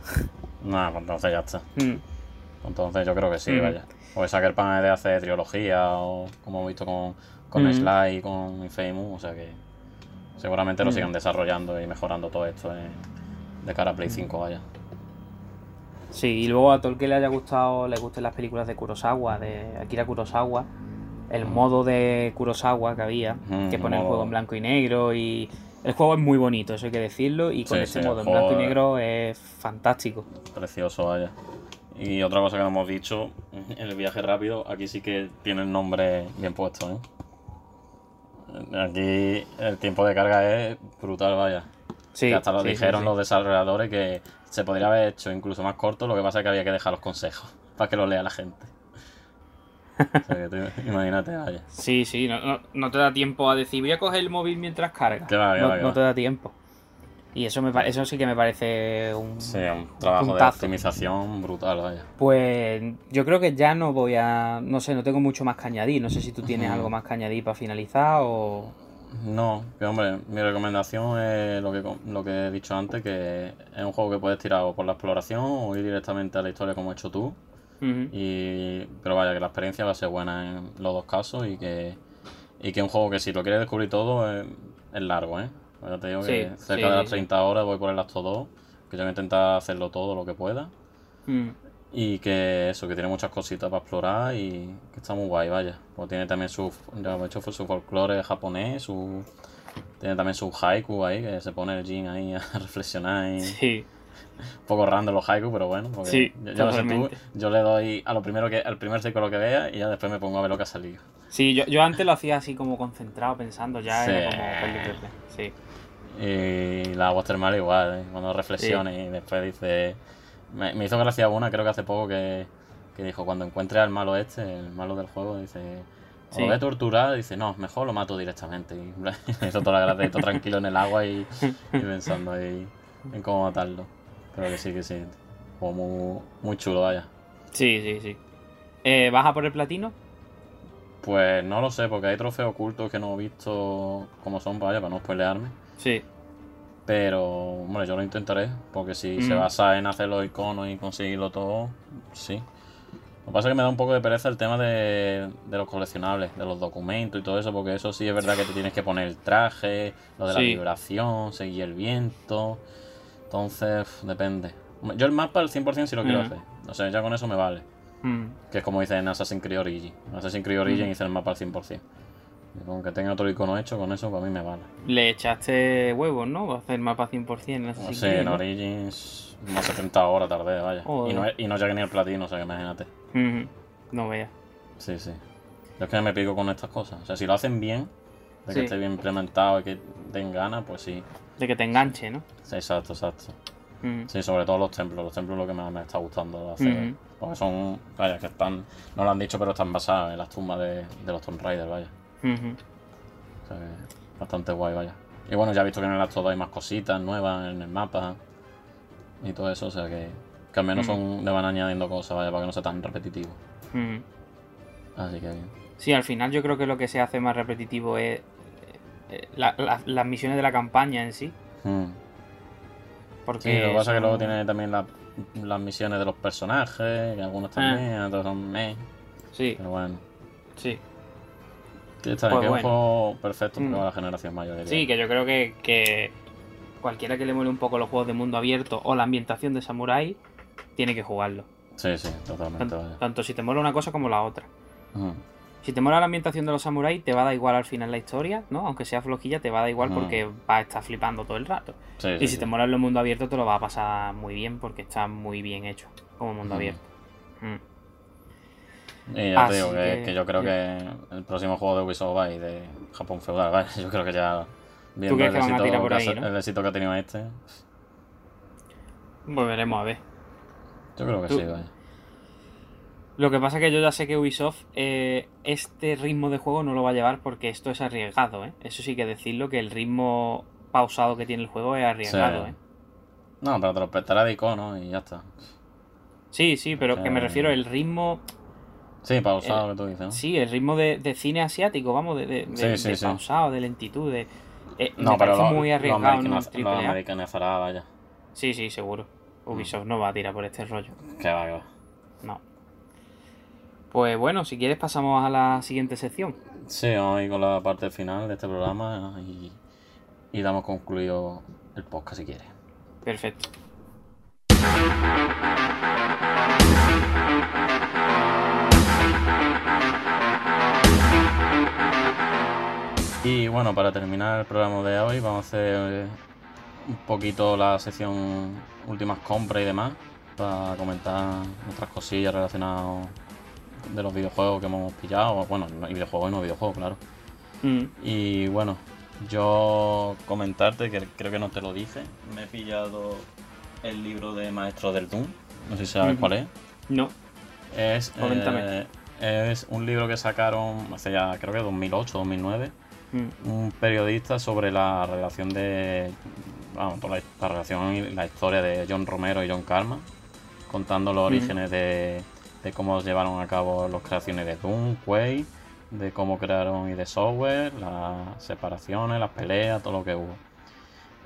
No, pues entonces ya está. Mm. Entonces yo creo que sí, mm. vaya. O Sucker Pan es de hacer trilogía, o como hemos visto con, con Sly y con Infamous, o sea que seguramente lo sigan desarrollando y mejorando todo esto de cara a Play 5, vaya. Sí, y luego a todo el que le haya gustado, le gusten las películas de Kurosawa, de Akira Kurosawa, el modo de Kurosawa que había, que pone el juego en blanco y negro y el juego es muy bonito, eso hay que decirlo, y con ese modo en blanco y negro es fantástico. Precioso, vaya. Y otra cosa que no hemos dicho, el viaje rápido, aquí sí que tiene el nombre bien puesto, ¿eh? Aquí el tiempo de carga es brutal, vaya. Sí, hasta lo dijeron los desarrolladores que se podría haber hecho incluso más corto, lo que pasa es que había que dejar los consejos para que lo lea la gente. Imagínate, vaya. Sí, sí, no, te da tiempo a decir, voy a coger el móvil mientras carga. no, te da tiempo. Y eso, me, eso sí que me parece un, sí, un trabajo de optimización brutal, vaya. Pues yo creo que ya no voy a. No sé, no tengo mucho más que añadir. No sé si tú tienes algo más que añadir para finalizar o. No, que hombre, mi recomendación es lo que, lo que he dicho antes, que es un juego que puedes tirar o por la exploración o ir directamente a la historia como has hecho tú. Y, pero vaya, que la experiencia va a ser buena en los dos casos y que, y que un juego que si lo quieres descubrir todo es, largo, ¿eh? Pues te digo que cerca de las 30 horas voy por el acto 2, que yo voy a intentar hacerlo todo lo que pueda. Y que eso, que tiene muchas cositas para explorar y que está muy guay, vaya. Pues tiene también su, ya hecho su folclore japonés, su, tiene también su haiku ahí, que se pone el Jin ahí a reflexionar. Y, sí. Un poco random los haiku, pero bueno, porque sí, yo, sé tú, yo le doy a lo primero que, al primer ciclo que vea y ya después me pongo a ver lo que ha salido. Sí, yo, yo antes lo hacía así como concentrado, pensando, ya era como sí. Y la Watermal igual, ¿eh? cuando reflexiona y después dice me, hizo gracia una, creo que hace poco, que, dijo, cuando encuentre al malo este, el malo del juego, dice, o lo voy a torturar, dice, no, mejor lo mato directamente. Y hizo toda la gracia, todo tranquilo en el agua y, pensando ahí en cómo matarlo. Pero que sí, que sí. Como muy, chulo, vaya. Sí, sí, sí. Eh, ¿Vas a por el platino? Pues no lo sé, porque hay trofeos ocultos que no he visto cómo son, vaya, para no spoilearme. Sí. Pero, bueno, yo lo intentaré, porque si se mm. basa en hacer los iconos y conseguirlo todo, sí. Lo que pasa es que me da un poco de pereza el tema de, los coleccionables, de los documentos y todo eso, porque eso sí es verdad que te tienes que poner el traje, lo de la vibración, seguir el viento. Entonces, depende. Yo el mapa al 100% sí lo quiero mm. hacer. O sea, ya con eso me vale. Mm. Que es como dice en Assassin's Creed Origin. Assassin's Creed Origin hice el mapa al 100%. Con que tenga otro icono hecho, con eso para mí me vale. Le echaste huevos, ¿no? Va a hacer mapa 100%. No sé, sí, en Origins más 70 horas tardé, vaya. Y no, y no llegué ni al platino, o sea que imagínate. No veas. Sí, sí. Yo es que me pico con estas cosas. O sea, si lo hacen bien, de que esté bien implementado y que den ganas, pues sí. De que te enganche, ¿no? Sí, exacto, exacto. Sí, sobre todo los templos. Los templos es lo que más me está gustando hacer. Porque son, vaya, que están, no lo han dicho, pero están basados en las tumbas de, de los Tomb Raiders, vaya bastante guay, vaya. Y bueno, ya he visto que en el acto hay más cositas nuevas en el mapa y todo eso, o sea que, que al menos son, le van añadiendo cosas, vaya, para que no sea tan repetitivo. Así que bien. Sí, al final yo creo que lo que se hace más repetitivo es eh, las misiones de la campaña en sí. Porque sí, lo que pasa es que luego tiene también las misiones de los personajes, que algunos también, ah. otros son meh. Sí. Pero bueno. Sí. Está bien, pues que es un juego perfecto para mm. la generación mayor. Sí, que yo creo que, cualquiera que le mole un poco los juegos de mundo abierto o la ambientación de Samurai, tiene que jugarlo. Sí, sí, totalmente. Tanto, si te mola una cosa como la otra. Si te mola la ambientación de los samuráis, te va a dar igual al final la historia, ¿no? Aunque sea flojilla, te va a dar igual porque va a estar flipando todo el rato. y si te mola el mundo abierto, te lo va a pasar muy bien porque está muy bien hecho como mundo abierto. Mm. Y ya te digo que, yo creo que el próximo juego de Ubisoft va y de Japón feudal, ¿vale? Yo creo que ya viendo el, éxito, que el éxito que ha tenido este. Pues veremos a ver. Yo creo que sí, vaya. Lo que pasa es que yo ya sé que Ubisoft eh, este ritmo de juego no lo va a llevar porque esto es arriesgado, ¿eh? Eso sí que decirlo, que el ritmo pausado que tiene el juego es arriesgado, ¿eh? No, pero te lo prestará de icono y ya está. Sí, sí, pero que me refiero el ritmo... Sí, pausado que tú dices. Sí, el ritmo de, cine asiático, vamos, de, de, pausado, de lentitud, de... Eh, no, me pero parece muy arriesgado en un americanizará, vaya. Sí, sí, seguro. Ubisoft no va a tirar por este rollo. Que va, que va. No. Pues bueno, si quieres pasamos a la siguiente sección. Sí, vamos a ir con la parte final de este programa y, y damos concluido el podcast si quieres. Perfecto. Y bueno, para terminar el programa de hoy vamos a hacer un poquito la sección últimas compras y demás para comentar nuestras cosillas relacionadas de los videojuegos que hemos pillado. Bueno, y videojuegos y no videojuegos, claro. Mm. Y bueno, yo comentarte, que creo que no te lo dije, me he pillado el libro de Maestro del Doom. No sé si sabes cuál es. No. Es, eh, es un libro que sacaron hace ya, creo que 2008, 2009. Mm. Un periodista sobre la relación de. Vamos, la, relación y la historia de John Romero y John Karma, contando los mm. orígenes de de cómo llevaron a cabo las creaciones de Doom, Quake, de cómo crearon y de software, las separaciones, las peleas, todo lo que hubo.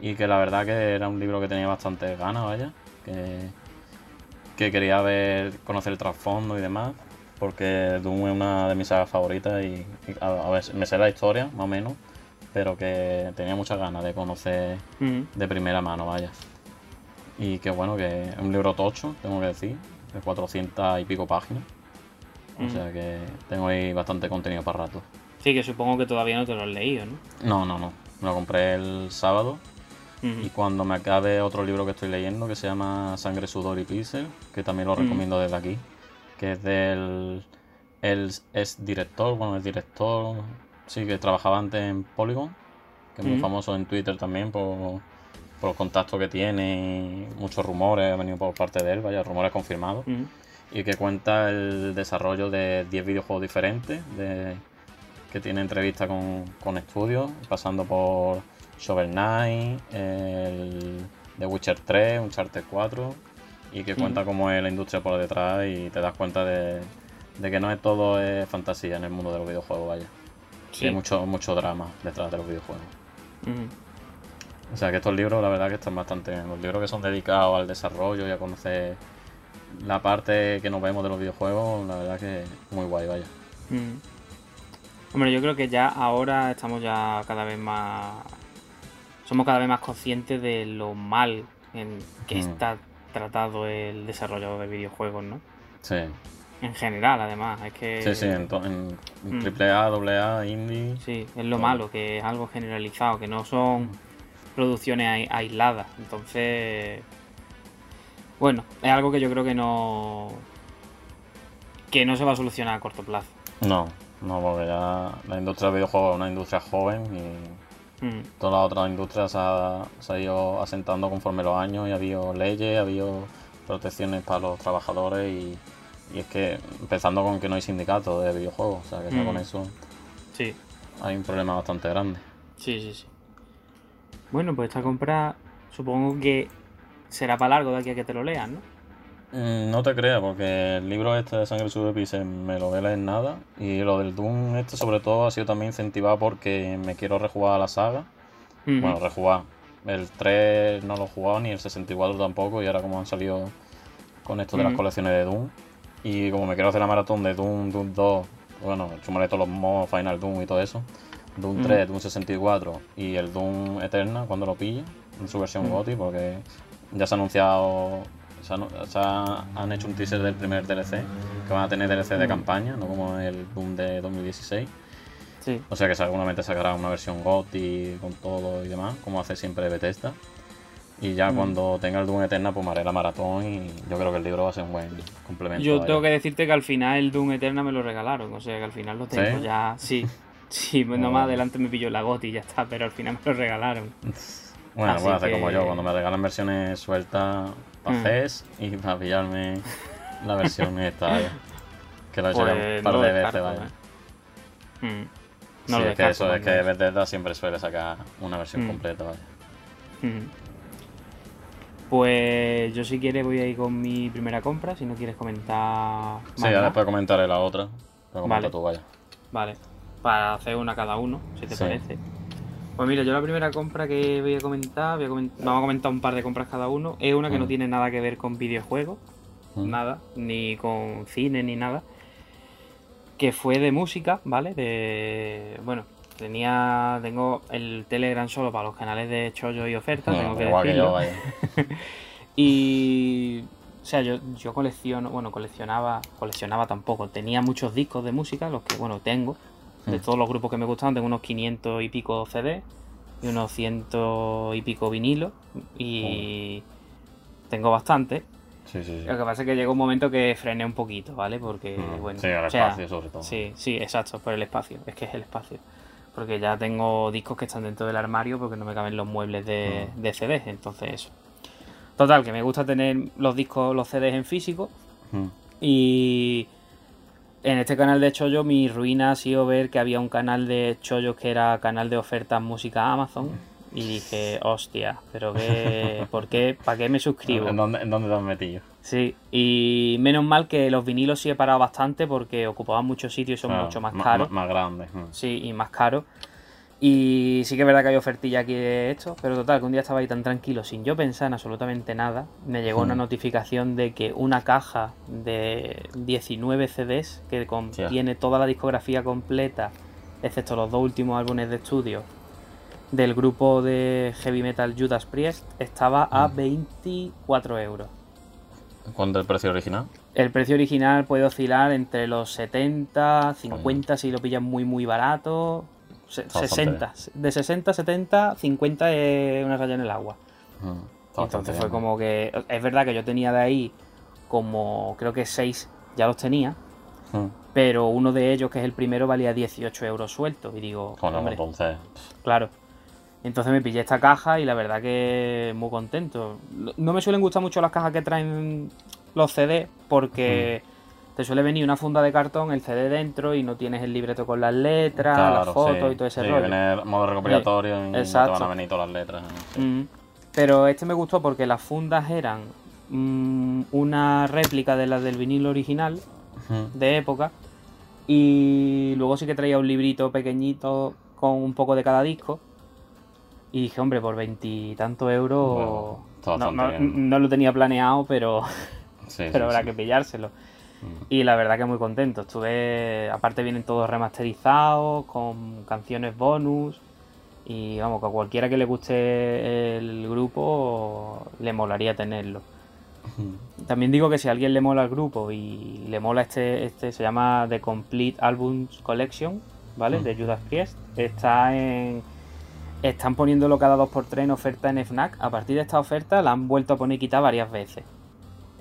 Y que la verdad que era un libro que tenía bastante ganas, vaya, que, que quería ver, conocer el trasfondo y demás, porque Doom es una de mis sagas favoritas y, a, ver, me sé la historia, más o menos, pero que tenía muchas ganas de conocer de primera mano, vaya. Y que bueno, que es un libro tocho, tengo que decir, de 400 y pico páginas. O mm. sea que tengo ahí bastante contenido para rato. Sí, que supongo que todavía no te lo has leído, ¿no? No, no, no. Me lo compré el sábado. Y cuando me acabe otro libro que estoy leyendo que se llama Sangre, Sudor y Pixel, que también lo recomiendo desde aquí, que es del. Él es director, bueno, es director, sí, que trabajaba antes en Polygon, que es muy famoso en Twitter también por, por los contactos que tiene, muchos rumores han venido por parte de él, vaya, rumores confirmados, y que cuenta el desarrollo de 10 videojuegos diferentes, de, que tiene entrevistas con, con, estudios, pasando por Shovel Knight, el The Witcher 3, Uncharted 4, y que cuenta cómo es la industria por detrás y te das cuenta de, que no es todo fantasía en el mundo de los videojuegos, vaya. Sí. hay mucho, mucho drama detrás de los videojuegos. O sea que estos libros la verdad que están bastante bien. Los libros que son dedicados al desarrollo y a conocer la parte que nos vemos de los videojuegos, la verdad que muy guay, vaya. Mm. Hombre, yo creo que ya ahora estamos ya cada vez más... Somos cada vez más conscientes de lo mal en que mm. está tratado el desarrollo de videojuegos, ¿no? Sí. En general, además, es que... Sí, sí, en, en AAA, mm. AA, indie... Sí, es lo malo, que es algo generalizado, que no son producciones aisladas. Entonces, bueno, es algo que yo creo que no que no se va a solucionar a corto plazo. No, no, porque ya la industria del videojuego es una industria joven y mm. todas las otras industrias se ha, se ha, ido asentando conforme los años y ha habido leyes, ha habido protecciones para los trabajadores y, y es que empezando con que no hay sindicatos de videojuegos, o sea que con mm. eso sí. hay un problema bastante grande. Sí, sí, sí. Bueno, pues esta compra supongo que será para largo de aquí a que te lo leas, ¿no? Mm, no te creas, porque el libro este de Sangre Sube Pise me lo voy a leer nada. Y lo del Doom este sobre todo ha sido también incentivado porque me quiero rejugar a la saga. Bueno, rejugar. El 3 no lo he jugado, ni el 64 tampoco, y ahora como han salido con esto de las colecciones de Doom. Y como me quiero hacer la maratón de Doom, Doom 2, bueno, sumaré todos los modos Final Doom y todo eso, Doom 3, Doom 64 y el Doom Eterna cuando lo pille en su versión GOTY porque ya se ha anunciado se, han hecho un teaser del primer DLC que van a tener DLC de campaña, no como el Doom de 2016. Sí. O sea que seguramente sacará una versión GOTY con todo y demás, como hace siempre Bethesda. Y ya cuando tenga el Doom Eterna, pues me haré la maratón y yo creo que el libro va a ser un buen complemento. Yo tengo que decirte que al final el Doom Eterna me lo regalaron, o sea que al final lo tengo ya. Sí, sí, bueno, pues más adelante me pilló la GOTY y ya está, pero al final me lo regalaron. Bueno, voy a hacer como yo, cuando me regalan versiones sueltas para mm. CES y para pillarme la versión esta, que lo he hecho un pues par de veces, vaya. ¿eh? Mm. No sí, es que eso, es que Bethesda siempre suele sacar una versión mm. completa, vaya. Pues yo si quieres voy a ir con mi primera compra, si no quieres comentar... Sí, ya después comentaré la otra. vale. tú, vaya. Vale, para hacer una cada uno, si te parece. Pues mira, yo la primera compra que voy a comentar, vamos a comentar un par de compras cada uno, es una que no tiene nada que ver con videojuegos, nada, ni con cine ni nada, que fue de música, ¿vale? De, bueno, tenía, tengo el Telegram solo para los canales de chollo y ofertas, tengo que decirlo. y o sea, yo, yo colecciono, bueno, coleccionaba, coleccionaba tampoco, tenía muchos discos de música, los que, bueno, tengo, de mm. todos los grupos que me gustaban, tengo unos 500 y pico CD y unos 100 y pico vinilos y tengo bastante. Sí, sí, sí. Lo que pasa es que llegó un momento que frené un poquito, ¿vale? Porque, mm. bueno. Sí, el espacio sobre todo. Sí, sí, exacto, por el espacio. Es que es el espacio. Porque ya tengo discos que están dentro del armario porque no me caben los muebles de, mm. de CDs, entonces eso. Total, que me gusta tener los discos, los CDs en físico. Y en este canal de chollo mi ruina ha sido ver que había un canal de chollos que era canal de ofertas música Amazon y dije, hostia, pero qué, ¿por qué? ¿Para qué me suscribo? ¿En dónde, en dónde te has metido? Sí, y menos mal que los vinilos sí he parado bastante porque ocupaban muchos sitios y son mucho más caros. Más, grandes. Sí, y más caros. Y sí que es verdad que hay ofertilla aquí de esto, pero total, que un día estaba ahí tan tranquilo, sin yo pensar en absolutamente nada, me llegó una hmm. notificación de que una caja de 19 CDs que contiene toda la discografía completa, excepto los dos últimos álbumes de estudio, del grupo de heavy metal Judas Priest, estaba a 24 hmm. euros. ¿Cuánto el precio original? El precio original puede oscilar entre los 70, 50 si lo pillan muy muy barato, 60. De 60, 70, 50 es una raya en el agua. Mm, Entonces fue como que. Es verdad que yo tenía de ahí como. Creo que 6 ya los tenía. Mm. Pero uno de ellos, que es el primero, valía 18 euros sueltos. Y digo. entonces. Claro. Entonces me pillé esta caja y la verdad que muy contento. No me suelen gustar mucho las cajas que traen los CD porque. Te suele venir una funda de cartón, el CD dentro y no tienes el libreto con las letras, las fotos y todo ese sí, rollo. Viene modo recopilatorio y te van a venir todas las letras. Mm. Pero este me gustó porque las fundas eran mm, una réplica de las del vinilo original de época y luego sí que traía un librito pequeñito con un poco de cada disco. Y dije, hombre, por veintitantos euros no, lo tenía planeado, pero, pero habrá que pillárselo. Y la verdad que muy contento. Estuve, aparte vienen todos remasterizados, con canciones bonus. Y vamos, que a cualquiera que le guste el grupo le molaría tenerlo. También digo que si a alguien le mola el grupo y le mola este, este se llama The Complete Albums Collection, ¿vale? De Judas Priest. Está en. Están poniéndolo cada 2x3 en oferta en FNAC. A partir de esta oferta la han vuelto a poner quita varias veces.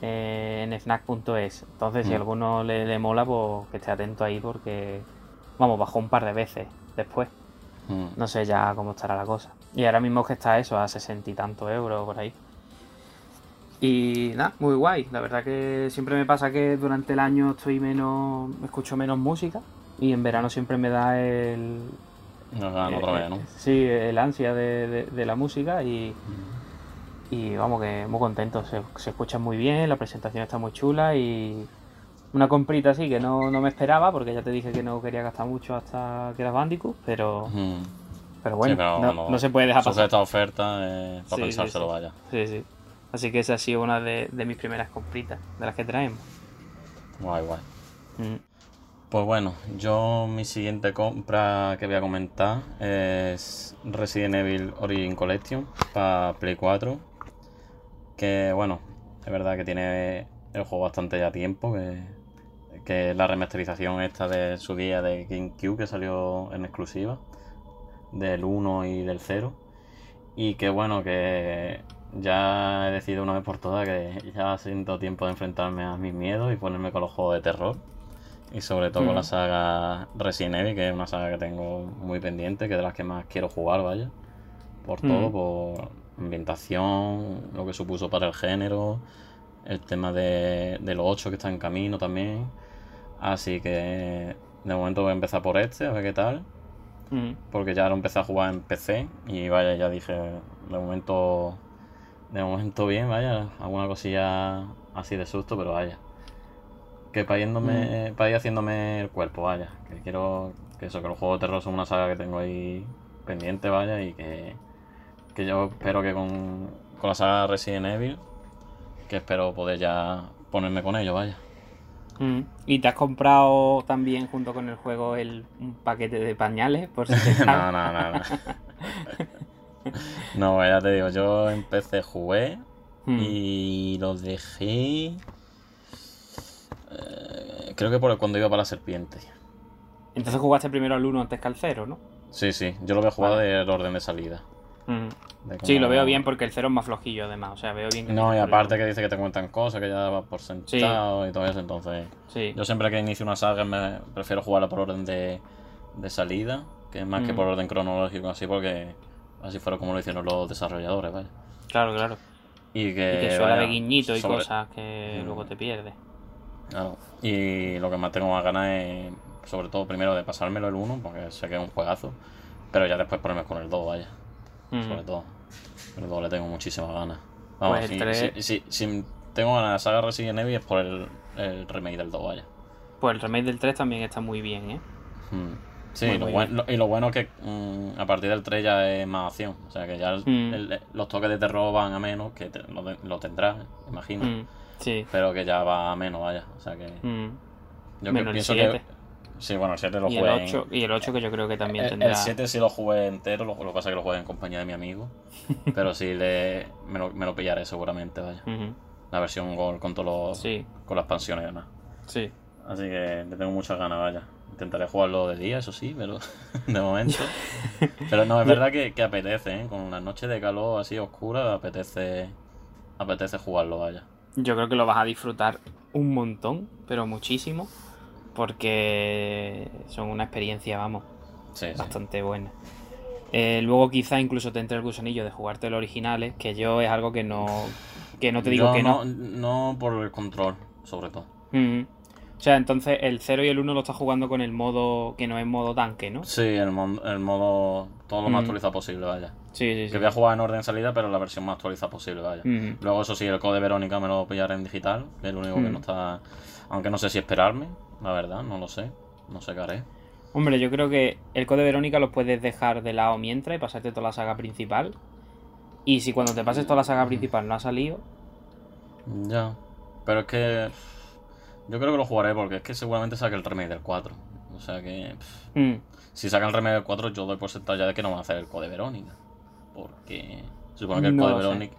Eh, en snack.es. Entonces, si a mm. alguno le, mola, pues que esté atento ahí porque, vamos, bajó un par de veces después. Mm. No sé ya cómo estará la cosa. Y ahora mismo que está eso, a sesenta y tantos euros por ahí. Y nada, muy guay. La verdad que siempre me pasa que durante el año estoy menos, escucho menos música y en verano siempre me da el... No, otra vez, ¿no? Sí, el ansia de, la música y... Mm y vamos que muy contento, se, escucha muy bien, la presentación está muy chula y una comprita así que no, me esperaba porque ya te dije que no quería gastar mucho hasta que era Bandicoot, pero pero bueno, no, se puede dejar pasar. esta oferta eh, para pensárselo vaya. Sí, sí. Así que esa ha sido una de, mis primeras compritas, de las que traemos. Guay, guay. Pues bueno, yo mi siguiente compra que voy a comentar es Resident Evil Origin Collection para Play 4. Que bueno, es verdad que tiene el juego bastante ya tiempo, que, que la remasterización esta de su día de GameCube que salió en exclusiva, del 1 y del 0. Y que bueno, que ya he decidido una vez por todas que ya siento tiempo de enfrentarme a mis miedos y ponerme con los juegos de terror. Y sobre todo con la saga Resident Evil, que es una saga que tengo muy pendiente, que es de las que más quiero jugar, vaya. Por todo, por ambientación, lo que supuso para el género, el tema de, de los 8 que está en camino también. Así que de momento voy a empezar por este, a ver qué tal. Porque ya lo empecé a jugar en PC y vaya, ya dije, de momento, de momento bien, vaya, alguna cosilla así de susto, pero vaya que para, yéndome, mm. para ir haciéndome el cuerpo, vaya. Que quiero que eso, que los juegos de terror son una saga que tengo ahí pendiente, vaya, y que, que yo espero que con, con la saga Resident Evil, que espero poder ya ponerme con ello, vaya. Mm. ¿Y te has comprado también junto con el juego el, un paquete de pañales? Por si no, no, no, no. no, ya te digo, yo empecé, jugué mm. y lo dejé eh, creo que por cuando iba para la serpiente. Entonces jugaste primero al 1 antes que al 0, ¿no? Sí, sí. Yo lo veo jugado del orden de salida. Sí, lo veo bien porque el 0 es más flojillo además. O sea, veo bien No, y aparte que dice que te cuentan cosas, que ya va por sentado y todo eso. Entonces, yo siempre que inicio una saga me prefiero jugarla por orden de, salida, que es más que por orden cronológico, así porque así fueron como lo hicieron los desarrolladores, vaya. Claro, claro. Y que, y que suena de guiñito y cosas que luego te pierdes. Claro. Y lo que más tengo más ganas es, sobre todo, primero de pasármelo el 1, porque sé que es un juegazo, pero ya después ponerme con el 2, vaya. Sobre todo. El 2 le tengo muchísimas ganas. Vamos, pues si, si, tengo ganas de la saga Resident Evil es por el, el, remake del 2, vaya. Pues el remake del 3 también está muy bien, ¿eh? Sí, lo bueno, y lo bueno es que mm, a partir del 3 ya es más acción. O sea que ya los toques de terror van a menos, que lo, lo tendrás, imagino. Sí. Pero que ya va a menos, vaya. O sea que. Yo pienso que. Sí, bueno, el 7 lo jugué. El 8, Y el 8 que yo creo que también el, tendrá. El 7 sí lo jugué entero, lo, que pasa es que lo jugué en compañía de mi amigo. pero sí le, me, lo, me lo pillaré seguramente, vaya. La versión Gold con todos los. Sí. Con las expansiones y demás. Sí. Así que le tengo muchas ganas, vaya. Intentaré jugarlo de día, eso sí, pero de momento. pero no, es verdad que, que apetece, ¿eh? Con una noche de calor así oscura, apetece. Apetece jugarlo, vaya yo creo que lo vas a disfrutar un montón, pero muchísimo, porque son una experiencia, vamos, bastante buena. Eh, luego quizá incluso te entre el gusanillo de jugarte los originales, que yo es algo que no, que no te digo que no. no. por el control, sobre todo. O sea, entonces el 0 y el 1 lo estás jugando con el modo que no es modo tanque, ¿no? Sí, el, el modo todo lo más actualizado posible, vaya. Sí, sí, Que voy a jugar en orden salida, pero la versión más actualizada posible, vaya. Luego, eso sí, el code Verónica me lo pillaré en digital, que es lo único que no está. Aunque no sé si esperarme, la verdad, no lo sé. No sé qué haré. Hombre, yo creo que el code Verónica lo puedes dejar de lado mientras y pasarte toda la saga principal. Y si cuando te pases toda la saga principal no ha salido. Ya. Pero es que. Yo creo que lo jugaré porque es que seguramente saque el remake del 4. O sea que. Mm. Si saca el remake del 4, yo doy por sentado ya de que no va a hacer el code Verónica. Porque. Supongo que el code Verónica.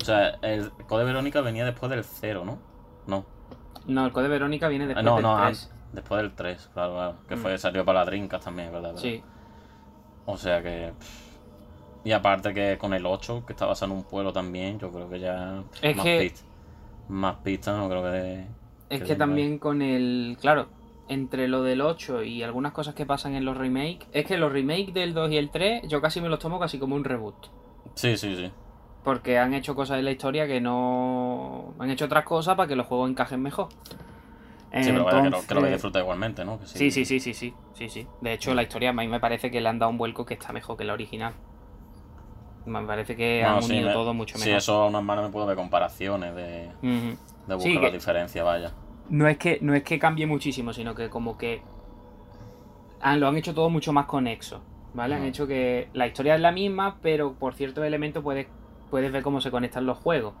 O sea, el code Verónica venía después del 0, ¿no? No. No, el code Verónica viene después no, del no, 3. después del 3, claro, claro. Que fue, mm. salió para la Drinkas también, ¿verdad? Sí. O sea que. Y aparte que con el 8, que está basado en un pueblo también, yo creo que ya. Es más que. más pistas, no creo que. Es que, también con el. Claro, entre lo del 8 y algunas cosas que pasan en los remakes. Es que los remakes del 2 y el 3, yo casi me los tomo casi como un reboot. Sí, sí, sí. Porque han hecho cosas en la historia que no. Han hecho otras cosas para que los juegos encajen mejor. Sí, pero que, lo, que lo disfruta igualmente, ¿no? sí. sí. sí, sí, sí, sí, sí, De hecho, la historia a mí me parece que le han dado un vuelco que está mejor que la original. Me parece que han unido todo mucho mejor. Sí, eso a unas manos me puedo ver comparaciones de, de buscar la diferencia, vaya no es que no es que cambie muchísimo, sino que como que lo han hecho todo mucho más conexo, ¿vale? Han hecho que la historia es la misma, pero por ciertos elementos puedes, puedes ver cómo se conectan los juegos.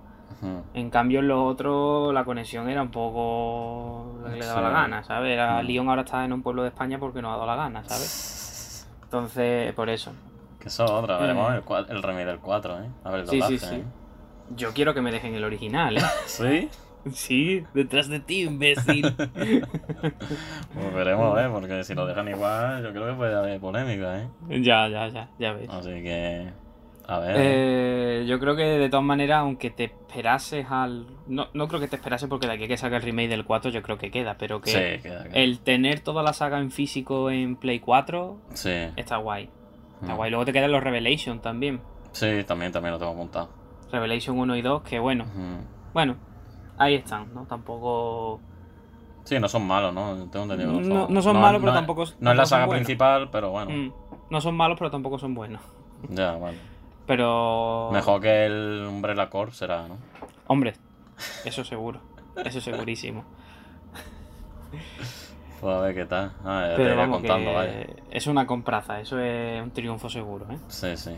En cambio, en los otros la conexión era un poco lo que le daba la gana, ¿sabes? Era, Lyon ahora está en un pueblo de España porque no ha dado la gana, ¿sabes? Entonces, por eso. Que eso otra, veremos el, el remake del 4, ¿eh? A ver, sí, sí, sí. ¿eh? Yo quiero que me dejen el original, ¿eh? ¿Sí? Sí, detrás de ti, imbécil. pues veremos, ¿eh? Porque si lo dejan igual, yo creo que puede haber polémica, ¿eh? Ya, ya, ya, ya ves. Así que. A ver. Eh, yo creo que de todas maneras, aunque te esperases al. No, no creo que te esperases porque de aquí que salga el remake del 4, yo creo que queda, pero que. Sí, queda, El tener toda la saga en físico en Play 4 sí. está guay. Está mm. guay. Luego te quedan los Revelation también. Sí, también, también lo tengo montado. Revelation 1 y 2, que bueno. Bueno, ahí están, ¿no? Tampoco. Sí, no son malos, ¿no? Tengo entendido. No, no, son malos, pero tampoco. No es la saga principal, pero bueno. Mm. No son malos, pero tampoco son buenos. Ya, bueno. Pero. Mejor que el Umbrella Corp será, ¿no? Hombre, eso seguro. Eso segurísimo. Pues a ver qué tal. Ah, ya te contando, vaya. Es una compraza, eso es un triunfo seguro, ¿eh? Sí, sí.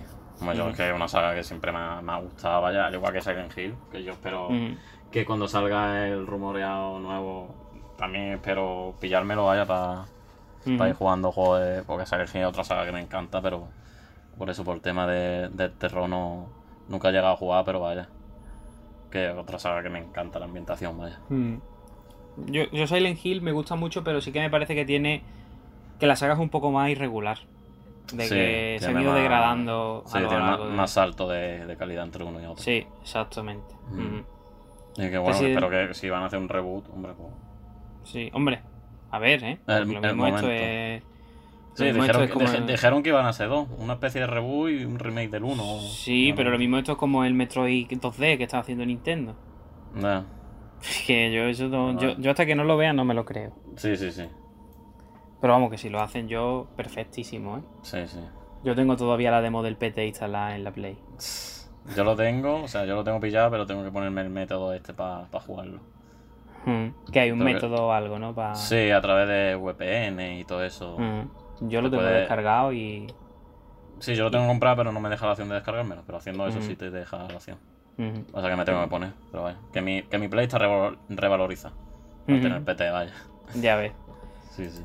Yo, es que es una saga que siempre me ha, me ha, gustado, vaya, al igual que Silent Hill, que yo espero que cuando salga el rumoreado nuevo, también espero pillármelo, vaya, para ir jugando juegos, porque Silent Hill es otra saga que me encanta, pero por eso, por el tema de, del terror, no, nunca he llegado a jugar, pero vaya, que es otra saga que me encanta la ambientación, vaya. Yo, yo Silent Hill me gusta mucho, pero sí que me parece que tiene que la saga es un poco más irregular de que se ha ido degradando. Sí, tiene más, salto de, calidad entre uno y otro. Sí, exactamente. Y que bueno, espero que si van a hacer un reboot, hombre, pues... Sí, hombre, a ver, ¿eh? El, lo mismo esto es... Sí, dijeron, que iban a ser dos, una especie de reboot y un remake del uno. Sí, pero lo mismo esto es como el Metroid 2D que está haciendo Nintendo. No. que yo eso yo, yo hasta que no lo vea no me lo creo. Sí, sí, sí. Pero vamos, que si lo hacen yo, perfectísimo, ¿eh? Sí, sí. Yo tengo todavía la demo del PT instalada en la Play. Yo lo tengo, o sea, yo lo tengo pillado, pero tengo que ponerme el método este para jugarlo. Hmm, que hay un método o algo, ¿no? Sí, a través de VPN y todo eso. Hmm, yo lo tengo descargado y... Sí, yo lo tengo comprado, pero no me deja la opción de descargármelo. Pero haciendo eso sí te deja la opción. O sea que me tengo que poner. Pero vaya. Que mi, que mi Play está revaloriza. No tener PT, vaya. Ya ves. Sí, sí.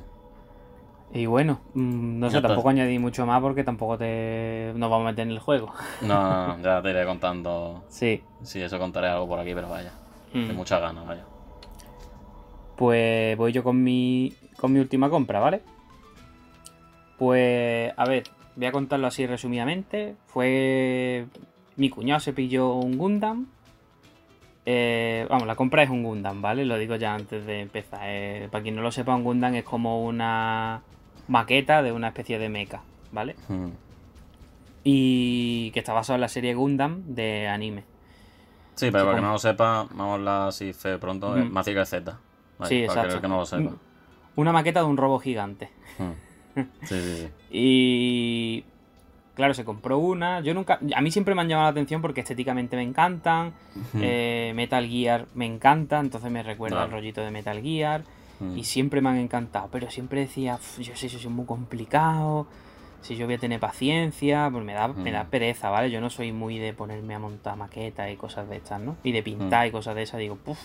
Y bueno, mm, no sé, tampoco añadí mucho más porque tampoco te nos vamos a meter en el juego. No, no, ya te iré contando. Sí. Sí, eso contaré algo por aquí, pero vaya. De mm. muchas ganas, vaya. Pues voy yo con mi, con mi última compra, ¿vale? Pues, a ver, voy a contarlo así resumidamente. Fue. Mi cuñado se pilló un Gundam. Eh, vamos, la compra es un Gundam, ¿vale? Lo digo ya antes de empezar. Eh, para quien no lo sepa, un Gundam es como una maqueta de una especie de mecha, ¿vale? Hmm. Y que está basado en la serie Gundam de anime. Sí, pero para que no lo sepa, vamos a hablar así fe pronto, mm. Z. sí, exacto. Que no lo sepa. Una maqueta de un robo gigante. Hmm. Sí, sí, sí. y claro, se compró una. Yo nunca. A mí siempre me han llamado la atención porque estéticamente me encantan. Eh, Metal Gear me encanta, entonces me recuerda el rollito de Metal Gear. Y siempre me han encantado. Pero siempre decía, yo sé, eso es muy complicado. Si yo voy a tener paciencia, pues me da, me da pereza, ¿vale? Yo no soy muy de ponerme a montar maquetas y cosas de estas, ¿no? Y de pintar y cosas de esas. Digo, puff.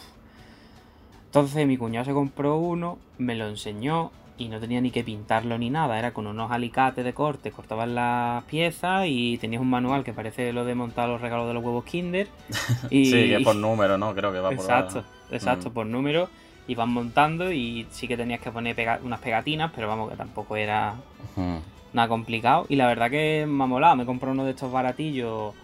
Entonces mi cuñado se compró uno, me lo enseñó y no tenía ni que pintarlo ni nada, era con unos alicates de corte, cortabas las piezas y tenías un manual que parece lo de montar los regalos de los huevos Kinder. Y... sí, que es por número, ¿no? Creo que va por Exacto, exacto, por número. Y van montando y sí que tenías que poner unas pegatinas, pero vamos, que tampoco era nada complicado. Y la verdad que me ha molado, me compré uno de estos baratillos.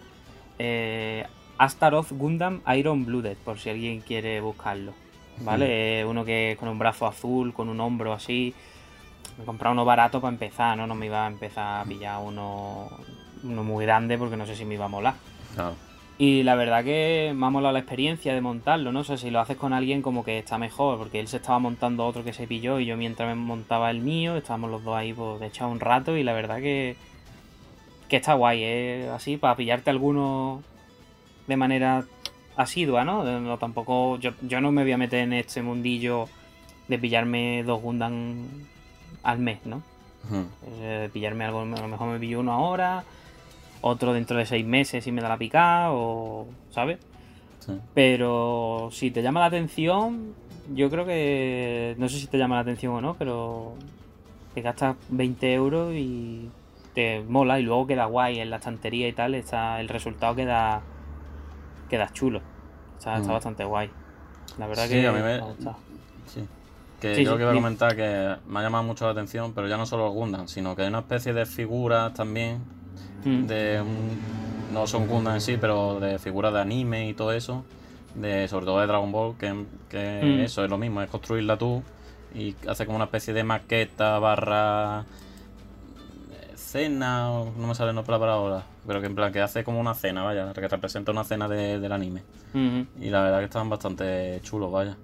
Eh, Astaroth Gundam Iron Blooded, por si alguien quiere buscarlo. ¿Vale? Uno que con un brazo azul, con un hombro así. Me comprado uno barato para empezar, ¿no? No me iba a empezar a pillar uno, uno muy grande porque no sé si me iba a molar. Y la verdad que me ha molado la experiencia de montarlo, ¿no? sé si lo haces con alguien como que está mejor, porque él se estaba montando otro que se pilló y yo mientras me montaba el mío, estábamos los dos ahí pues, de echar un rato y la verdad que, que está guay, ¿eh? Así, para pillarte alguno de manera asidua, ¿no? no tampoco, yo, yo, no me voy a meter en este mundillo de pillarme dos Gundam al mes, ¿no? Eh, pillarme algo, a lo mejor me pillo uno ahora, otro dentro de seis meses si me da la picada, o. ¿Sabes? Pero si te llama la atención, yo creo que. No sé si te llama la atención o no, pero. Te gastas 20 euros y te mola y luego queda guay en la estantería y tal. Está, el resultado queda. Queda chulo. Está, mm. bastante guay. La verdad que. A mí me, Sí. Que yo quiero comentar que me ha llamado mucho la atención, pero ya no solo el Gundam, sino que hay una especie de figuras también. Mm. De no son Gundam en sí, pero de figuras de anime y todo eso de sobre todo de Dragon Ball, que, mm. eso es lo mismo, es construirla tú y hace como una especie de maqueta barra cena, no me sale nombre para ahora, pero que en plan que hace como una cena, vaya, que representa una cena del anime. Y la verdad que están bastante chulos, vaya.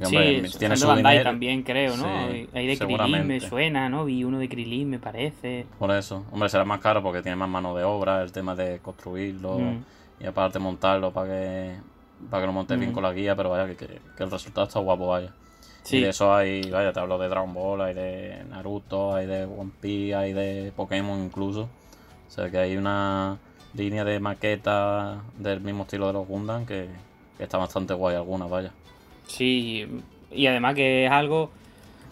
sí, tiene su Bandai también creo, ¿no? Hay de Krilin me suena, ¿no? Vi uno de Krilin me parece. Por eso. Hombre, será más caro porque tiene más mano de obra, el tema de construirlo mm. y aparte montarlo para que para que lo montes bien con la guía, pero vaya, que, el resultado está guapo, vaya. Sí. Y de eso hay, vaya, te hablo de Dragon Ball, hay de Naruto, hay de One Piece, hay de Pokémon incluso. O sea que hay una línea de maqueta del mismo estilo de los Gundam que, está bastante guay alguna, vaya. Sí, y además que es algo,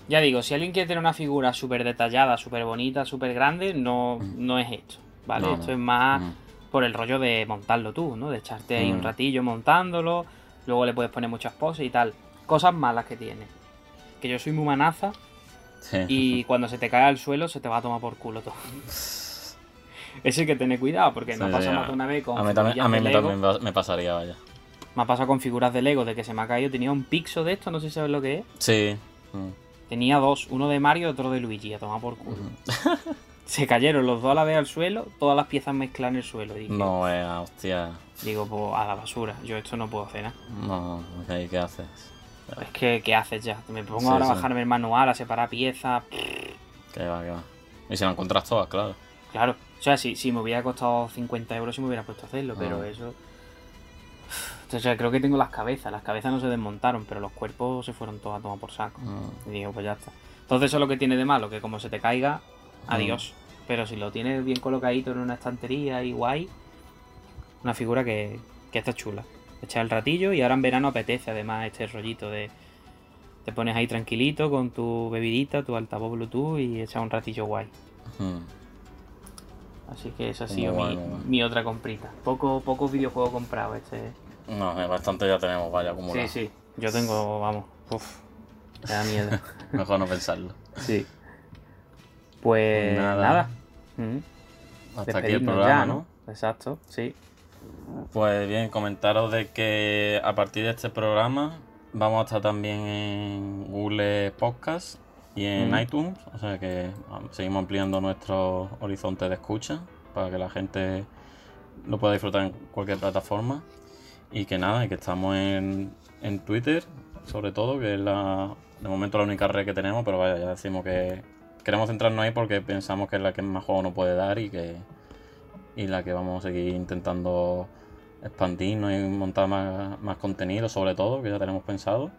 ya digo, si alguien quiere tener una figura súper detallada, súper bonita, súper grande, no, no es esto, ¿vale? esto es más por el rollo de montarlo tú, ¿no? De echarte ahí un mm. ratillo montándolo, luego le puedes poner muchas poses y tal. Cosas malas que tiene. Que yo soy muy manaza y cuando se te cae al suelo se te va a tomar por culo todo. Eso hay que tener cuidado porque no pasa más de una vez con. A mí, también, a mí también me pasaría, vaya. Me ha pasado con figuras de Lego de que se me ha caído. Tenía un pixo de esto, no sé si sabes lo que es. Sí. Tenía dos, uno de Mario y otro de Luigi, a tomar por culo. Se cayeron los dos a la vez al suelo, todas las piezas mezclan en el suelo. no, eh, hostia. Digo, pues a la basura. Yo esto no puedo hacer nada. No, ¿qué haces? Es que, ¿qué haces ya? Me pongo ahora a bajarme el manual, a separar piezas. Que va, que va. Y si lo encuentras todas, claro. Claro. O sea, si, si me hubiera costado 50 euros, si me hubiera puesto a hacerlo, pero ah. eso. O sea, creo que tengo las cabezas. Las cabezas no se desmontaron, pero los cuerpos se fueron todos a tomar por saco. Ah. Y digo, pues ya está. Entonces, eso es lo que tiene de malo, que como se te caiga, adiós. Pero si lo tienes bien colocadito en una estantería y guay, una figura que, que está chula. Echa el ratillo y ahora en verano apetece además este rollito de... Te pones ahí tranquilito con tu bebidita, tu altavoz Bluetooth y echas un ratillo guay. Así que esa ha sido mi, otra comprita. Poco, poco videojuego comprado este. No, bastante ya tenemos, vaya, acumulado. Sí, sí. Yo tengo, vamos, uff, me da miedo. Mejor no pensarlo. Sí. Pues nada. Hasta aquí el programa, ¿no? Exacto, sí. Pues bien, comentaros de que a partir de este programa vamos a estar también en Google Podcast y en iTunes, o sea que seguimos ampliando nuestro horizonte de escucha para que la gente lo pueda disfrutar en cualquier plataforma. Y que nada, y que estamos en, en Twitter sobre todo, que es la, de momento la única red que tenemos, pero vaya, ya decimos que queremos centrarnos ahí porque pensamos que es la que más juego nos puede dar y que y la que vamos a seguir intentando expandirnos y montar más, contenido, sobre todo, que ya tenemos pensado.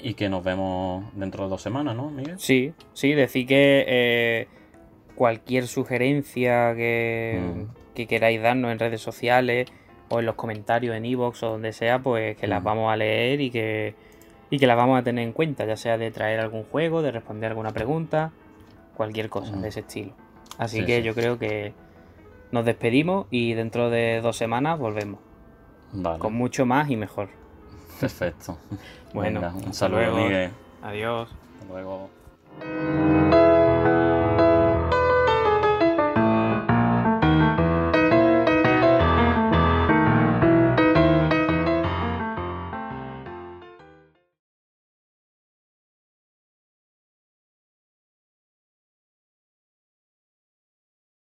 Y que nos vemos dentro de dos semanas, ¿no, Miguel? Sí, sí, decir que eh, cualquier sugerencia que, que, queráis darnos en redes sociales o en los comentarios en iVoox o donde sea, pues que las vamos a leer y que y que las vamos a tener en cuenta, ya sea de traer algún juego, de responder alguna pregunta, cualquier cosa de ese estilo. Así que yo creo que nos despedimos y dentro de dos semanas volvemos. Con mucho más y mejor. Perfecto. bueno, un saludo, Miguel. Adiós. Hasta luego.